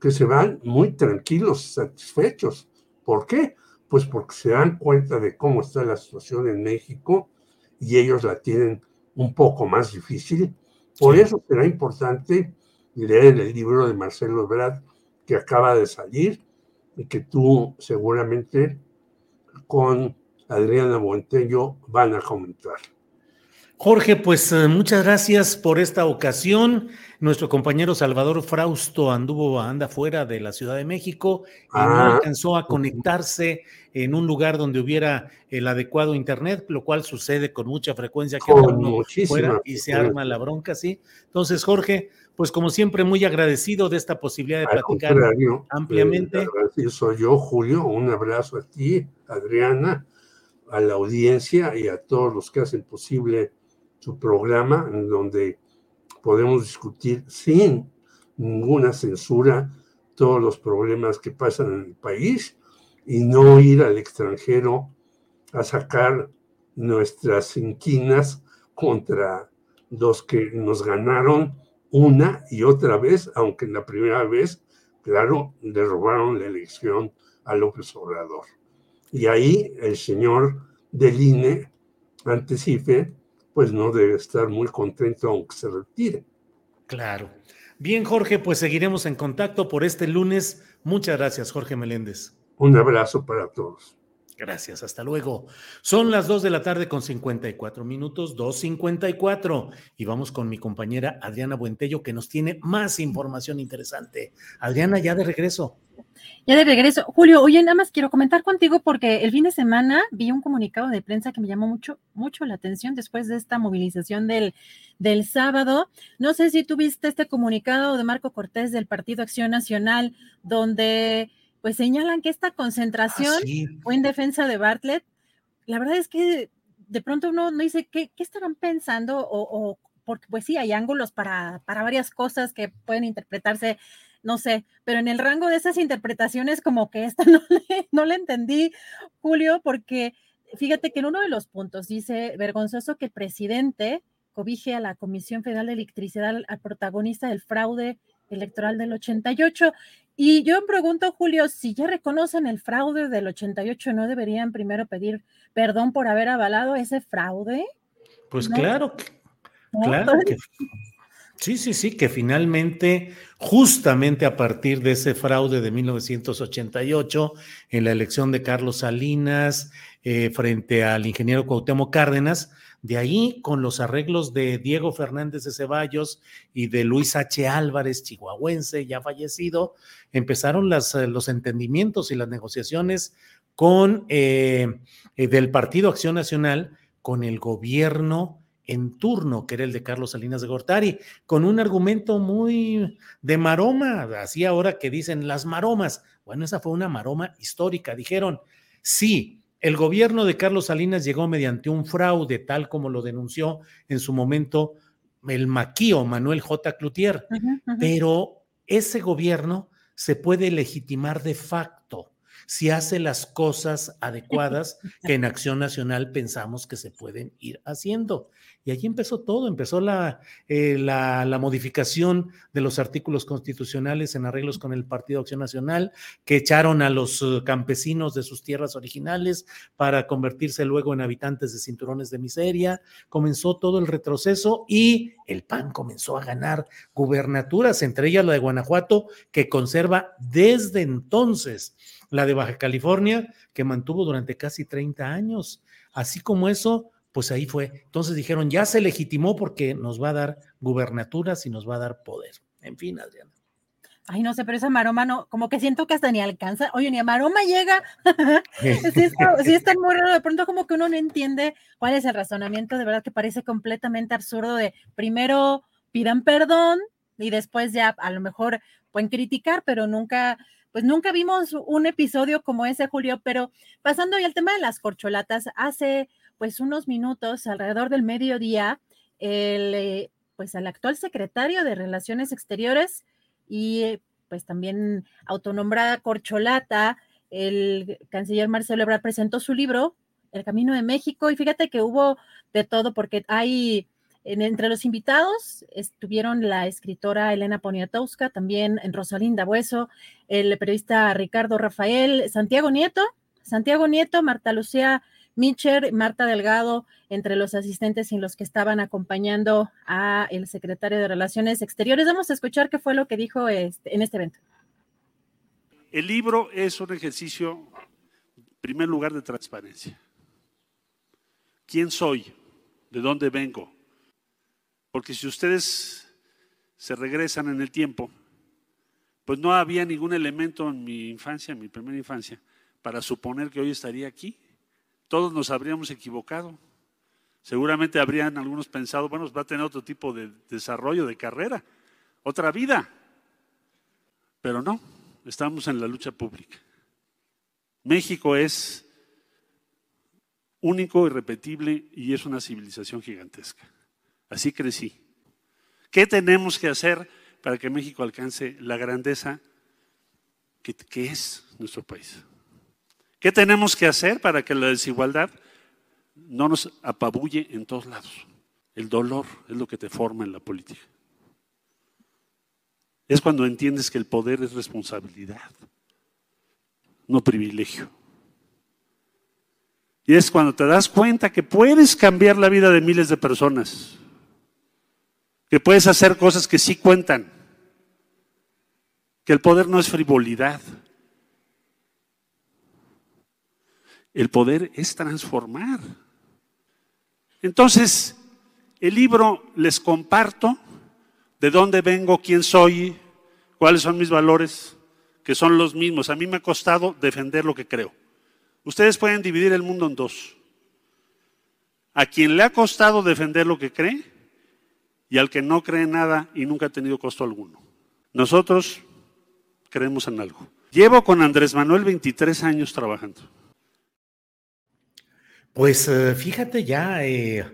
que se van muy tranquilos y satisfechos. ¿Por qué? Pues porque se dan cuenta de cómo está la situación en México y ellos la tienen un poco más difícil. Por eso será importante leer el libro de Marcelo Ebrard que acaba de salir y que tú seguramente con Adriana Montello van a comentar. Jorge, pues eh, muchas gracias por esta ocasión. Nuestro compañero Salvador Frausto anduvo, anda fuera de la Ciudad de México y no Ah. alcanzó a conectarse en un lugar donde hubiera el adecuado internet, lo cual sucede con mucha frecuencia que uno fuera y se arma la bronca, ¿sí? Entonces, Jorge, pues como siempre, muy agradecido de esta posibilidad de Al platicar contrario, ampliamente. eh, soy yo, Julio. Un abrazo a ti, Adriana, a la audiencia y a todos los que hacen posible su programa, en donde podemos discutir sin ninguna censura todos los problemas que pasan en el país y no ir al extranjero a sacar nuestras inquinas contra los que nos ganaron una y otra vez, aunque en la primera vez, claro, le robaron la elección a López Obrador. Y ahí el señor del INE, pues no debe estar muy contento aunque se retire. Claro. Bien, Jorge, pues seguiremos en contacto por este lunes. Muchas gracias, Jorge Meléndez. Un abrazo para todos. Gracias, hasta luego. Son las 2 de la tarde con 54 minutos, 2.54. Y vamos con mi compañera Adriana Buentello, que nos tiene más información interesante. Adriana, ya de regreso. Ya de regreso. Julio, oye, nada más quiero comentar contigo porque el fin de semana vi un comunicado de prensa que me llamó mucho, mucho la atención después de esta movilización del, del sábado. No sé si tuviste este comunicado de Marco Cortés del Partido Acción Nacional, donde pues señalan que esta concentración Ah, sí. fue en defensa de Bartlett. La verdad es que de pronto uno no dice qué, qué estarán pensando o, o- porque pues sí, hay ángulos para, para varias cosas que pueden interpretarse no sé, pero en el rango de esas interpretaciones como que esta no le, no le entendí, Julio, porque fíjate que en uno de los puntos dice, vergonzoso que el presidente cobije a la Comisión Federal de Electricidad al, al protagonista del fraude electoral del 88. Y yo me pregunto, Julio, si ya reconocen el fraude del 88, ¿no deberían primero pedir perdón por haber avalado ese fraude? Pues No. claro, que- claro que sí, sí, sí, que finalmente, justamente a partir de ese fraude de 1988, en la elección de Carlos Salinas eh, frente al ingeniero Cuauhtémoc Cárdenas, de ahí con los arreglos de Diego Fernández de Ceballos y de Luis H. Álvarez, chihuahuense, ya fallecido, empezaron eh, los entendimientos y las negociaciones con eh, eh, del Partido Acción Nacional con el gobierno en turno, que era el de Carlos Salinas de Gortari, con un argumento muy de maroma, así ahora que dicen las maromas. Bueno, esa fue una maroma histórica. Dijeron, sí, el gobierno de Carlos Salinas llegó mediante un fraude, tal como lo denunció en su momento el maquío Manuel J. Cloutier, pero ese gobierno se puede legitimar de facto si hace las cosas adecuadas que en Acción Nacional pensamos que se pueden ir haciendo. Y allí empezó todo, empezó la, eh, la, la, modificación de los artículos constitucionales en arreglos con el Partido Acción Nacional, que echaron a los uh, campesinos de sus tierras originales para convertirse luego en habitantes de cinturones de miseria. Comenzó todo el retroceso y el PAN comenzó a ganar gubernaturas, entre ellas la de Guanajuato, que conserva desde entonces la de Baja California, que mantuvo durante casi 30 años. Así como eso, pues ahí fue. Entonces dijeron, ya se legitimó porque nos va a dar gubernaturas y nos va a dar poder. En fin, Adriana. Ay, no sé, pero esa maroma no, como que siento que hasta ni alcanza. Oye, ni a maroma llega. sí, está, sí, está, muy raro. De pronto, como que uno no entiende cuál es el razonamiento. De verdad que parece completamente absurdo de primero pidan perdón y después ya a lo mejor pueden criticar, pero nunca, pues nunca vimos un episodio como ese, Julio. Pero pasando ya al tema de las corcholatas, hace pues unos minutos, alrededor del mediodía, el, eh, pues al actual secretario de Relaciones Exteriores y pues también autonombrada corcholata, el canciller Marcelo Ebrard presentó su libro, El Camino de México, y fíjate que hubo de todo, porque hay, en, entre los invitados estuvieron la escritora Elena Poniatowska, también Rosalinda Bueso, el periodista Ricardo Rafael, Santiago Nieto, Santiago Nieto, Marta Lucía Mitcher, Marta Delgado, entre los asistentes y los que estaban acompañando a el secretario de Relaciones Exteriores. Vamos a escuchar qué fue lo que dijo este, en este evento. El libro es un ejercicio, en primer lugar, de transparencia. ¿Quién soy? ¿De dónde vengo? Porque si ustedes se regresan en el tiempo, pues no había ningún elemento en mi infancia, en mi primera infancia, para suponer que hoy estaría aquí todos nos habríamos equivocado. Seguramente habrían algunos pensado, bueno, va a tener otro tipo de desarrollo de carrera, otra vida. Pero no, estamos en la lucha pública. México es único, irrepetible y es una civilización gigantesca. Así crecí. ¿Qué tenemos que hacer para que México alcance la grandeza que, que es nuestro país? ¿Qué tenemos que hacer para que la desigualdad no nos apabulle en todos lados? El dolor es lo que te forma en la política. Es cuando entiendes que el poder es responsabilidad, no privilegio. Y es cuando te das cuenta que puedes cambiar la vida de miles de personas, que puedes hacer cosas que sí cuentan, que el poder no es frivolidad, El poder es transformar. Entonces, el libro les comparto de dónde vengo, quién soy, cuáles son mis valores, que son los mismos. A mí me ha costado defender lo que creo. Ustedes pueden dividir el mundo en dos. A quien le ha costado defender lo que cree y al que no cree nada y nunca ha tenido costo alguno. Nosotros creemos en algo. Llevo con Andrés Manuel 23 años trabajando. Pues eh, fíjate ya eh,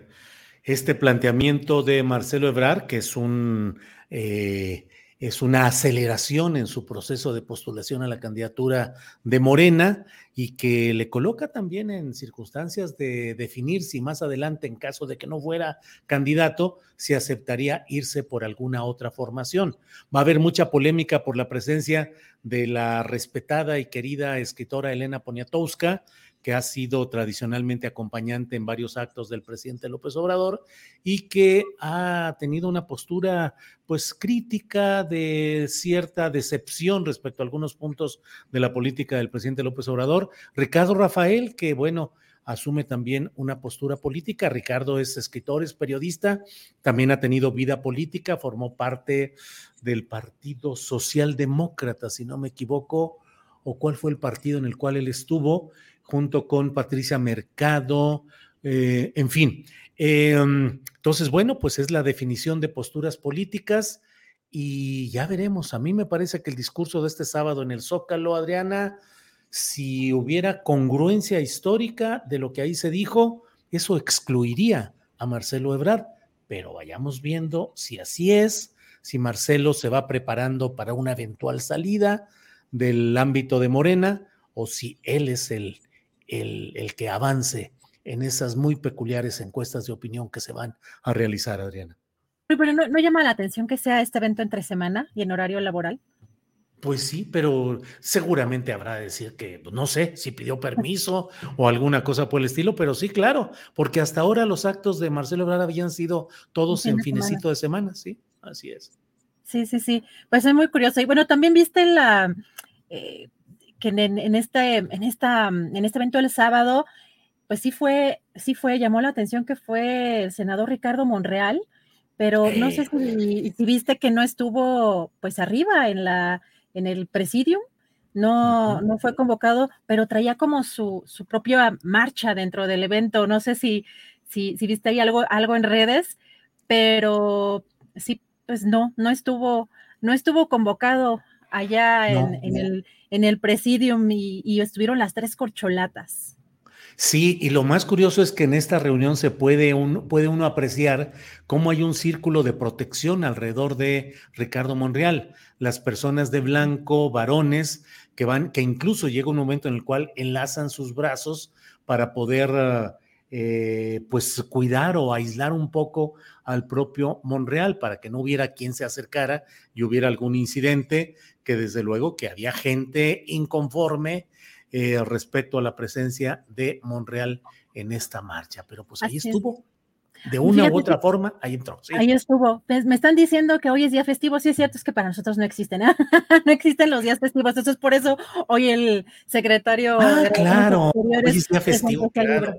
este planteamiento de Marcelo Ebrard, que es un eh, es una aceleración en su proceso de postulación a la candidatura de Morena y que le coloca también en circunstancias de definir si más adelante, en caso de que no fuera candidato, si aceptaría irse por alguna otra formación. Va a haber mucha polémica por la presencia de la respetada y querida escritora Elena Poniatowska, que ha sido tradicionalmente acompañante en varios actos del presidente López Obrador y que ha tenido una postura pues crítica de cierta decepción respecto a algunos puntos de la política del presidente López Obrador. Ricardo Rafael, que bueno, asume también una postura política. Ricardo es escritor, es periodista, también ha tenido vida política, formó parte del Partido Socialdemócrata, si no me equivoco, o cuál fue el partido en el cual él estuvo junto con Patricia Mercado, eh, en fin. Em, entonces, bueno, pues es la definición de posturas políticas y ya veremos. A mí me parece que el discurso de este sábado en el Zócalo, Adriana, si hubiera congruencia histórica de lo que ahí se dijo, eso excluiría a Marcelo Ebrard. Pero vayamos viendo si así es, si Marcelo se va preparando para una eventual salida del ámbito de Morena o si él es el, el, el que avance en esas muy peculiares encuestas de opinión que se van a realizar, Adriana. Pero no, no llama la atención que sea este evento entre semana y en horario laboral. Pues sí, pero seguramente habrá de decir que, pues, no sé, si pidió permiso o alguna cosa por el estilo, pero sí, claro, porque hasta ahora los actos de Marcelo Ebrard habían sido todos en de finecito de semana, sí, así es. Sí, sí, sí. Pues es muy curioso. Y bueno, también viste la eh, que en, en este, en esta, en este evento del sábado, pues sí fue, sí fue, llamó la atención que fue el senador Ricardo Monreal, pero no sé si, si viste que no estuvo pues arriba en la, en el presidium, no, no fue convocado, pero traía como su, su propia marcha dentro del evento. No sé si, si, si viste ahí algo, algo en redes, pero sí, pues no, no estuvo, no estuvo convocado allá en, No, en no. el, en el presidium y, y estuvieron las tres corcholatas. Sí, y lo más curioso es que en esta reunión se puede, un- puede uno apreciar cómo hay un círculo de protección alrededor de Ricardo Monreal. Las personas de blanco, varones, que van, que incluso llega un momento en el cual enlazan sus brazos para poder ah, eh, pues cuidar o aislar un poco al propio Monreal para que no hubiera quien se acercara y hubiera algún incidente, que desde luego que había gente inconforme eh, respecto a la presencia de Monreal en esta marcha. Pero pues ahí Así es. estuvo. De una u otra forma, ahí entró. sí. Ahí estuvo. Pues, me están diciendo que hoy es día festivo. Sí, es cierto, es que para nosotros no existen. ¿eh? no existen los días festivos. Eso es por eso hoy el secretario Ah, de claro. Hoy es día festivo, claro.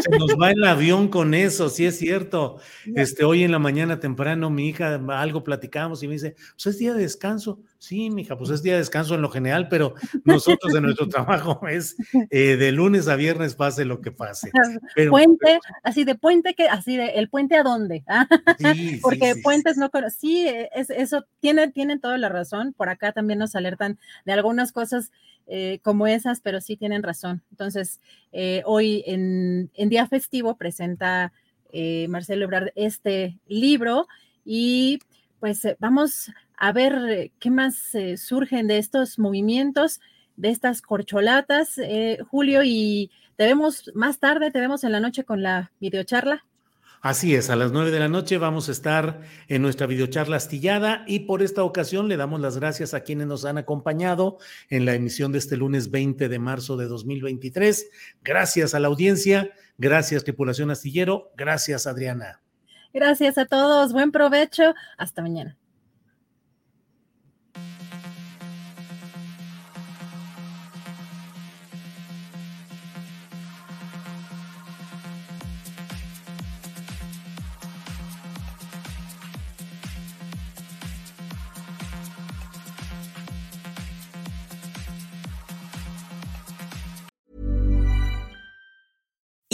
Se nos va el avión con eso, sí es cierto. Este, hoy en la mañana temprano, mi hija, algo platicamos y me dice, pues es día de descanso. Sí, mija, pues es día de descanso en lo general, pero nosotros en nuestro trabajo es eh, de lunes a viernes pase lo que pase. Pero, puente, así de puente que, así de, ¿el puente a dónde? Ah, Sí, Porque sí, sí, puentes no conozco. Sí, es, eso tienen, tienen toda la razón. Por acá también nos alertan de algunas cosas eh, como esas, pero sí tienen razón. Entonces, eh, hoy en, en día festivo presenta Marcelo Ebrard este libro y pues vamos a ver eh, qué más eh, surgen de estos movimientos, de estas corcholatas, eh, Julio, y te vemos más tarde, te vemos en la noche con la videocharla. Así es, a las nueve de la noche vamos a estar en nuestra videocharla astillada y por esta ocasión le damos las gracias a quienes nos han acompañado en la emisión de este lunes 20 de marzo de 2023. Gracias a la audiencia, gracias tripulación astillero, gracias Adriana. Gracias a todos, buen provecho, hasta mañana.